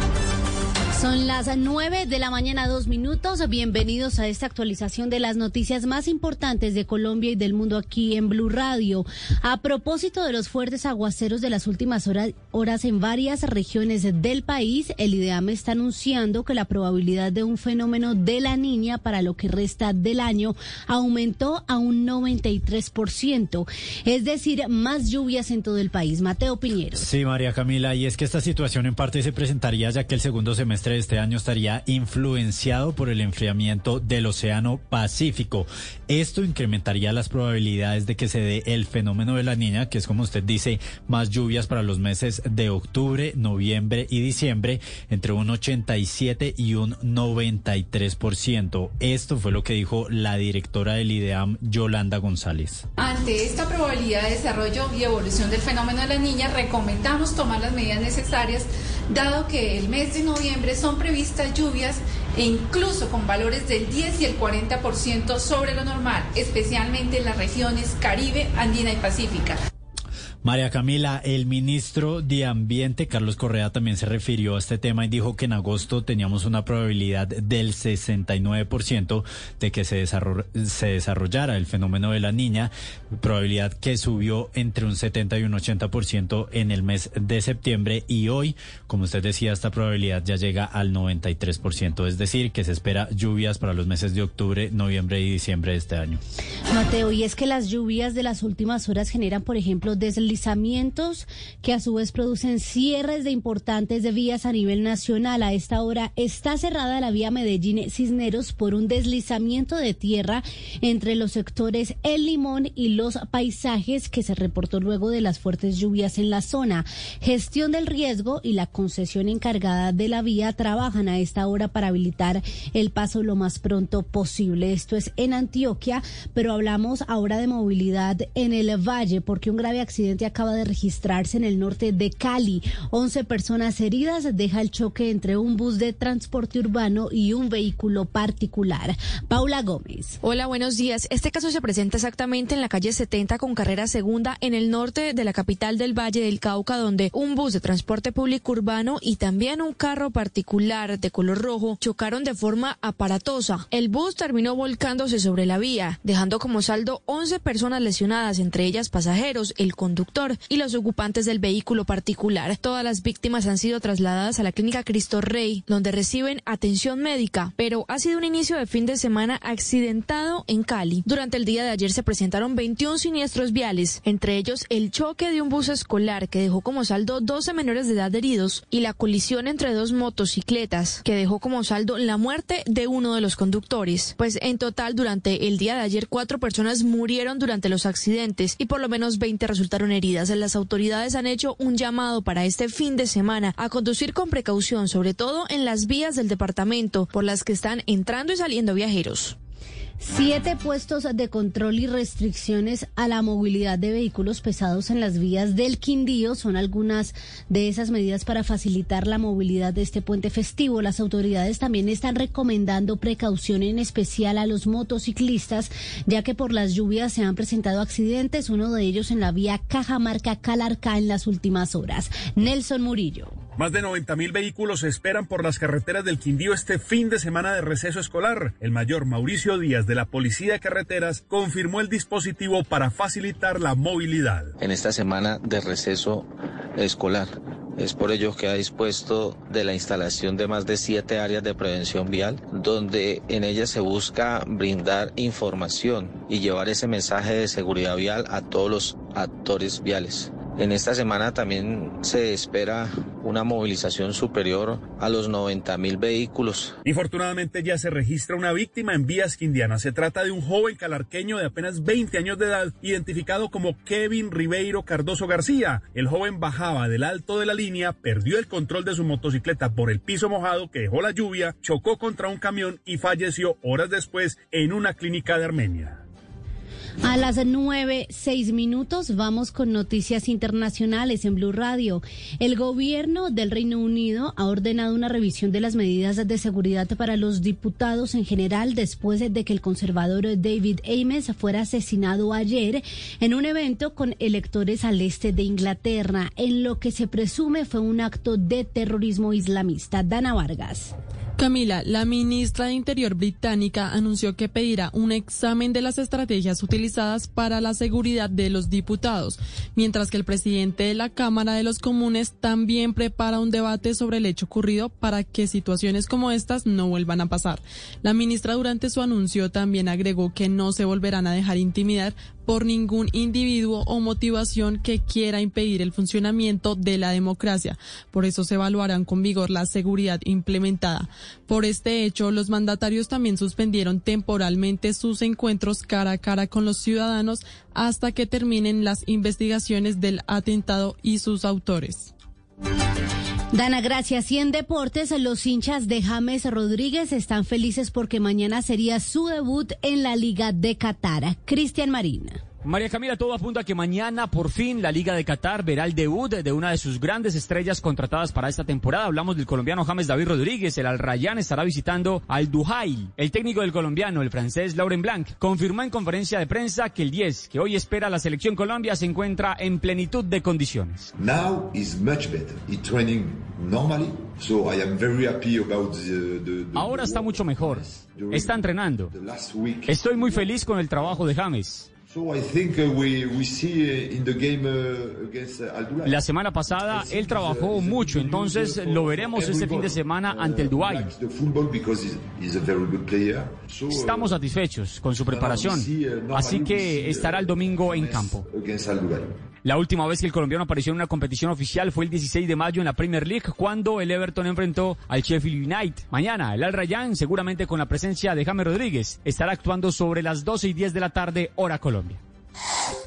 Son las 9 de la mañana, dos minutos. Bienvenidos a esta actualización de las noticias más importantes de Colombia y del mundo aquí en Blue Radio. A propósito de los fuertes aguaceros de las últimas horas, horas en varias regiones del país, el IDEAM está anunciando que la probabilidad de un fenómeno de la niña para lo que resta del año aumentó a un 93%, es decir, más lluvias en todo el país. Mateo Piñero. Sí, María Camila, y es que esta situación en parte se presentaría ya que el segundo semestre este año estaría influenciado por el enfriamiento del Océano Pacífico. Esto incrementaría las probabilidades de que se dé el fenómeno de la niña, que es como usted dice, más lluvias para los meses de octubre, noviembre y diciembre, entre un 87 y un 93%. Esto fue lo que dijo la directora del IDEAM, Yolanda González. Ante esta probabilidad de desarrollo y evolución del fenómeno de la niña, recomendamos tomar las medidas necesarias, dado que el mes de noviembre son previstas lluvias e incluso con valores del 10 y el 40% sobre lo normal, especialmente en las regiones Caribe, Andina y Pacífica. María Camila, el ministro de Ambiente, Carlos Correa, también se refirió a este tema y dijo que en agosto teníamos una probabilidad del 69% de que se, se desarrollara el fenómeno de la niña, probabilidad que subió entre un 70 y un 80% en el mes de septiembre y hoy, como usted decía, esta probabilidad ya llega al 93%, es decir, que se espera lluvias para los meses de octubre, noviembre y diciembre de este año. Mateo, y es que las lluvias de las últimas horas generan, por ejemplo, desde deslizamientos que a su vez producen cierres de importantes vías a nivel nacional. A esta hora está cerrada la vía Medellín-Cisneros por un deslizamiento de tierra entre los sectores El Limón y los paisajes que se reportó luego de las fuertes lluvias en la zona. Gestión del riesgo y la concesión encargada de la vía trabajan a esta hora para habilitar el paso lo más pronto posible. Esto es en Antioquia, pero hablamos ahora de movilidad en el valle porque un grave accidente acaba de registrarse en el norte de Cali. 11 personas heridas deja el choque entre un bus de transporte urbano y un vehículo particular. Paula Gómez. Hola, buenos días. Este caso se presenta exactamente en la calle 70 con carrera segunda en el norte de la capital del Valle del Cauca, donde un bus de transporte público urbano y también un carro particular de color rojo chocaron de forma aparatosa. El bus terminó volcándose sobre la vía, dejando como saldo 11 personas lesionadas, entre ellas pasajeros, el conductor y los ocupantes del vehículo particular. Todas las víctimas han sido trasladadas a la clínica Cristo Rey, donde reciben atención médica, pero ha sido un inicio de fin de semana accidentado en Cali. Durante el día de ayer se presentaron 21 siniestros viales, entre ellos el choque de un bus escolar que dejó como saldo 12 menores de edad heridos y la colisión entre dos motocicletas que dejó como saldo la muerte de uno de los conductores. Pues en total durante el día de ayer cuatro personas murieron durante los accidentes y por lo menos 20 resultaron heridos las autoridades han hecho un llamado para este fin de semana a conducir con precaución, sobre todo en las vías del departamento por las que están entrando y saliendo viajeros. Siete puestos de control y restricciones a la movilidad de vehículos pesados en las vías del Quindío son algunas de esas medidas para facilitar la movilidad de este puente festivo. Las autoridades también están recomendando precaución en especial a los motociclistas, ya que por las lluvias se han presentado accidentes, uno de ellos en la vía Cajamarca-Calarca en las últimas horas. Nelson Murillo. Más de 90 mil vehículos esperan por las carreteras del Quindío este fin de semana de receso escolar. El mayor Mauricio Díaz de la Policía de Carreteras confirmó el dispositivo para facilitar la movilidad. En esta semana de receso escolar. Es por ello que ha dispuesto de la instalación de más de siete áreas de prevención vial, donde en ellas se busca brindar información y llevar ese mensaje de seguridad vial a todos los actores viales. En esta semana también se espera una movilización superior a los 90 mil vehículos. Infortunadamente ya se registra una víctima en vías quindianas. Se trata de un joven calarqueño de apenas 20 años de edad, identificado como Kevin Ribeiro Cardoso García. El joven bajaba del alto de la línea, perdió el control de su motocicleta por el piso mojado que dejó la lluvia, chocó contra un camión y falleció horas después en una clínica de Armenia. A las nueve, seis minutos vamos con noticias internacionales en Blue Radio. El gobierno del Reino Unido ha ordenado una revisión de las medidas de seguridad para los diputados en general después de que el conservador David Ames fuera asesinado ayer en un evento con electores al este de Inglaterra, en lo que se presume fue un acto de terrorismo islamista. Dana Vargas. Camila, la ministra de Interior británica anunció que pedirá un examen de las estrategias utilizadas para la seguridad de los diputados, mientras que el presidente de la Cámara de los Comunes también prepara un debate sobre el hecho ocurrido para que situaciones como estas no vuelvan a pasar. La ministra durante su anuncio también agregó que no se volverán a dejar intimidar por ningún individuo o motivación que quiera impedir el funcionamiento de la democracia. Por eso se evaluarán con vigor la seguridad implementada. Por este hecho, los mandatarios también suspendieron temporalmente sus encuentros cara a cara con los ciudadanos hasta que terminen las investigaciones del atentado y sus autores. Dana, gracias. Y en deportes, los hinchas de James Rodríguez están felices porque mañana sería su debut en la Liga de Qatar. Cristian Marina. María Camila, todo apunta a que mañana por fin la Liga de Qatar verá el debut de una de sus grandes estrellas contratadas para esta temporada. Hablamos del colombiano James David Rodríguez. El Al Rayyan estará visitando al Duhail. El técnico del colombiano, el francés Laurent Blanc, confirmó en conferencia de prensa que el 10 que hoy espera la selección Colombia se encuentra en plenitud de condiciones. Now is much better. He's training normally, so I am very happy about the, the, the Ahora está mucho mejor. Está entrenando. Estoy muy feliz con el trabajo de James. So I think uh, we, we see uh, in the game uh, against uh, Al Duhail. La semana pasada él trabajó mucho, entonces lo veremos este fin de semana ante el Dubai. The football because he's, he's a very good player. So, uh, Estamos satisfechos con su preparación, así que estará el domingo en campo. La última vez que el colombiano apareció en una competición oficial fue el 16 de mayo en la Premier League cuando el Everton enfrentó al Sheffield United. Mañana el Al Rayyan, seguramente con la presencia de James Rodríguez, estará actuando sobre las 12 y 10 de la tarde, hora Colombia.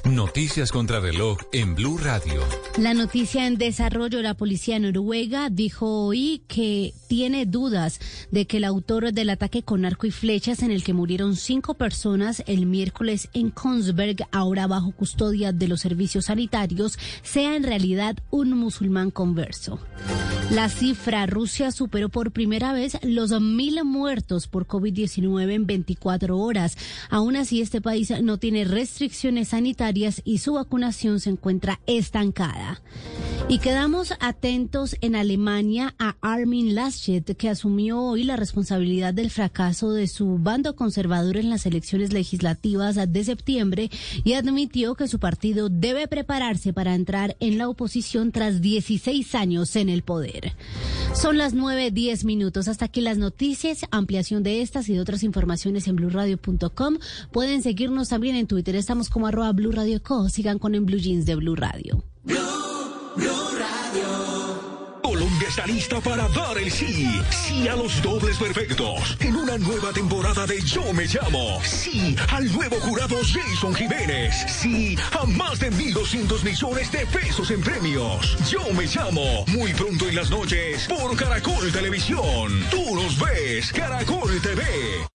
Noticias contra reloj en Blue Radio. La noticia en desarrollo, la policía noruega dijo hoy que tiene dudas de que el autor del ataque con arco y flechas en el que murieron cinco personas el miércoles en Kongsberg, ahora bajo custodia de los servicios sanitarios, sea en realidad un musulmán converso. La cifra, Rusia superó por primera vez los mil muertos por COVID-19 en 24 horas. Aún así, este país no tiene restricciones sanitarias y su vacunación se encuentra estancada. Y quedamos atentos en Alemania a Armin Laschet, que asumió hoy la responsabilidad del fracaso de su bando conservador en las elecciones legislativas de septiembre y admitió que su partido debe prepararse para entrar en la oposición tras 16 años en el poder. Son las 9.10 minutos. Hasta aquí las noticias. Ampliación de estas y de otras informaciones en blurradio.com. Pueden seguirnos también en Twitter. Estamos como arroba Blue Co. Sigan con en Blue Jeans de Blue Radio. Colombia está lista para dar el sí. Sí a los dobles perfectos. En una nueva temporada de Yo Me Llamo. Sí al nuevo jurado Jason Jiménez. Sí a más de 1.200 millones de pesos en premios. Yo Me Llamo. Muy pronto en las noches por Caracol Televisión. Tú los ves. Caracol TV.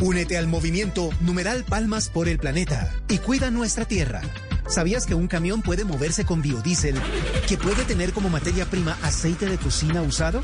Únete al movimiento Numeral Palmas por el Planeta y cuida nuestra tierra. ¿Sabías que un camión puede moverse con biodiesel que puede tener como materia prima aceite de cocina usado?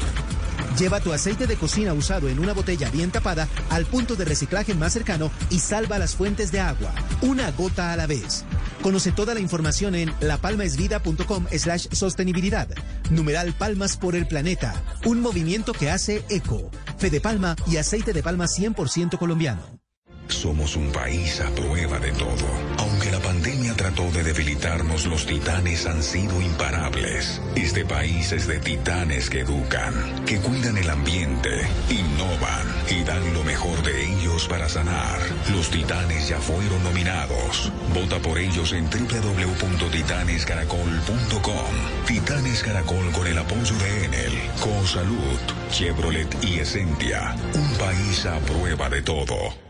Lleva tu aceite de cocina usado en una botella bien tapada al punto de reciclaje más cercano y salva las fuentes de agua, una gota a la vez. Conoce toda la información en lapalmaesvida.com slash sostenibilidad. Numeral Palmas por el Planeta, un movimiento que hace eco. Fede Palma y aceite de palma 100% colombiano. Somos un país a prueba de todo. Trató de debilitarnos, los titanes han sido imparables. Este país es de titanes que educan, que cuidan el ambiente, innovan y dan lo mejor de ellos para sanar. Los titanes ya fueron nominados. Vota por ellos en www.titanescaracol.com. Titanes Caracol con el apoyo de Enel, Cosalud, Chevrolet y Essentia. Un país a prueba de todo.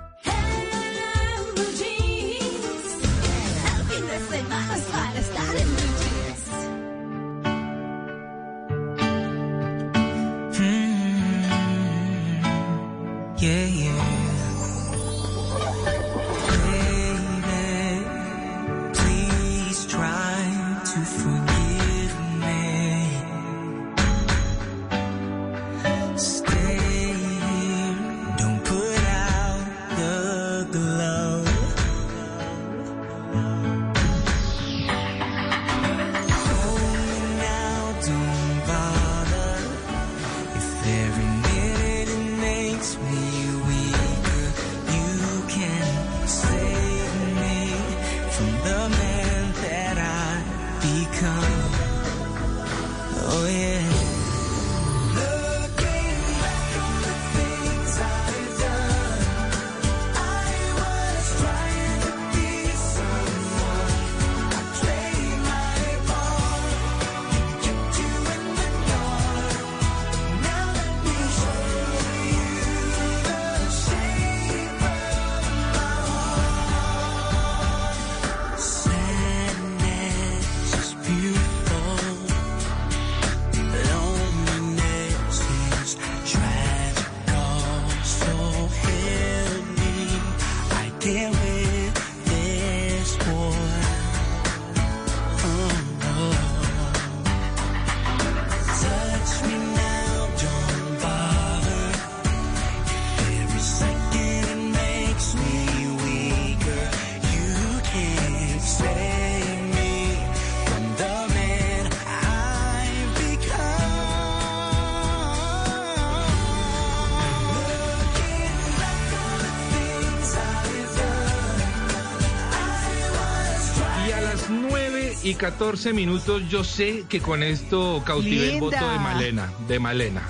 14 minutos. Yo sé que con esto cautivé el voto de Malena, de Malena.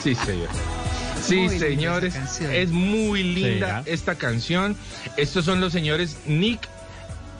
Sí, señor. Sí, Muy señores, es muy linda Sí. esta canción. Estos son los señores Nick,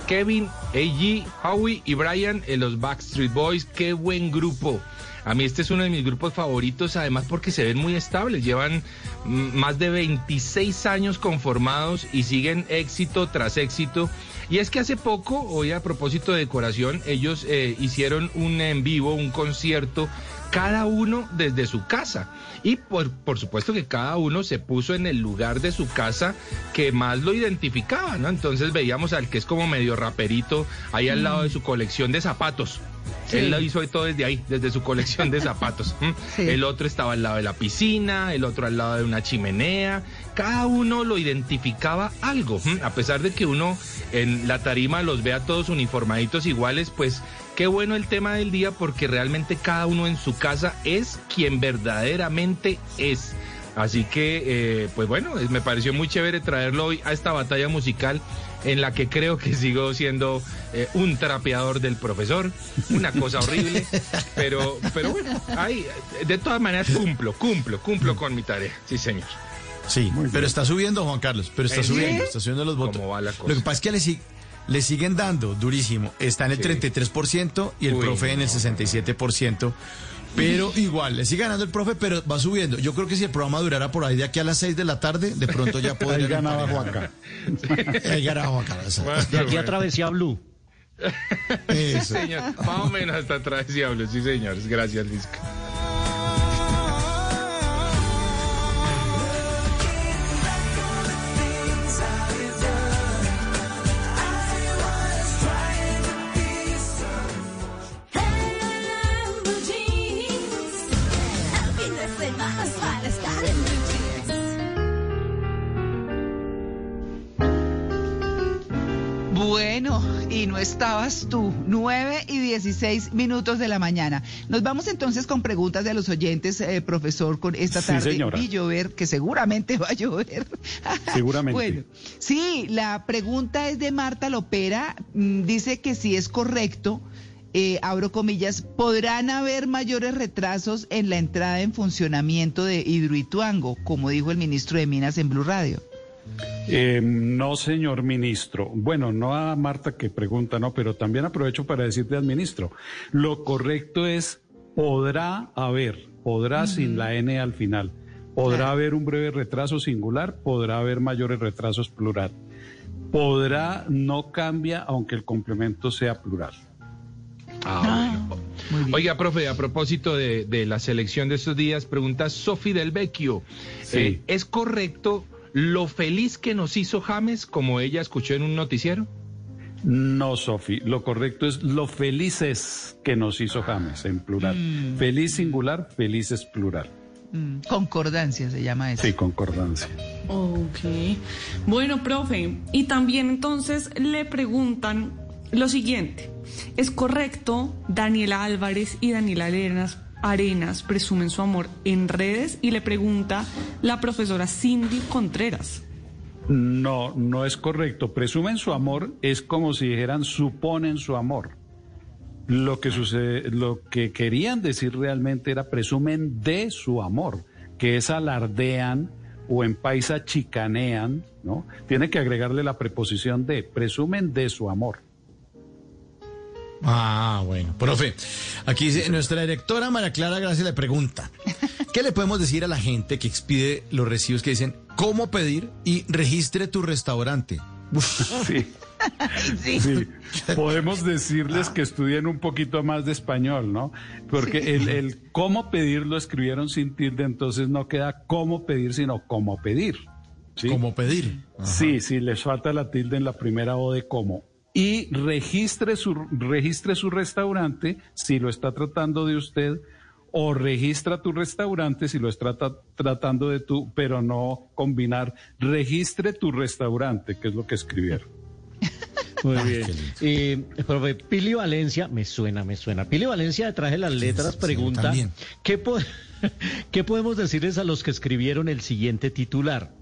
Kevin, AG, Howie y Brian en los Backstreet Boys. Qué buen grupo. A mí este es uno de mis grupos favoritos, además porque se ven muy estables. Llevan mm, más de 26 años conformados y siguen éxito tras éxito. Y es que hace poco, hoy a propósito de decoración, ellos eh, hicieron un en vivo, un concierto, cada uno desde su casa. Y por, por supuesto que cada uno se puso en el lugar de su casa que más lo identificaba, ¿no? Entonces veíamos al que es como medio raperito ahí al lado de su colección de zapatos. Sí. Él lo hizo todo desde ahí, desde su colección de zapatos. El otro estaba al lado de la piscina, el otro al lado de una chimenea. Cada uno lo identificaba algo. A pesar de que uno en la tarima los vea todos uniformaditos iguales, pues qué bueno el tema del día porque realmente cada uno en su casa es quien verdaderamente es. Así que, eh, pues bueno, me pareció muy chévere traerlo hoy a esta batalla musical en la que creo que sigo siendo eh, un trapeador del profesor, una cosa horrible, pero, pero bueno, ay, de todas maneras cumplo, cumplo, cumplo con mi tarea, sí señor. Sí, pero está subiendo, Juan Carlos, pero está ¿Sí? subiendo, está subiendo los votos. ¿Cómo va la cosa? Lo que pasa es que le, sig- le siguen dando durísimo. Está en el Sí. 33% y el Uy, profe en el no. 67%. Pero igual, le sigue ganando el profe, pero va subiendo. Yo creo que si el programa durara por ahí de aquí a las 6 de la tarde, de pronto ya podría. Ahí ganaba Juanca. Ahí ganaba Juan Carlos. De aquí a Travesía Blue. Sí, señor, más o menos hasta atrás, diablo, sí señores, gracias Lisca. 16 minutos de la mañana. Nos vamos entonces con preguntas de los oyentes, eh, profesor, con esta Sí, tarde señora. y llover, que seguramente va a llover. Seguramente. Bueno, sí, la pregunta es de Marta Lopera. Mm, Dice que si es correcto, eh, abro comillas, podrán haber mayores retrasos en la entrada en funcionamiento de Hidroituango, como dijo el ministro de Minas en Blue Radio. Eh, no, señor ministro. Bueno, no a Marta que pregunta, no, pero también aprovecho para decirle al ministro. Lo correcto es podrá haber, podrá sin la N al final. Podrá haber un breve retraso singular, podrá haber mayores retrasos plural. Podrá no cambia aunque el complemento sea plural. Ah, bueno. Oiga, profe, a propósito de, de la selección de estos días, pregunta Sofi del Vecchio. Sí. Eh, ¿Es correcto lo feliz que nos hizo James, como ella escuchó en un noticiero? No, Sofi, lo correcto es lo felices que nos hizo James en plural. Mm. Feliz singular, felices plural. Mm, concordancia se llama eso. Sí, concordancia. Ok. Bueno, profe, y también entonces le preguntan lo siguiente. ¿Es correcto Daniela Álvarez y Daniela Arenas, Arenas presumen su amor en redes? Y le pregunta la profesora Cindy Contreras. No, no es correcto. Presumen su amor es como si dijeran suponen su amor. Lo que sucede, lo que querían decir realmente era presumen de su amor, que es alardean o en paisa chicanean, ¿no? Tiene que agregarle la preposición de, presumen de su amor. Ah, bueno. Profe, aquí dice, nuestra directora María Clara Gracia le pregunta, ¿qué le podemos decir a la gente que expide los recibos que dicen cómo pedir y registre tu restaurante? Sí. Sí. Podemos decirles que estudien un poquito más de español, ¿no? Porque el, el cómo pedir lo escribieron sin tilde, entonces no queda cómo pedir, sino cómo pedir. ¿sí? ¿Cómo pedir? Sí, sí, les falta la tilde en la primera O de cómo. Y registre su, registre su restaurante si lo está tratando de usted, o registra tu restaurante si lo está trata- tratando de tú, pero no combinar. Registre tu restaurante, que es lo que escribieron. Muy bien. Eh, profe, Pili Valencia, me suena, me suena. Pili Valencia, detrás de las letras, pregunta. ¿qué, po- ¿qué podemos decirles a los que escribieron el siguiente titular?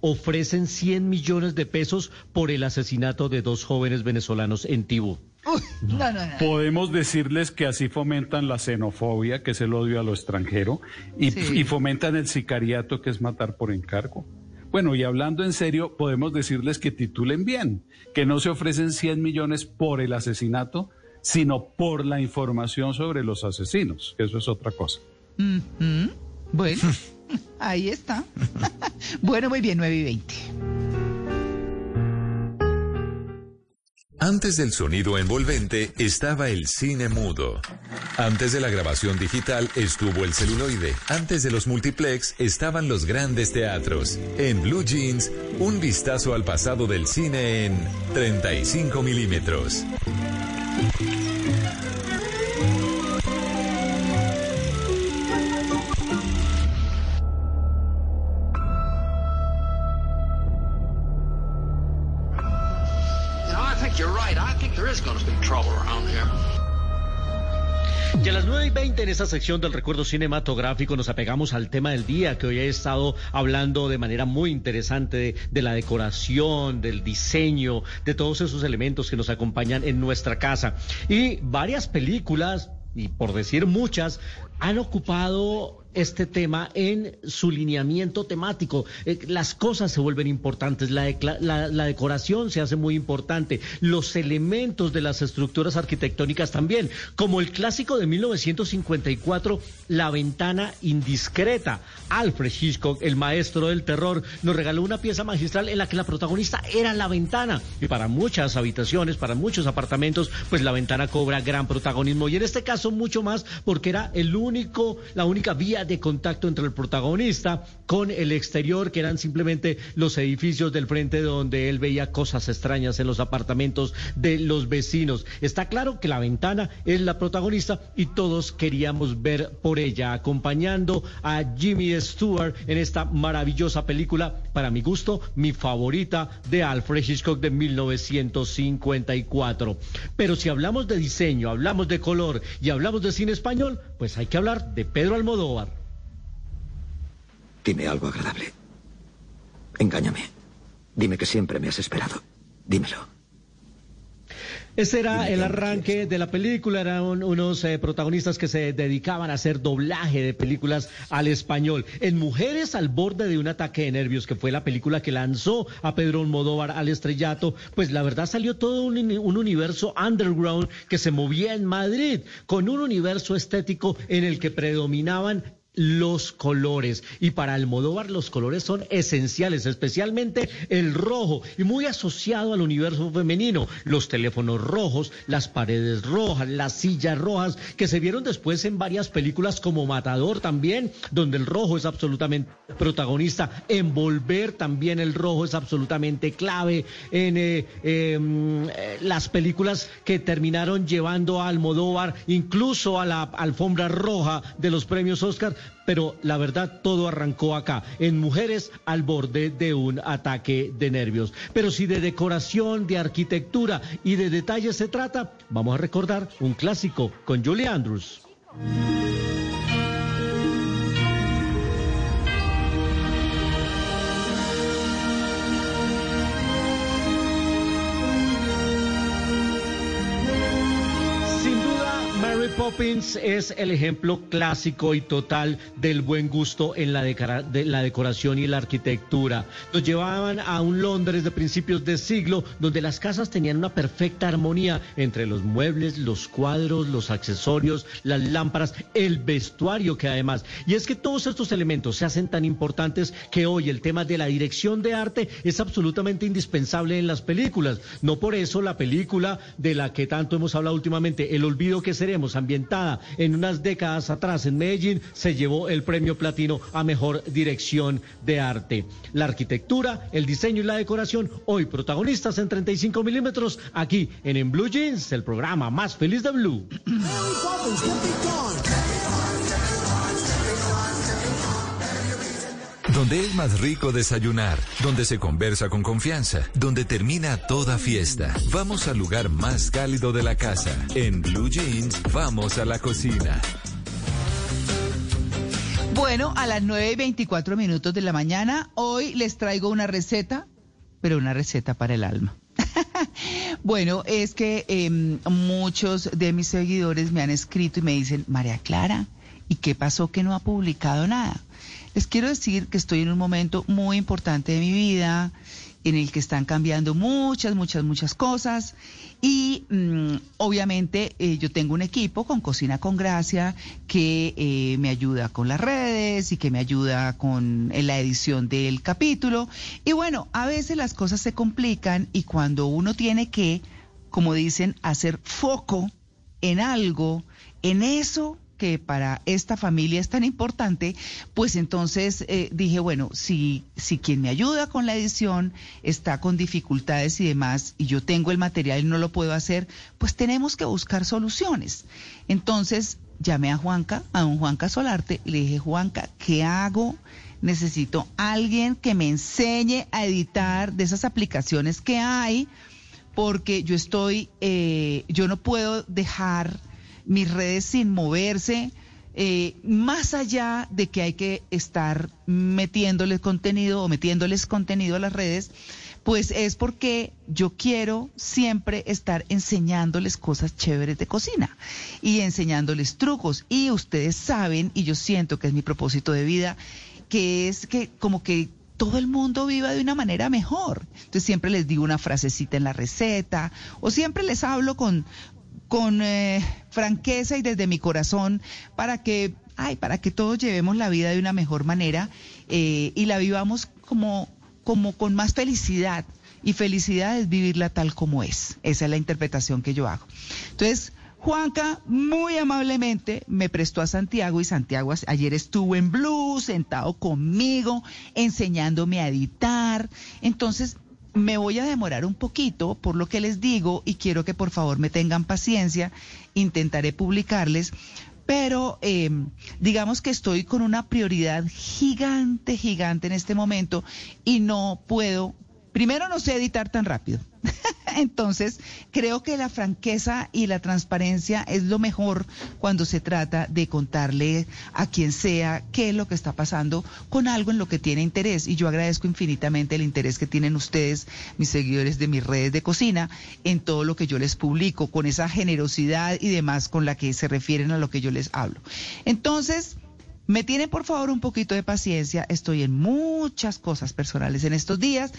Ofrecen 100 millones de pesos por el asesinato de dos jóvenes venezolanos en Tibú. no, no, no. Podemos decirles que así fomentan la xenofobia, que es el odio a lo extranjero, y, Sí. y fomentan el sicariato, que es matar por encargo. Bueno, y hablando en serio, podemos decirles que titulen bien, que no se ofrecen 100 millones por el asesinato, sino por la información sobre los asesinos, que eso es otra cosa. Bueno, ahí está. bueno, muy bien, 9 y 20. Antes del sonido envolvente estaba el cine mudo. Antes de la grabación digital estuvo el celuloide. Antes de los multiplex estaban los grandes teatros. En Blue Jeans, un vistazo al pasado del cine en 35 milímetros. Y a las 9 y 20 en esta sección del recuerdo cinematográfico nos apegamos al tema del día que hoy he estado hablando de manera muy interesante de la decoración, del diseño, de todos esos elementos que nos acompañan en nuestra casa. Y varias películas, y por decir muchas, han ocupado este tema en su lineamiento temático. Eh, las cosas se vuelven importantes, la, la- la decoración se hace muy importante, los elementos de las estructuras arquitectónicas también, como el clásico de 1954, La ventana indiscreta. Alfred Hitchcock, el maestro del terror, nos regaló una pieza magistral en la que la protagonista era la ventana. Y para muchas habitaciones, para muchos apartamentos, pues la ventana cobra gran protagonismo. Y en este caso mucho más porque era el único, la única vía de contacto entre el protagonista con el exterior, que eran simplemente los edificios del frente donde él veía cosas extrañas en los apartamentos de los vecinos. Está claro que la ventana es la protagonista y todos queríamos ver por ella, acompañando a Jimmy Stewart en esta maravillosa película, para mi gusto, mi favorita de Alfred Hitchcock de 1954. Pero si hablamos de diseño, hablamos de color y hablamos de cine español, pues hay que hablar de Pedro Almodóvar. Dime algo agradable. Engáñame. Dime que siempre me has esperado. Dímelo. Ese era el arranque de la película, eran unos eh, protagonistas que se dedicaban a hacer doblaje de películas al español. En Mujeres al borde de un ataque de nervios, que fue la película que lanzó a Pedro Almodóvar al estrellato, pues la verdad salió todo un, uni- un universo underground que se movía en Madrid, con un universo estético en el que predominaban los colores. Y para Almodóvar los colores son esenciales, especialmente el rojo y muy asociado al universo femenino. Los teléfonos rojos, las paredes rojas, las sillas rojas, que se vieron después en varias películas como Matador también, donde el rojo es absolutamente protagonista. Envolver también el rojo es absolutamente clave en eh, mm, eh, las películas que terminaron llevando a Almodóvar incluso a la alfombra roja de los premios Oscar, pero la verdad todo arrancó acá, en Mujeres al borde de un ataque de nervios. Pero si de decoración, de arquitectura y de detalles se trata, vamos a recordar un clásico con Julie Andrews. Poppins es el ejemplo clásico y total del buen gusto en la, decoración y la arquitectura. Nos llevaban a un Londres de principios de siglo donde las casas tenían una perfecta armonía entre los muebles, los cuadros, los accesorios, las lámparas, el vestuario que además. Y es que todos estos elementos se hacen tan importantes que hoy el tema de la dirección de arte es absolutamente indispensable en las películas. No por eso la película de la que tanto hemos hablado últimamente, El olvido que seremos, ambientada en unas décadas atrás en Medellín, se llevó el premio platino a mejor dirección de arte. La arquitectura, el diseño y la decoración, hoy protagonistas en 35 milímetros, aquí en En Blue Jeans, el programa más feliz de Blue. Donde es más rico desayunar, donde se conversa con confianza, donde termina toda fiesta. Vamos al lugar más cálido de la casa. En Blue Jeans, vamos a la cocina. Bueno, a las 9 y 24 minutos de la mañana, hoy les traigo una receta, pero una receta para el alma. Bueno, es que em, muchos de mis seguidores me han escrito y me dicen, María Clara, ¿y qué pasó que no ha publicado nada? Les quiero decir que estoy en un momento muy importante de mi vida, en el que están cambiando muchas, muchas, muchas cosas. Y mm, obviamente eh, yo tengo un equipo con Cocina con Gracia que eh, me ayuda con las redes y que me ayuda con la edición del capítulo. Y bueno, a veces las cosas se complican y cuando uno tiene que, como dicen, hacer foco en algo, en eso que para esta familia es tan importante, pues entonces eh, dije, bueno, si, si quien me ayuda con la edición está con dificultades y demás, y yo tengo el material y no lo puedo hacer, pues tenemos que buscar soluciones. Entonces llamé a Juanca, a don Juanca Solarte, y le dije, Juanca, ¿qué hago? Necesito alguien que me enseñe a editar de esas aplicaciones que hay, porque yo estoy, eh, yo no puedo dejar mis redes sin moverse, eh, más allá de que hay que estar metiéndoles contenido o metiéndoles contenido a las redes, pues es porque yo quiero siempre estar enseñándoles cosas chéveres de cocina y enseñándoles trucos. Y ustedes saben, y yo siento que es mi propósito de vida, que es que como que todo el mundo viva de una manera mejor. Entonces siempre les digo una frasecita en la receta o siempre les hablo con, con eh, franqueza y desde mi corazón para que, ay, para que todos llevemos la vida de una mejor manera eh, y la vivamos como, como con más felicidad. Y felicidad es vivirla tal como es. Esa es la interpretación que yo hago. Entonces, Juanca muy amablemente me prestó a Santiago y Santiago ayer estuvo en Blue, sentado conmigo, enseñándome a editar. Entonces, me voy a demorar un poquito por lo que les digo y quiero que por favor me tengan paciencia. Intentaré publicarles, pero eh, digamos que estoy con una prioridad gigante, gigante en este momento y no puedo, primero no sé editar tan rápido. Entonces, creo que la franqueza y la transparencia es lo mejor cuando se trata de contarle a quien sea qué es lo que está pasando con algo en lo que tiene interés. Y yo agradezco infinitamente el interés que tienen ustedes, mis seguidores de mis redes de cocina, en todo lo que yo les publico, con esa generosidad y demás con la que se refieren a lo que yo les hablo. Entonces, me tienen por favor un poquito de paciencia, estoy en muchas cosas personales en estos días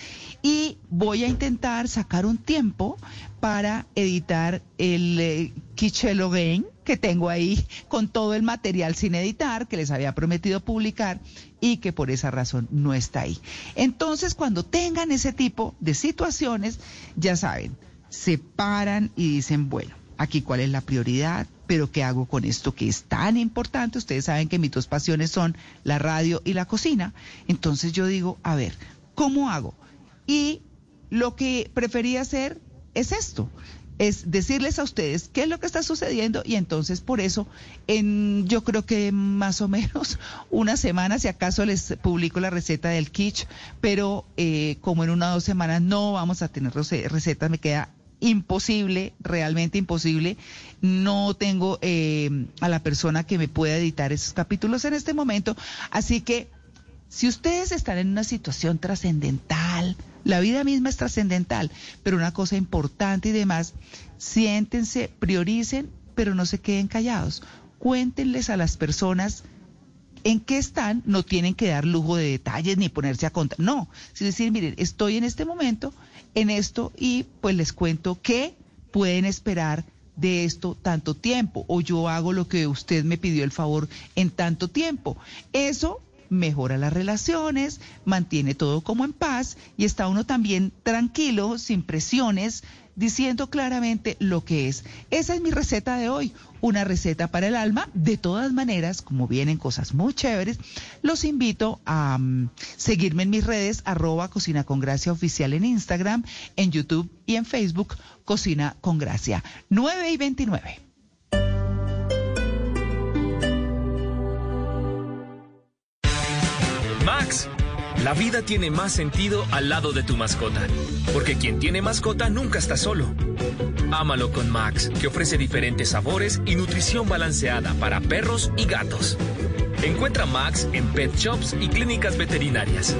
y voy a intentar sacar un tiempo para editar el eh, Kichelo que tengo ahí con todo el material sin editar que les había prometido publicar y que por esa razón no está ahí. Entonces, cuando tengan ese tipo de situaciones, ya saben, se paran y dicen, bueno, aquí cuál es la prioridad, pero ¿qué hago con esto que es tan importante? Ustedes saben que mis dos pasiones son la radio y la cocina. Entonces yo digo, a ver, ¿cómo hago? Y lo que prefería hacer es esto, es decirles a ustedes qué es lo que está sucediendo y entonces por eso en yo creo que más o menos una semana si acaso les publico la receta del quiche, pero eh, como en una o dos semanas no vamos a tener recetas, me queda imposible, realmente imposible. No tengo eh, a la persona que me pueda editar esos capítulos en este momento. Así que si ustedes están en una situación trascendental, la vida misma es trascendental, pero una cosa importante y demás, siéntense, prioricen, pero no se queden callados. Cuéntenles a las personas en qué están, no tienen que dar lujo de detalles ni ponerse a contar. No, es decir, miren, estoy en este momento en esto y pues les cuento que pueden esperar de esto tanto tiempo o yo hago lo que usted me pidió el favor en tanto tiempo. Eso mejora las relaciones, mantiene todo como en paz y está uno también tranquilo, sin presiones, diciendo claramente lo que es. Esa es mi receta de hoy, una receta para el alma. De todas maneras, como vienen cosas muy chéveres, los invito a mm, seguirme en mis redes, arroba Cocina con Gracia Oficial en Instagram, en YouTube y en Facebook, Cocina con Gracia. 9 y 29. Max. La vida tiene más sentido al lado de tu mascota, porque quien tiene mascota nunca está solo. Ámalo con Max, que ofrece diferentes sabores y nutrición balanceada para perros y gatos. Encuentra Max en pet shops y clínicas veterinarias.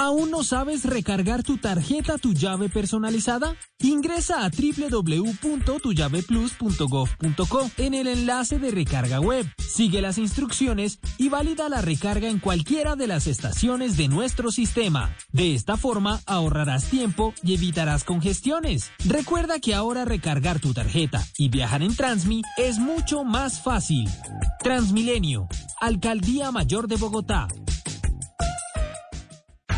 ¿Aún no sabes recargar tu tarjeta Tu Llave personalizada? Ingresa a www.tullaveplus.gov.co en el enlace de recarga web. Sigue las instrucciones y valida la recarga en cualquiera de las estaciones de nuestro sistema. De esta forma ahorrarás tiempo y evitarás congestiones. Recuerda que ahora recargar tu tarjeta y viajar en Transmi es mucho más fácil. Transmilenio, Alcaldía Mayor de Bogotá.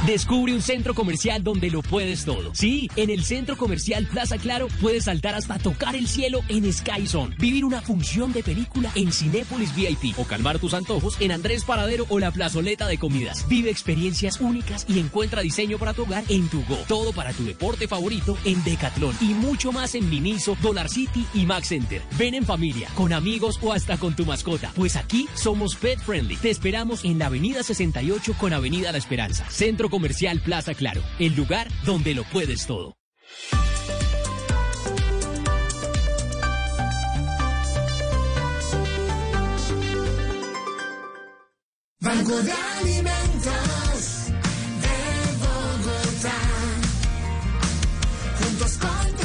Descubre un centro comercial donde lo puedes todo. Sí, en el centro comercial Plaza Claro puedes saltar hasta tocar el cielo en Sky Zone, vivir una función de película en Cinépolis VIP o calmar tus antojos en Andrés Paradero o la plazoleta de comidas. Vive experiencias únicas y encuentra diseño para tu hogar en tu Go. Todo para tu deporte favorito en Decathlon y mucho más en Miniso, Dollar City y Max Center. Ven en familia, con amigos o hasta con tu mascota, pues aquí somos pet friendly. Te esperamos en la Avenida 68 con Avenida La Esperanza. Centro Comercial Plaza Claro, el lugar donde lo puedes todo. Banco de Alimentos de Bogotá. Juntos contra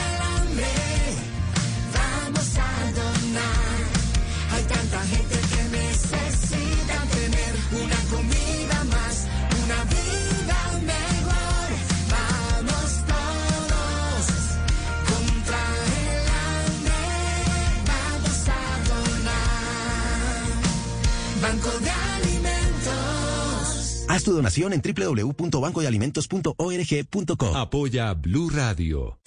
tu donación en www.bancodealimentos.org.co. Apoya Blue Radio.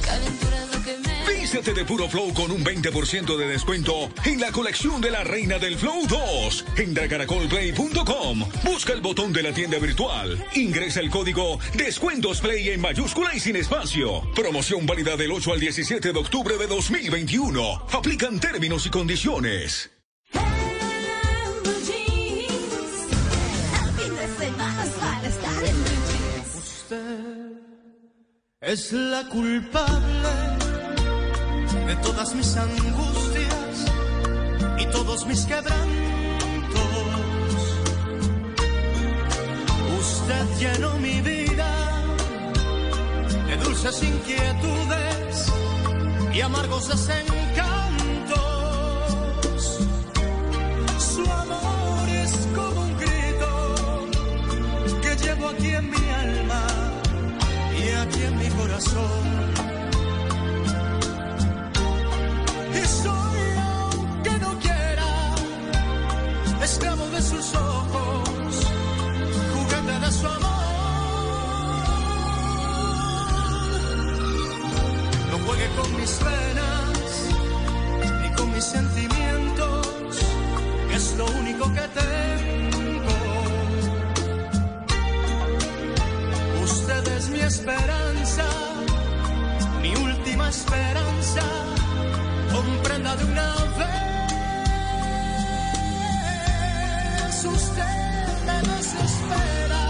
Vístete de puro flow con un 20% de descuento en la colección de la Reina del Flow 2. Entra a caracolplay.com. Busca el botón de la tienda virtual. Ingresa el código Descuentos Play en mayúscula y sin espacio. Promoción válida del 8 al 17 de octubre de 2021. Aplican términos y condiciones. Es la culpable de todas mis angustias y todos mis quebrantos. Usted llenó mi vida de dulces inquietudes y amargos desencantos. Corazón. Y soy, aunque no quiera, esclavo de sus ojos, juguete de su amor. No juegue con mis penas ni con mis sentimientos, que es lo único que tengo. Usted es mi esperanza, esperanza. Comprenda de una vez. Usted me desespera.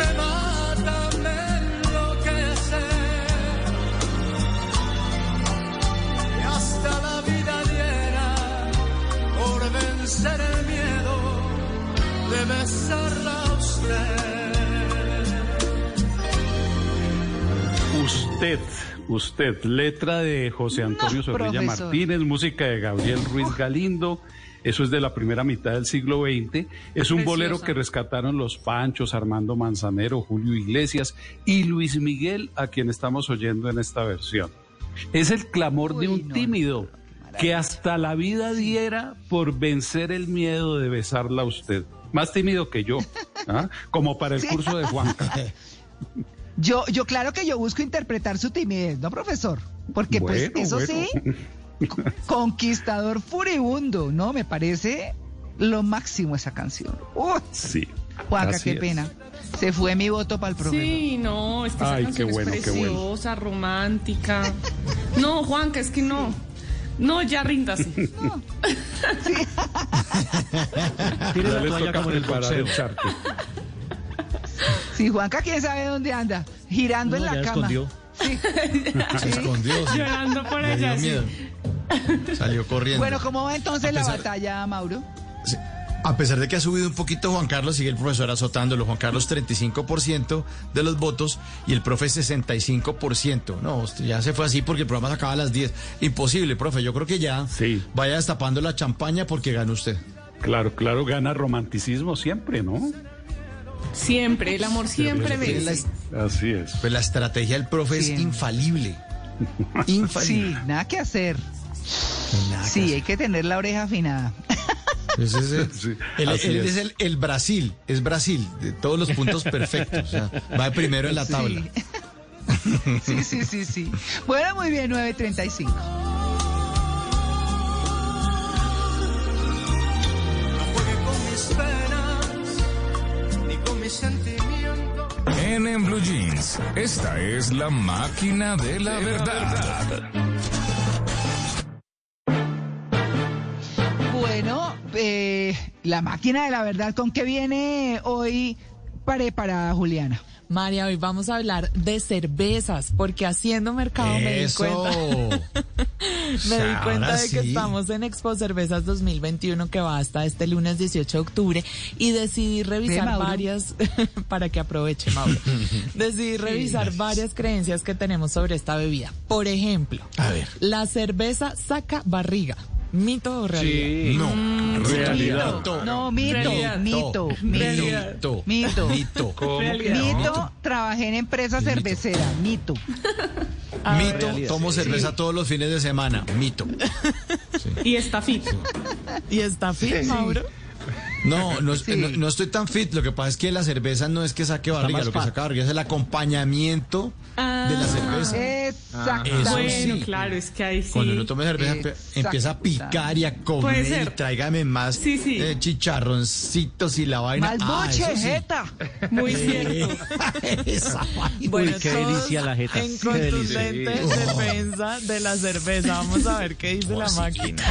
Me mata, me enloquece. Y hasta la vida diera por vencer el miedo de besarla a usted. Usted, usted, letra de José Antonio Zorrilla profesor. Martínez, música de Gabriel Ruiz Galindo. Eso es de la primera mitad del siglo XX. Es un bolero que rescataron los Panchos, Armando Manzanero, Julio Iglesias y Luis Miguel, a quien estamos oyendo en esta versión. Es el clamor de un tímido que hasta la vida diera por vencer el miedo de besarla a usted. Más tímido que yo, ¿ah? como para el curso de Juanca. Yo, yo claro que yo busco interpretar su timidez, ¿no, profesor? Porque pues eso bueno. sí, conquistador furibundo, ¿no? Me parece lo máximo esa canción. Uy, Sí. Juanca, así qué es. pena. Se fue mi voto para el programa. Sí, no, es que esa Ay, canción qué bueno, es qué bueno. preciosa, romántica. No, Juanca, es que no. No, ya ríndase. Tire Ya la toalla como en el boxeo. Sí, Juanca, quién sabe dónde anda. Girando No, en la ya cama. escondió. Sí. Se escondió. sí. Llorando por Le dio allá. sí. miedo. Salió corriendo. Bueno, ¿cómo va entonces la batalla, Mauro? A pesar de que ha subido un poquito Juan Carlos, sigue el profesor azotándolo. Juan Carlos 35% de los votos y el profe 65%. No, usted ya se fue así porque el programa se acaba a las 10. Imposible, profe. Yo creo que ya vaya destapando la champaña porque gana usted. Claro, claro, gana romanticismo siempre, ¿no? Siempre, el amor siempre vence. Así es. Pues la estrategia del profe es infalible. Infalible. Sí, nada que hacer. Nada que Sí, hacer. hay que tener la oreja afinada. Ese es el, Sí, él- así él es. es el, el Brasil, es Brasil, de todos los puntos perfectos. o sea, va de primero en la Sí. tabla. Sí, sí, sí, sí. Bueno, muy bien, 9.35. En, en Blue Jeans, esta es la máquina de la verdad. Bueno, eh, la máquina de la verdad, ¿con qué viene hoy preparada Juliana? María, hoy vamos a hablar de cervezas, porque haciendo mercado me di cuenta. Me di cuenta de que sí. estamos en Expo Cervezas 2021 que va hasta este lunes 18 de octubre y decidí revisar varias, para que aproveche Mauro, decidí revisar varias creencias que tenemos sobre esta bebida. Por ejemplo, A ver. la cerveza saca barriga. ¿Mito o realidad? No, realidad. Mito. No, mito, Realidad. mito, Mito. mito. Mito. Mito, trabajé en empresa cervecera, mito. Mito. Tomo cerveza todos los fines de semana. Mito. Y está fit. ¿Y está fit, Mauro? No, no, Sí. no, no estoy tan fit. Lo que pasa es que la cerveza no es que saque barriga. Lo que saca barriga es el acompañamiento de la cerveza. Eso bueno, sí. claro, es que ahí sí. Cuando uno toma cerveza empieza a picar y a comer y tráigame más Sí, sí. eh, chicharroncitos y la vaina. Más Ah, boche, eso sí. jeta. Muy cierto. Esa vaina. Bueno, qué todos delicia la jeta, En qué contundente defensa de la cerveza. Vamos a ver qué dice la máquina.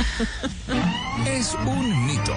Es un mito.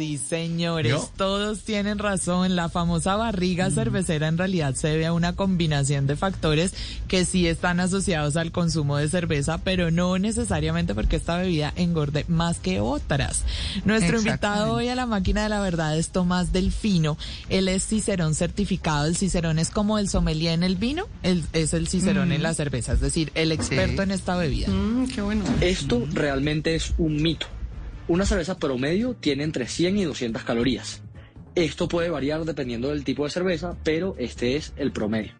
Sí, señores, ¿Yo? todos tienen razón. La famosa barriga cervecera en realidad se debe a una combinación de factores que sí están asociados al consumo de cerveza, pero no necesariamente porque esta bebida engorde más que otras. Nuestro invitado hoy a la máquina de la verdad es Tomás Delfino. Él es Cicerón certificado. El Cicerón es como el sommelier en el vino, él es el Cicerón en la cerveza, es decir, el experto en esta bebida. Mm, qué bueno. Esto realmente es un mito. Una cerveza promedio tiene entre 100 y 200 calorías. Esto puede variar dependiendo del tipo de cerveza, pero este es el promedio.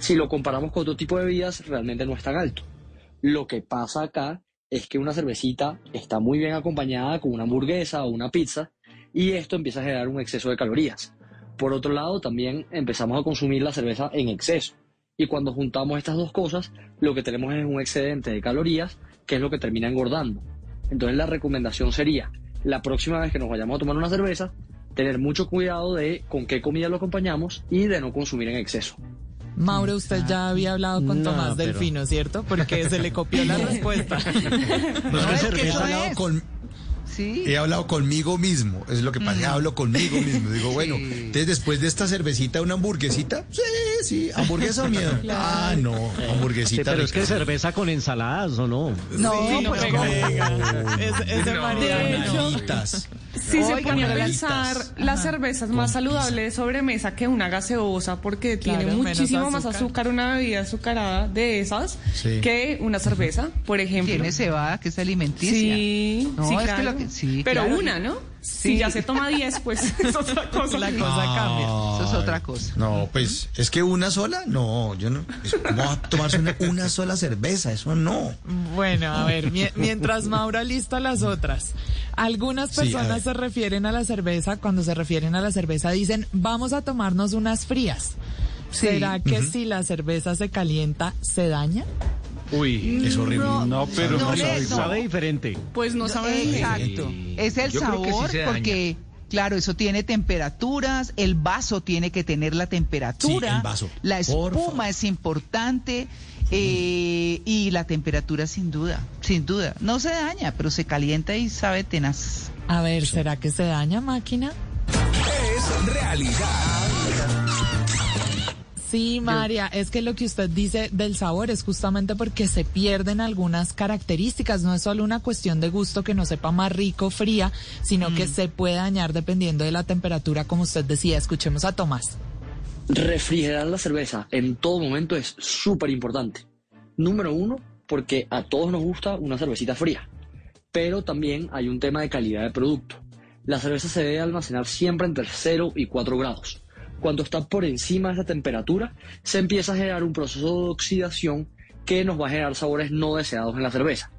Si lo comparamos con otro tipo de bebidas, realmente no es tan alto. Lo que pasa acá es que una cervecita está muy bien acompañada con una hamburguesa o una pizza y esto empieza a generar un exceso de calorías. Por otro lado, también empezamos a consumir la cerveza en exceso. Y cuando juntamos estas dos cosas, lo que tenemos es un excedente de calorías, que es lo que termina engordando. Entonces la recomendación sería, la próxima vez que nos vayamos a tomar una cerveza, tener mucho cuidado de con qué comida lo acompañamos y de no consumir en exceso. Mauro, usted ya había hablado con No, Tomás pero- Delfino, ¿cierto? Porque se le copió la respuesta. No, que es. con- Sí. He hablado conmigo mismo, es lo que pasa, hablo conmigo mismo. Digo, bueno, entonces después de esta cervecita, una hamburguesita, sí, sí, hamburguesa o miedo. Ah, no, hamburguesita. Sí, pero es que cerveza con ensaladas, ¿o no? No, Sí, no pues pega. Ese, ese De. Nanitas. Si se ponía a pensar, la cerveza es más saludable de sobremesa que una gaseosa porque Claro, tiene muchísimo más azúcar. una bebida azucarada de esas Sí. que una cerveza, por ejemplo. Tiene cebada, que es alimenticia. Sí, No, sí, es que lo que- sí, Pero claro. una, ¿no? Sí. Si ya se toma 10, pues es otra cosa. La cosa cambia. Eso es otra cosa. No, pues es que una sola, no, yo no. ¿Cómo va a tomarse una, una sola cerveza? Eso no. Bueno, a ver, mie- mientras Maura lista las otras. Algunas personas se refieren a la cerveza, cuando se refieren a la cerveza dicen, vamos a tomarnos unas frías. ¿Será que si la cerveza se calienta, se daña? Uy, Es horrible. No, No, pero no sabe sabe diferente. Pues no sabe bien. Exacto. Es el Yo sí sabor porque, claro, eso tiene temperaturas, el vaso tiene que tener la temperatura, Sí, el vaso. la espuma es importante eh, y la temperatura sin duda, sin duda. No se daña, pero se calienta y sabe tenaz. A ver, ¿será que se daña máquina? Es realidad. Sí, María, es que lo que usted dice del sabor es justamente porque se pierden algunas características. No es solo una cuestión de gusto que no sepa más rico, fría, sino que se puede dañar dependiendo de la temperatura, como usted decía. Escuchemos a Tomás. Refrigerar la cerveza en todo momento es súper importante. Número uno, porque a todos nos gusta una cervecita fría, pero también hay un tema de calidad de producto. La cerveza se debe almacenar siempre entre 0 y 4 grados. Cuando está por encima de esa temperatura, se empieza a generar un proceso de oxidación que nos va a generar sabores no deseados en la cerveza.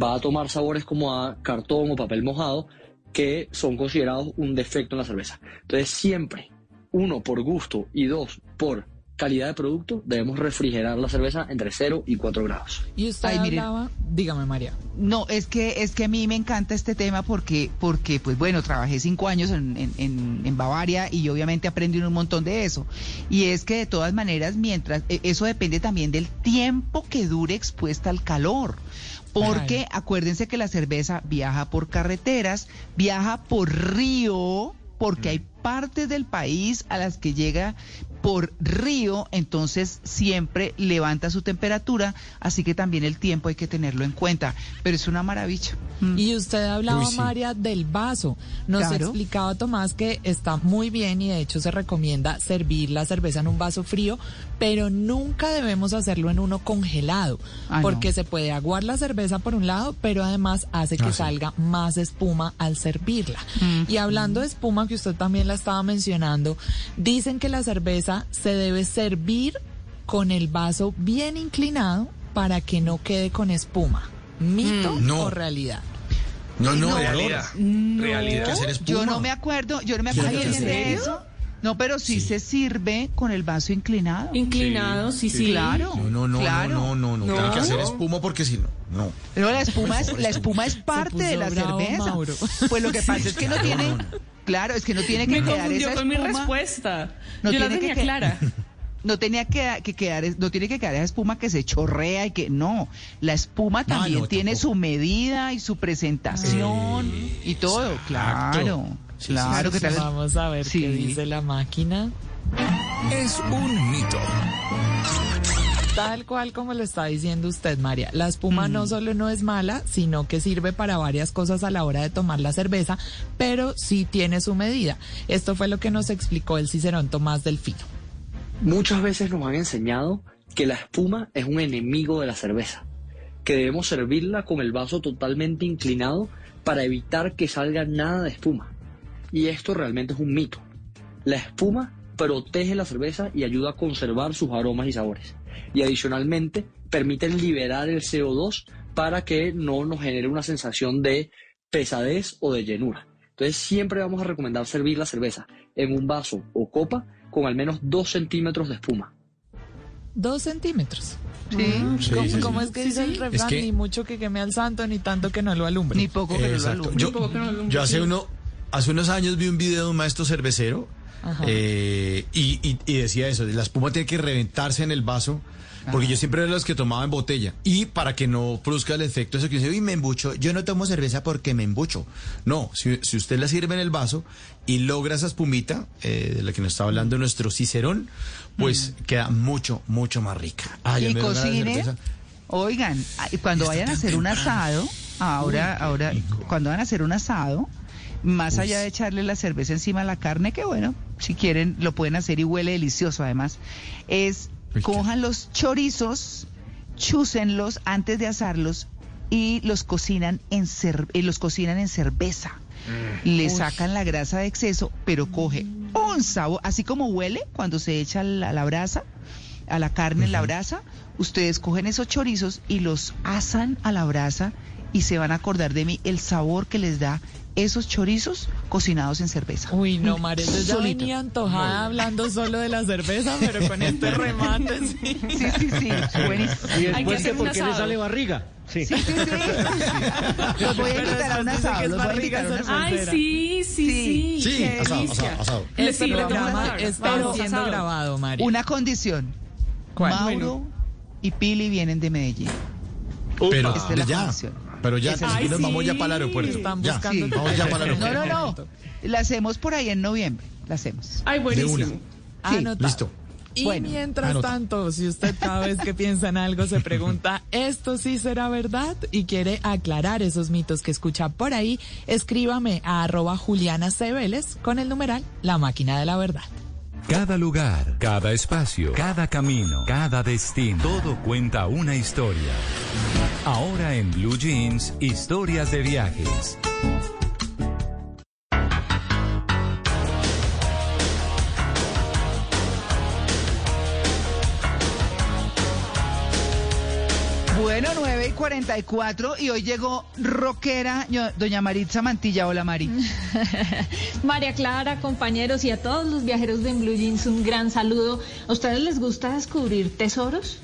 Va a tomar sabores como a cartón o papel mojado que son considerados un defecto en la cerveza. Entonces siempre, uno, por gusto y dos, por calidad de producto, debemos refrigerar la cerveza entre 0 y 4 grados. Y usted Ay, miren. dígame María. No, es que es que a mí me encanta este tema porque, porque pues bueno, trabajé cinco años en, en- en- en Bavaria y obviamente aprendí un montón de eso. Y es que de todas maneras, mientras, e- eso depende también del tiempo que dure expuesta al calor. Porque acuérdense que la cerveza viaja por carreteras, viaja por río, porque hay partes del país a las que llega por río, entonces siempre levanta su temperatura, así que también el tiempo hay que tenerlo en cuenta, pero es una maravilla. Mm. Y usted hablaba, Uy, sí. María, del vaso. Nos Claro. explicaba Tomás que está muy bien y de hecho se recomienda servir la cerveza en un vaso frío, pero nunca debemos hacerlo en uno congelado, Ah, no. porque se puede aguar la cerveza por un lado, pero además hace que Ah, sí. salga más espuma al servirla. Mm. Y hablando de espuma, que usted también la estaba mencionando, dicen que la cerveza se debe servir con el vaso bien inclinado para que no quede con espuma. ¿Mito Mm. No. o realidad? No, no, Realidad. No, Realidad. que hacer espuma. yo no me acuerdo, yo no me acuerdo ¿Tiene que bien de hacer? eso. No, pero sí, se sirve con el vaso inclinado. Inclinado, sí, sí. Claro. No, no, no, claro. no, no, no, no. Tiene que hacer espuma porque si no, no. Pero la espuma es, la espuma es parte de la bravo, cerveza. Mauro. Pues lo que pasa es que no tiene, claro, es que no tiene que Me quedar confundió esa con mi respuesta. No Yo la tenía que- clara. No tenía que, que quedar, no tiene que quedar esa espuma que se chorrea y que no. La espuma también no, tiene tampoco. su medida y su presentación y todo. Claro, Sí, claro sí, que tal. Vamos a ver Sí. qué dice la máquina. Es un mito. Tal cual como lo está diciendo usted, María. La espuma no solo no es mala, sino que sirve para varias cosas a la hora de tomar la cerveza, pero sí tiene su medida. Esto fue lo que nos explicó el Cicerón Tomás Delfino. Muchas veces nos han enseñado que la espuma es un enemigo de la cerveza, que debemos servirla con el vaso totalmente inclinado para evitar que salga nada de espuma. Y esto realmente es un mito. La espuma protege la cerveza y ayuda a conservar sus aromas y sabores. Y adicionalmente permite liberar el CO2 para que no nos genere una sensación de pesadez o de llenura. Entonces siempre vamos a recomendar servir la cerveza en un vaso o copa con al menos 2 centímetros de espuma. Dos centímetros. Sí. Sí, ¿Cómo, sí, sí. cómo es que dice el refrán? que- Ni mucho que queme al santo, ni tanto que no lo alumbre. Ni poco que no lo alumbre. Yo, yo hace uno, hace unos años vi un video de un maestro cervecero. Eh, y, y- y decía eso, la espuma tiene que reventarse en el vaso, porque yo siempre era los que tomaba en botella. Y para que no produzca el efecto eso que dice, uy, me embucho, yo no tomo cerveza porque me embucho. No, si, si usted la sirve en el vaso y logra esa espumita, eh, de la que nos está hablando nuestro Cicerón, pues queda mucho, mucho más rica. Ah, y cocine. Oigan, ah, cuando vayan a hacer un asado, ahora, ahora, cuando van a hacer un asado, más allá de echarle la cerveza encima a la carne, que bueno, si quieren lo pueden hacer y huele delicioso además, es cojan los chorizos, chúcenlos antes de asarlos y los cocinan en cer- eh, los cocinan en cerveza. Le sacan la grasa de exceso, pero coge un sabor, así como huele cuando se echa la, la brasa, a la carne en la brasa, ustedes cogen esos chorizos y los asan a la brasa y se van a acordar de mí el sabor que les da esos chorizos cocinados en cerveza. Uy, no, María, yo ya Solito. venía antojada hablando solo de la cerveza, pero con este remate, sí. Sí, sí, sí, buenísimo. Y Hay que después hacer que un por qué le sale barriga. Sí. Sí, sí, sí. Los voy a invitar a un asado, los voy a barriga invitar a un asado. Ay, sí, sí, sí. Sí, qué asado, asado, asado. Le Este sí, programa está siendo asado. grabado, María. Una condición. ¿Cuál? Mauro y Pili vienen de Medellín. Pero Esta es la ya, condición. Pero ya, nos vamos ya sí. para el aeropuerto. Están Ya, buscando Sí. vamos ya para el No, aeropuerto. no, no. La hacemos por ahí en noviembre. La hacemos. Ay, De buenísimo. una. Sí, Anotado. Listo. Y Bueno, mientras anota. tanto, si usted cada vez que piensa en algo se pregunta, ¿esto sí será verdad? Y quiere aclarar esos mitos que escucha por ahí, escríbame a arroba Juliana C. Vélez con el numeral La Máquina de la Verdad. Cada lugar, cada espacio, cada camino, cada destino, todo cuenta una historia. Ahora en Blue Jeans, historias de viajes. Bueno, 9 y 44 y hoy llegó rockera doña Maritza Mantilla. Hola, Mari. María Clara, compañeros y a todos los viajeros de En Blue Jeans, un gran saludo. ¿A ustedes les gusta descubrir tesoros?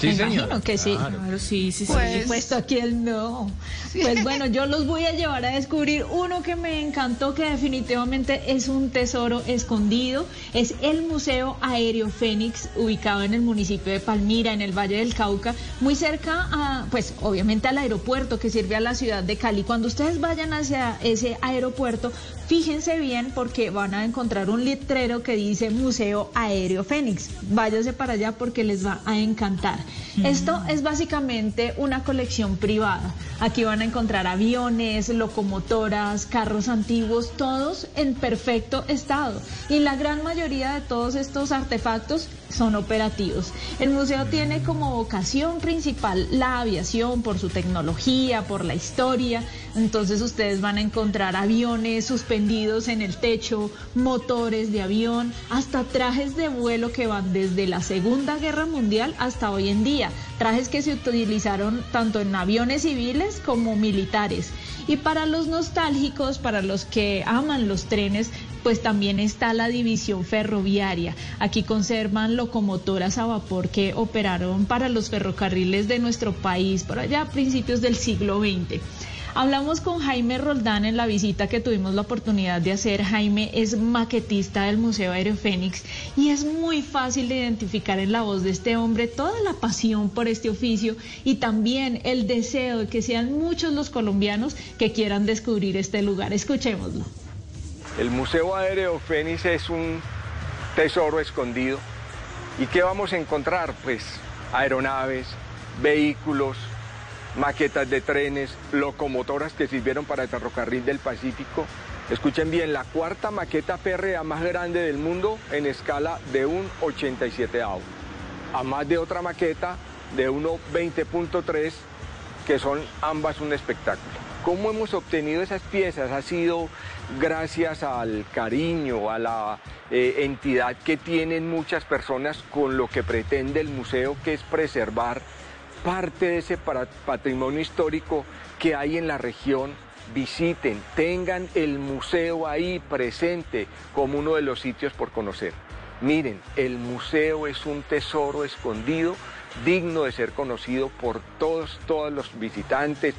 Sí, Me imagino que sí. Claro. sí, sí, sí. Pues- Puesto aquí el no. Pues bueno, yo los voy a llevar a descubrir uno que me encantó, que definitivamente es un tesoro escondido. Es el Museo Aéreo Fénix, ubicado en el municipio de Palmira, en el Valle del Cauca, muy cerca a, pues obviamente al aeropuerto que sirve a la ciudad de Cali. Cuando ustedes vayan hacia ese aeropuerto, fíjense bien porque van a encontrar un letrero que dice Museo Aéreo Fénix. Váyase para allá porque les va a encantar. Esto es básicamente una colección privada. Aquí van a encontrar aviones, locomotoras, carros antiguos, todos en perfecto estado. Y la gran mayoría de todos estos artefactos son operativos. El museo tiene como vocación principal la aviación por su tecnología, por la historia. Entonces ustedes van a encontrar aviones suspendidos en el techo, motores de avión, hasta trajes de vuelo que van desde la Segunda Guerra Mundial hasta hoy en día. Trajes que se utilizaron tanto en aviones civiles como militares. Y para los nostálgicos, para los que aman los trenes, pues también está la división ferroviaria. Aquí conservan locomotoras a vapor que operaron para los ferrocarriles de nuestro país por allá a principios del siglo XX. Hablamos con Jaime Roldán en la visita que tuvimos la oportunidad de hacer. Jaime es maquetista del Museo Aéreo Fénix y es muy fácil de identificar en la voz de este hombre toda la pasión por este oficio y también el deseo de que sean muchos los colombianos que quieran descubrir este lugar. Escuchémoslo. El Museo Aéreo Fénix es un tesoro escondido. ¿Y qué vamos a encontrar? Pues aeronaves, vehículos, maquetas de trenes, locomotoras que sirvieron para el ferrocarril del Pacífico. Escuchen bien, la cuarta maqueta férrea más grande del mundo en escala de un 87 avo. A más de otra maqueta de 1.20.3 que son ambas un espectáculo. ¿Cómo hemos obtenido esas piezas? Ha sido gracias al cariño, a la eh, entidad que tienen muchas personas con lo que pretende el museo, que es preservar parte de ese patrimonio histórico que hay en la región. Visiten, tengan el museo ahí presente como uno de los sitios por conocer. Miren, el museo es un tesoro escondido, digno de ser conocido por todos, todos los visitantes.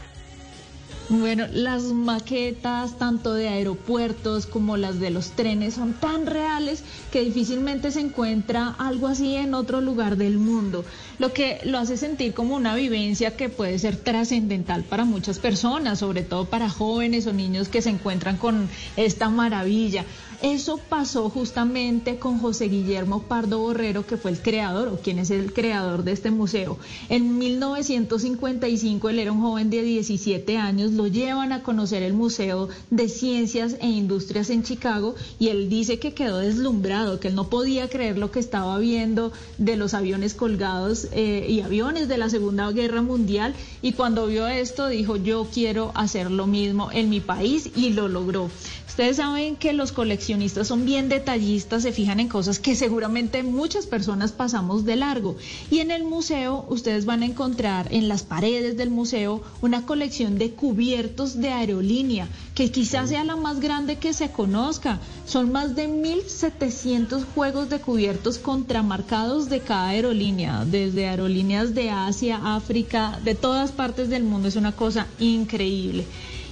Bueno, las maquetas tanto de aeropuertos como las de los trenes son tan reales que difícilmente se encuentra algo así en otro lugar del mundo, lo que lo hace sentir como una vivencia que puede ser trascendental para muchas personas, sobre todo para jóvenes o niños que se encuentran con esta maravilla. Eso pasó justamente con José Guillermo Pardo Borrero, que fue el creador o quien es el creador de este museo. En 1955 él era un joven de 17 años, lo llevan a conocer el Museo de Ciencias e Industrias en Chicago y él dice que quedó deslumbrado, que él no podía creer lo que estaba viendo de los aviones colgados eh, y aviones de la Segunda Guerra Mundial y cuando vio esto dijo yo quiero hacer lo mismo en mi país y lo logró. Ustedes saben que los coleccionistas son bien detallistas, se fijan en cosas que seguramente muchas personas pasamos de largo. Y en el museo ustedes van a encontrar en las paredes del museo una colección de cubiertos de aerolínea, que quizás sea la más grande que se conozca. Son más de 1.700 juegos de cubiertos contramarcados de cada aerolínea, desde aerolíneas de Asia, África, de todas partes del mundo. Es una cosa increíble.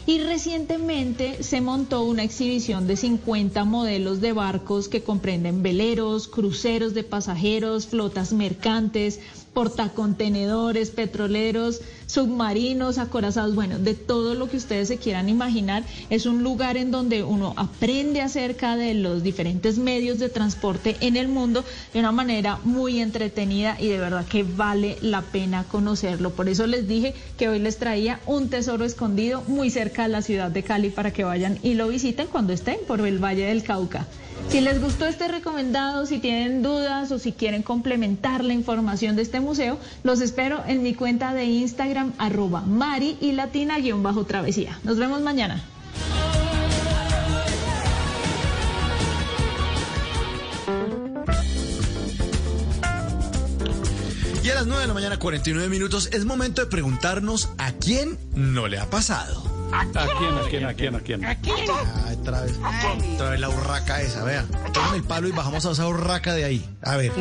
Y recientemente se montó una exhibición de 50 modelos de barcos que comprenden veleros, cruceros de pasajeros, flotas mercantes, portacontenedores, petroleros, submarinos, acorazados, bueno, de todo lo que ustedes se quieran imaginar. Es un lugar en donde uno aprende acerca de los diferentes medios de transporte en el mundo de una manera muy entretenida y de verdad que vale la pena conocerlo. Por eso les dije que hoy les traía un tesoro escondido muy cerca de la ciudad de Cali para que vayan y lo visiten cuando estén por el Valle del Cauca. Si les gustó este recomendado, si tienen dudas o si quieren complementar la información de este museo, los espero en mi cuenta de Instagram arroba mari y latina guion bajo travesía. Nos vemos mañana. Y a las 9 de la mañana, 49 minutos, es momento de preguntarnos a quién no le ha pasado. ¿A quién, a quién, a quién, a quién? Ay, otra vez, otra vez la urraca esa, vea. Tomen el palo y bajamos a esa urraca de ahí. A ver.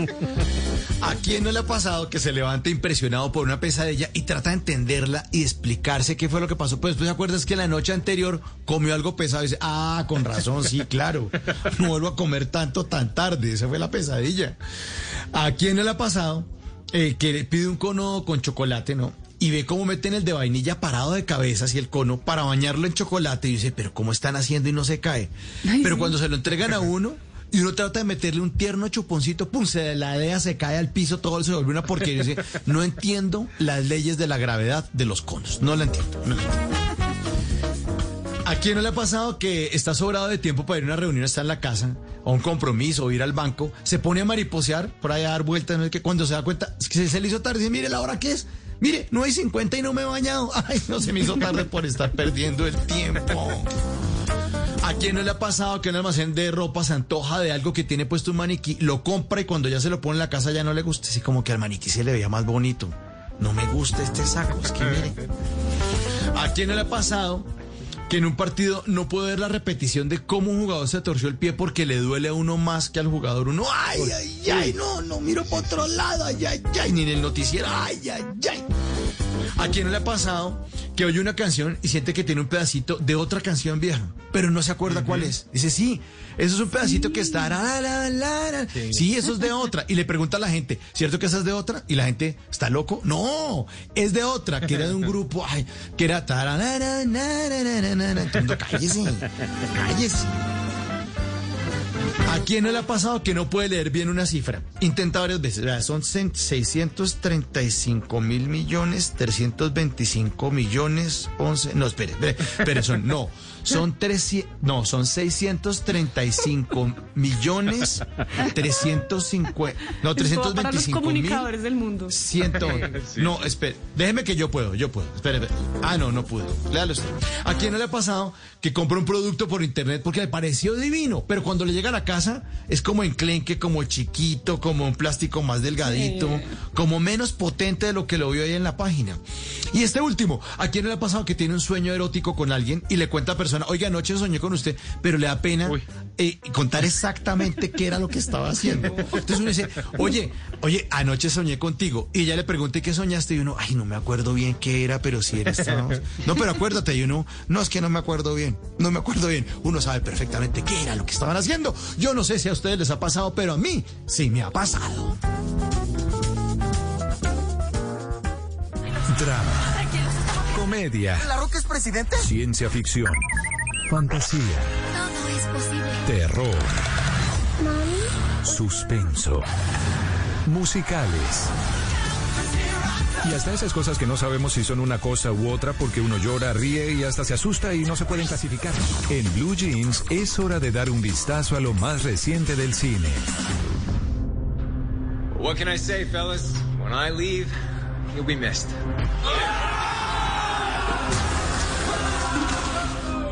¿A quién no le ha pasado que se levante impresionado por una pesadilla y trata de entenderla y explicarse qué fue lo que pasó? Pues tú te acuerdas que la noche anterior comió algo pesado y dice, ah, con razón, sí, claro. No vuelvo a comer tanto tan tarde. Esa fue la pesadilla. ¿A quién no le ha pasado eh, que le pide un cono con chocolate, no? Y ve cómo meten el de vainilla parado de cabeza y el cono para bañarlo en chocolate y dice, pero ¿cómo están haciendo y no se cae? pero cuando se lo entregan a uno y uno trata de meterle un tierno chuponcito, pum, se la idea se cae al piso, todo se vuelve una porquería. Dice, no entiendo las leyes de la gravedad de los conos, no la entiendo. No la entiendo. ¿A quién no le ha pasado que está sobrado de tiempo para ir a una reunión, está en la casa, o un compromiso, o ir al banco, se pone a mariposear, por ahí a dar vueltas, no es que cuando se da cuenta, es que se le hizo tarde, dice, mire la hora que es, mire, no hay 50 y no me he bañado, ay, no se me hizo tarde por estar perdiendo el tiempo. ¿A quién no le ha pasado que un almacén de ropa se antoja de algo que tiene puesto un maniquí, lo compra y cuando ya se lo pone en la casa ya no le gusta? Así como que al maniquí se le veía más bonito. No me gusta este saco, es que mire. ¿A quién no le ha pasado que en un partido no puede ver la repetición de cómo un jugador se torció el pie porque le duele a uno más que al jugador? Uno, ay, ay, ay, no, no miro por otro lado, ay, ay, ay, ni en el noticiero, ay, ay, ay. ¿A quién no le ha pasado que oye una canción y siente que tiene un pedacito de otra canción vieja, pero no se acuerda cuál es? Dice, sí, eso es un pedacito que está... la, la, la, la. Sí. eso es de otra. Y le pregunta a la gente, ¿cierto que esa es de otra? Y la gente, ¿está loco? No, es de otra, que era de un grupo, ay, que era... Entonces, cállese, cállese. ¿A quién no le ha pasado que no puede leer bien una cifra? Intenta varias veces. Son 635 mil millones, 325 millones, 11. No, espere, espere, espere, son, no. Son 300, no, son 635 millones, 350, no, Es todo para los 325 mil. comunicadores del mundo. Ciento. No, espere. Déjeme que yo puedo, yo puedo. Espere, espere. Ah, no, no pude. Léalo usted. ¿A quién no le ha pasado que compra un producto por internet porque le pareció divino, pero cuando le llega a la casa es como enclenque, como chiquito, como un plástico más delgadito, Sí. como menos potente de lo que lo vio ahí en la página? Y este último, ¿a quién no le ha pasado que tiene un sueño erótico con alguien y le cuenta a persona, oiga, anoche soñé con usted, pero le da pena eh, contar exactamente qué era lo que estaba haciendo? Entonces uno dice, oye, oye, anoche soñé contigo. Y ella le pregunté qué soñaste y uno, ay, no me acuerdo bien qué era, pero sí era estábamos- No, pero acuérdate, y uno, no es que no me acuerdo bien, no me acuerdo bien. Uno sabe perfectamente qué era lo que estaban haciendo. Yo no sé si a ustedes les ha pasado, pero a mí sí me ha pasado. Drama, comedia, ¿La Roca es presidente? ciencia ficción, fantasía, Todo es posible. terror, suspenso, musicales. Y hasta esas cosas que no sabemos si son una cosa u otra porque uno llora, ríe y hasta se asusta y no se pueden clasificar. En Blue Jeans es hora de dar un vistazo a lo más reciente del cine. What can I say, fellas? When I leave, you'll be missed.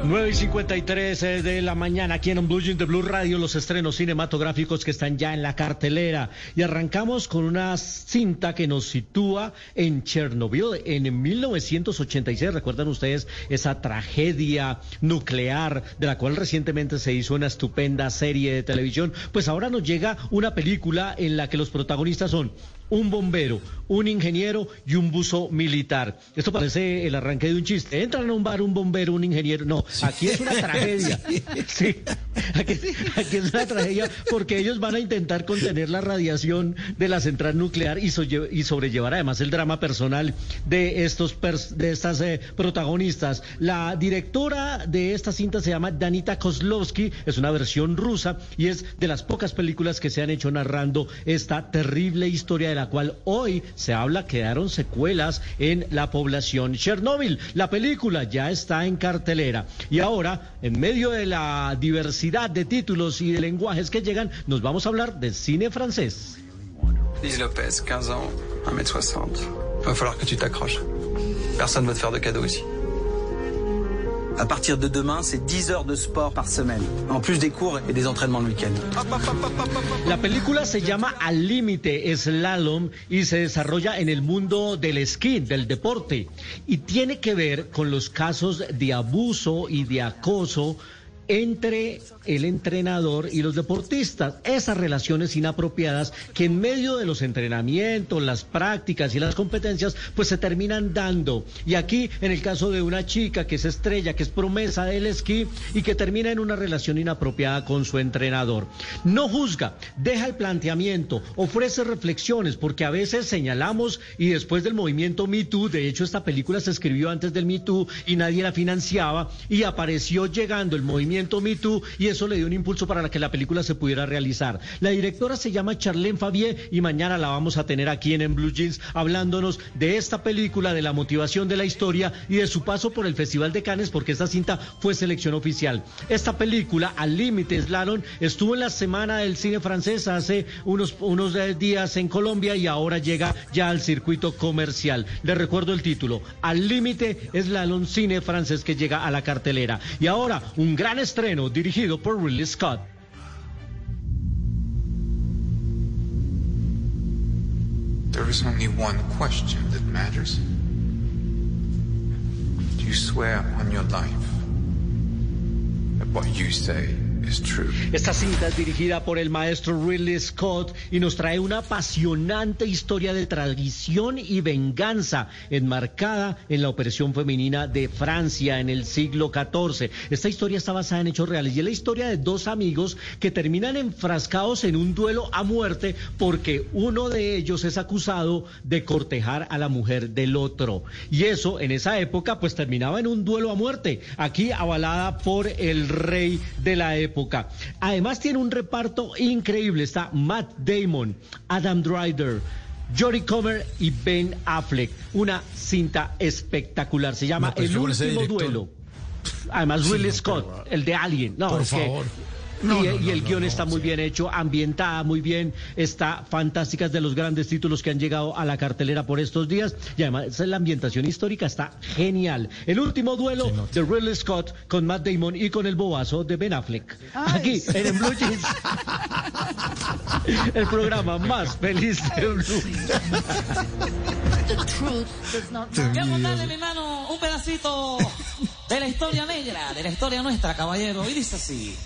9 y 53 eh, de la mañana aquí en Blue Jeans de Blue Radio, los estrenos cinematográficos que están ya en la cartelera. Y arrancamos con una cinta que nos sitúa en Chernobyl en 1986. ¿Recuerdan ustedes esa tragedia nuclear de la cual recientemente se hizo una estupenda serie de televisión? Pues ahora nos llega una película en la que los protagonistas son un bombero, un ingeniero y un buzo militar. Esto parece el arranque de un chiste. Entran a un bar un bombero, un ingeniero. No, aquí es una tragedia. Sí, Aquí, aquí es una tragedia porque ellos van a intentar contener la radiación de la central nuclear y, so- y sobrellevar además el drama personal de estos pers- de estas eh, protagonistas. La directora de esta cinta se llama Danita Kozlovsky, es una versión rusa y es de las pocas películas que se han hecho narrando esta terrible historia de la cual hoy se habla quedaron secuelas en la población Chernóbil. La película ya está en cartelera y ahora en medio de la diversidad de títulos y de lenguajes que llegan nos vamos a hablar de cine francés. Lise Lopez, 15 ans, 1m60. Va falloir que tu t'accroches. Personne va te faire de cadeaux ici. À partir de demain, c'est 10 heures de sport par semaine, en plus des cours et des entraînements le week-end. La película se llama Al Límite Slalom y se desarrolla en el mundo del esquí, del deporte, y tiene que ver con los casos de abuso y de acoso entre el entrenador y los deportistas, esas relaciones inapropiadas que en medio de los entrenamientos, las prácticas y las competencias, pues se terminan dando. Y aquí, en el caso de una chica que es estrella, que es promesa del esquí y que termina en una relación inapropiada con su entrenador. No juzga, deja el planteamiento, ofrece reflexiones, porque a veces señalamos y después del movimiento Me Too, de hecho esta película se escribió antes del Me Too y nadie la financiaba y apareció llegando el movimiento Me Too y eso le dio un impulso para que la película se pudiera realizar. La directora se llama Charlene Fabier y mañana la vamos a tener aquí en, en Blue Jeans hablándonos de esta película, de la motivación de la historia y de su paso por el Festival de Cannes porque esta cinta fue selección oficial. Esta película, Al Límite Slalom, estuvo en la semana del cine francés hace unos, unos eh, días en Colombia y ahora llega ya al circuito comercial. Le recuerdo el título, Al Límite Slalom Cine francés que llega a la cartelera. Y ahora, un gran estreno dirigido por Ridley Scott. There is only one question that matters. Do you swear on your life that what you say? Esta cinta es dirigida por el maestro Ridley Scott y nos trae una apasionante historia de tradición y venganza enmarcada en la opresión femenina de Francia en el siglo XIV. Esta historia está basada en hechos reales y es la historia de dos amigos que terminan enfrascados en un duelo a muerte porque uno de ellos es acusado de cortejar a la mujer del otro. Y eso en esa época pues terminaba en un duelo a muerte, aquí avalada por el rey de la época. Además tiene un reparto increíble. Está Matt Damon, Adam Driver. Jodie Comer y Ben Affleck. Una cinta espectacular. Se llama No, El último duelo. Además, Sí, no, Scott, pero- el de Alien. No, Por es que- y, No, no, y no, el no, guion no, está muy bien hecho, ambientada muy bien, está fantástica, es de los grandes títulos que han llegado a la cartelera por estos días. Y además la ambientación histórica está genial. El último duelo de Ridley Scott con Matt Damon y con el bobazo de Ben Affleck. Aquí en, el Blue Jeans. el programa más feliz de Blue. Queremos darle, mi hermano, un pedacito de la historia negra, de la historia nuestra, caballero. Y dice así.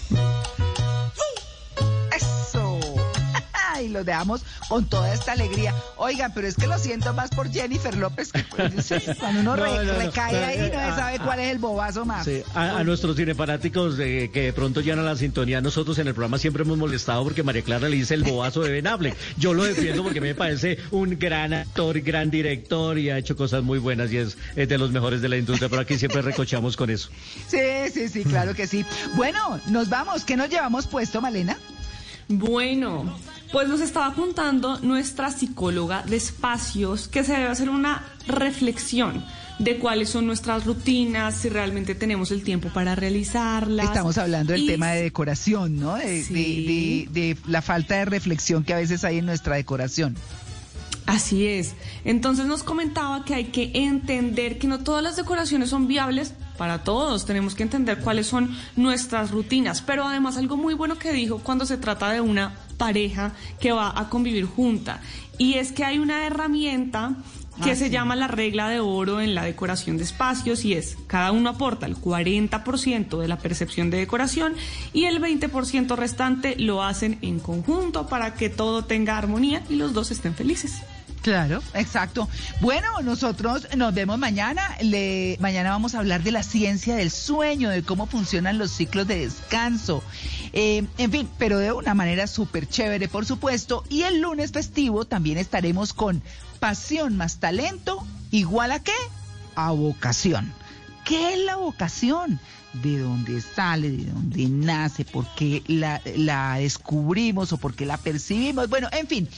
Y lo dejamos con toda esta alegría. Oigan, pero es que lo siento más por Jennifer López que cuando uno No, re- no, no. recae No, ahí eh, no se ah, sabe ah. cuál es el bobazo más. Sí, a, a nuestros cinefanáticos de, que de pronto llenan la sintonía, nosotros en el programa siempre hemos molestado porque María Clara le dice el bobazo de Ben Affleck. Yo lo defiendo porque me parece un gran actor, gran director y ha hecho cosas muy buenas y es, es de los mejores de la industria, pero aquí siempre recochamos con eso. Sí, sí, sí, claro que sí. Bueno, nos vamos. ¿Qué nos llevamos puesto, Malena? Bueno, pues nos estaba contando nuestra psicóloga de espacios que se debe hacer una reflexión de cuáles son nuestras rutinas, si realmente tenemos el tiempo para realizarlas. Estamos hablando del Y- tema de decoración, ¿no? De, Sí. de- de- de la falta de reflexión que a veces hay en nuestra decoración. Así es. Entonces nos comentaba que hay que entender que no todas las decoraciones son viables para todos. Tenemos que entender cuáles son nuestras rutinas. Pero además algo muy bueno que dijo cuando se trata de una pareja que va a convivir junta. Y es que hay una herramienta que Ah, se sí. llama la regla de oro en la decoración de espacios y es cada uno aporta el 40% de la percepción de decoración y el 20% restante lo hacen en conjunto para que todo tenga armonía y los dos estén felices. Claro, exacto. Bueno, nosotros nos vemos mañana. Le, mañana vamos a hablar de la ciencia del sueño, de cómo funcionan los ciclos de descanso. Eh, en fin, pero de una manera súper chévere, por supuesto. Y el lunes festivo también estaremos con pasión más talento, igual a qué? A vocación. ¿Qué es la vocación? De dónde sale, de dónde nace, por qué la, la, descubrimos o por qué la percibimos. Bueno, en fin,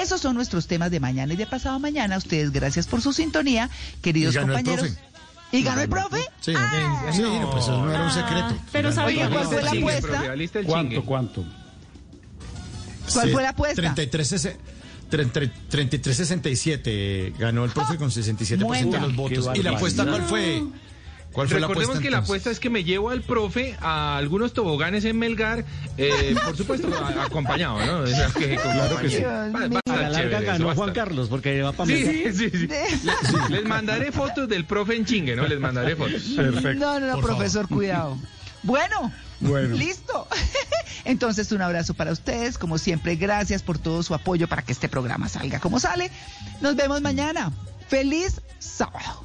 esos son nuestros temas de mañana y de pasado mañana. Ustedes, gracias por su sintonía, queridos Y ganó el compañeros. profe. ¿Y ganó el profe? Sí, Ah. sí, no, pues eso no era un secreto. Pero sabía ¿cuál fue la apuesta? ¿Cuánto, cuánto? ¿Cuál fue la apuesta? 33 ese- 30 33-67 ganó el profe con 67% de los votos. ¿Y la apuesta cuál fue? ¿Cuál fue la Recordemos apuesta que la apuesta es que me llevo al profe a algunos toboganes en Melgar, eh, por supuesto, a- acompañado, ¿no? O sea, que- con Claro que sí. Va- va a A la larga eso Juan Carlos porque va para Sí, sí, sí, Les, les mandaré fotos del profe en chingue, ¿no? Les mandaré fotos. Perfecto. No, no, no, profesor, cuidado. Bueno, Bueno. listo. Entonces, un abrazo para ustedes. Como siempre, gracias por todo su apoyo para que este programa salga como sale. Nos vemos mañana. Feliz sábado.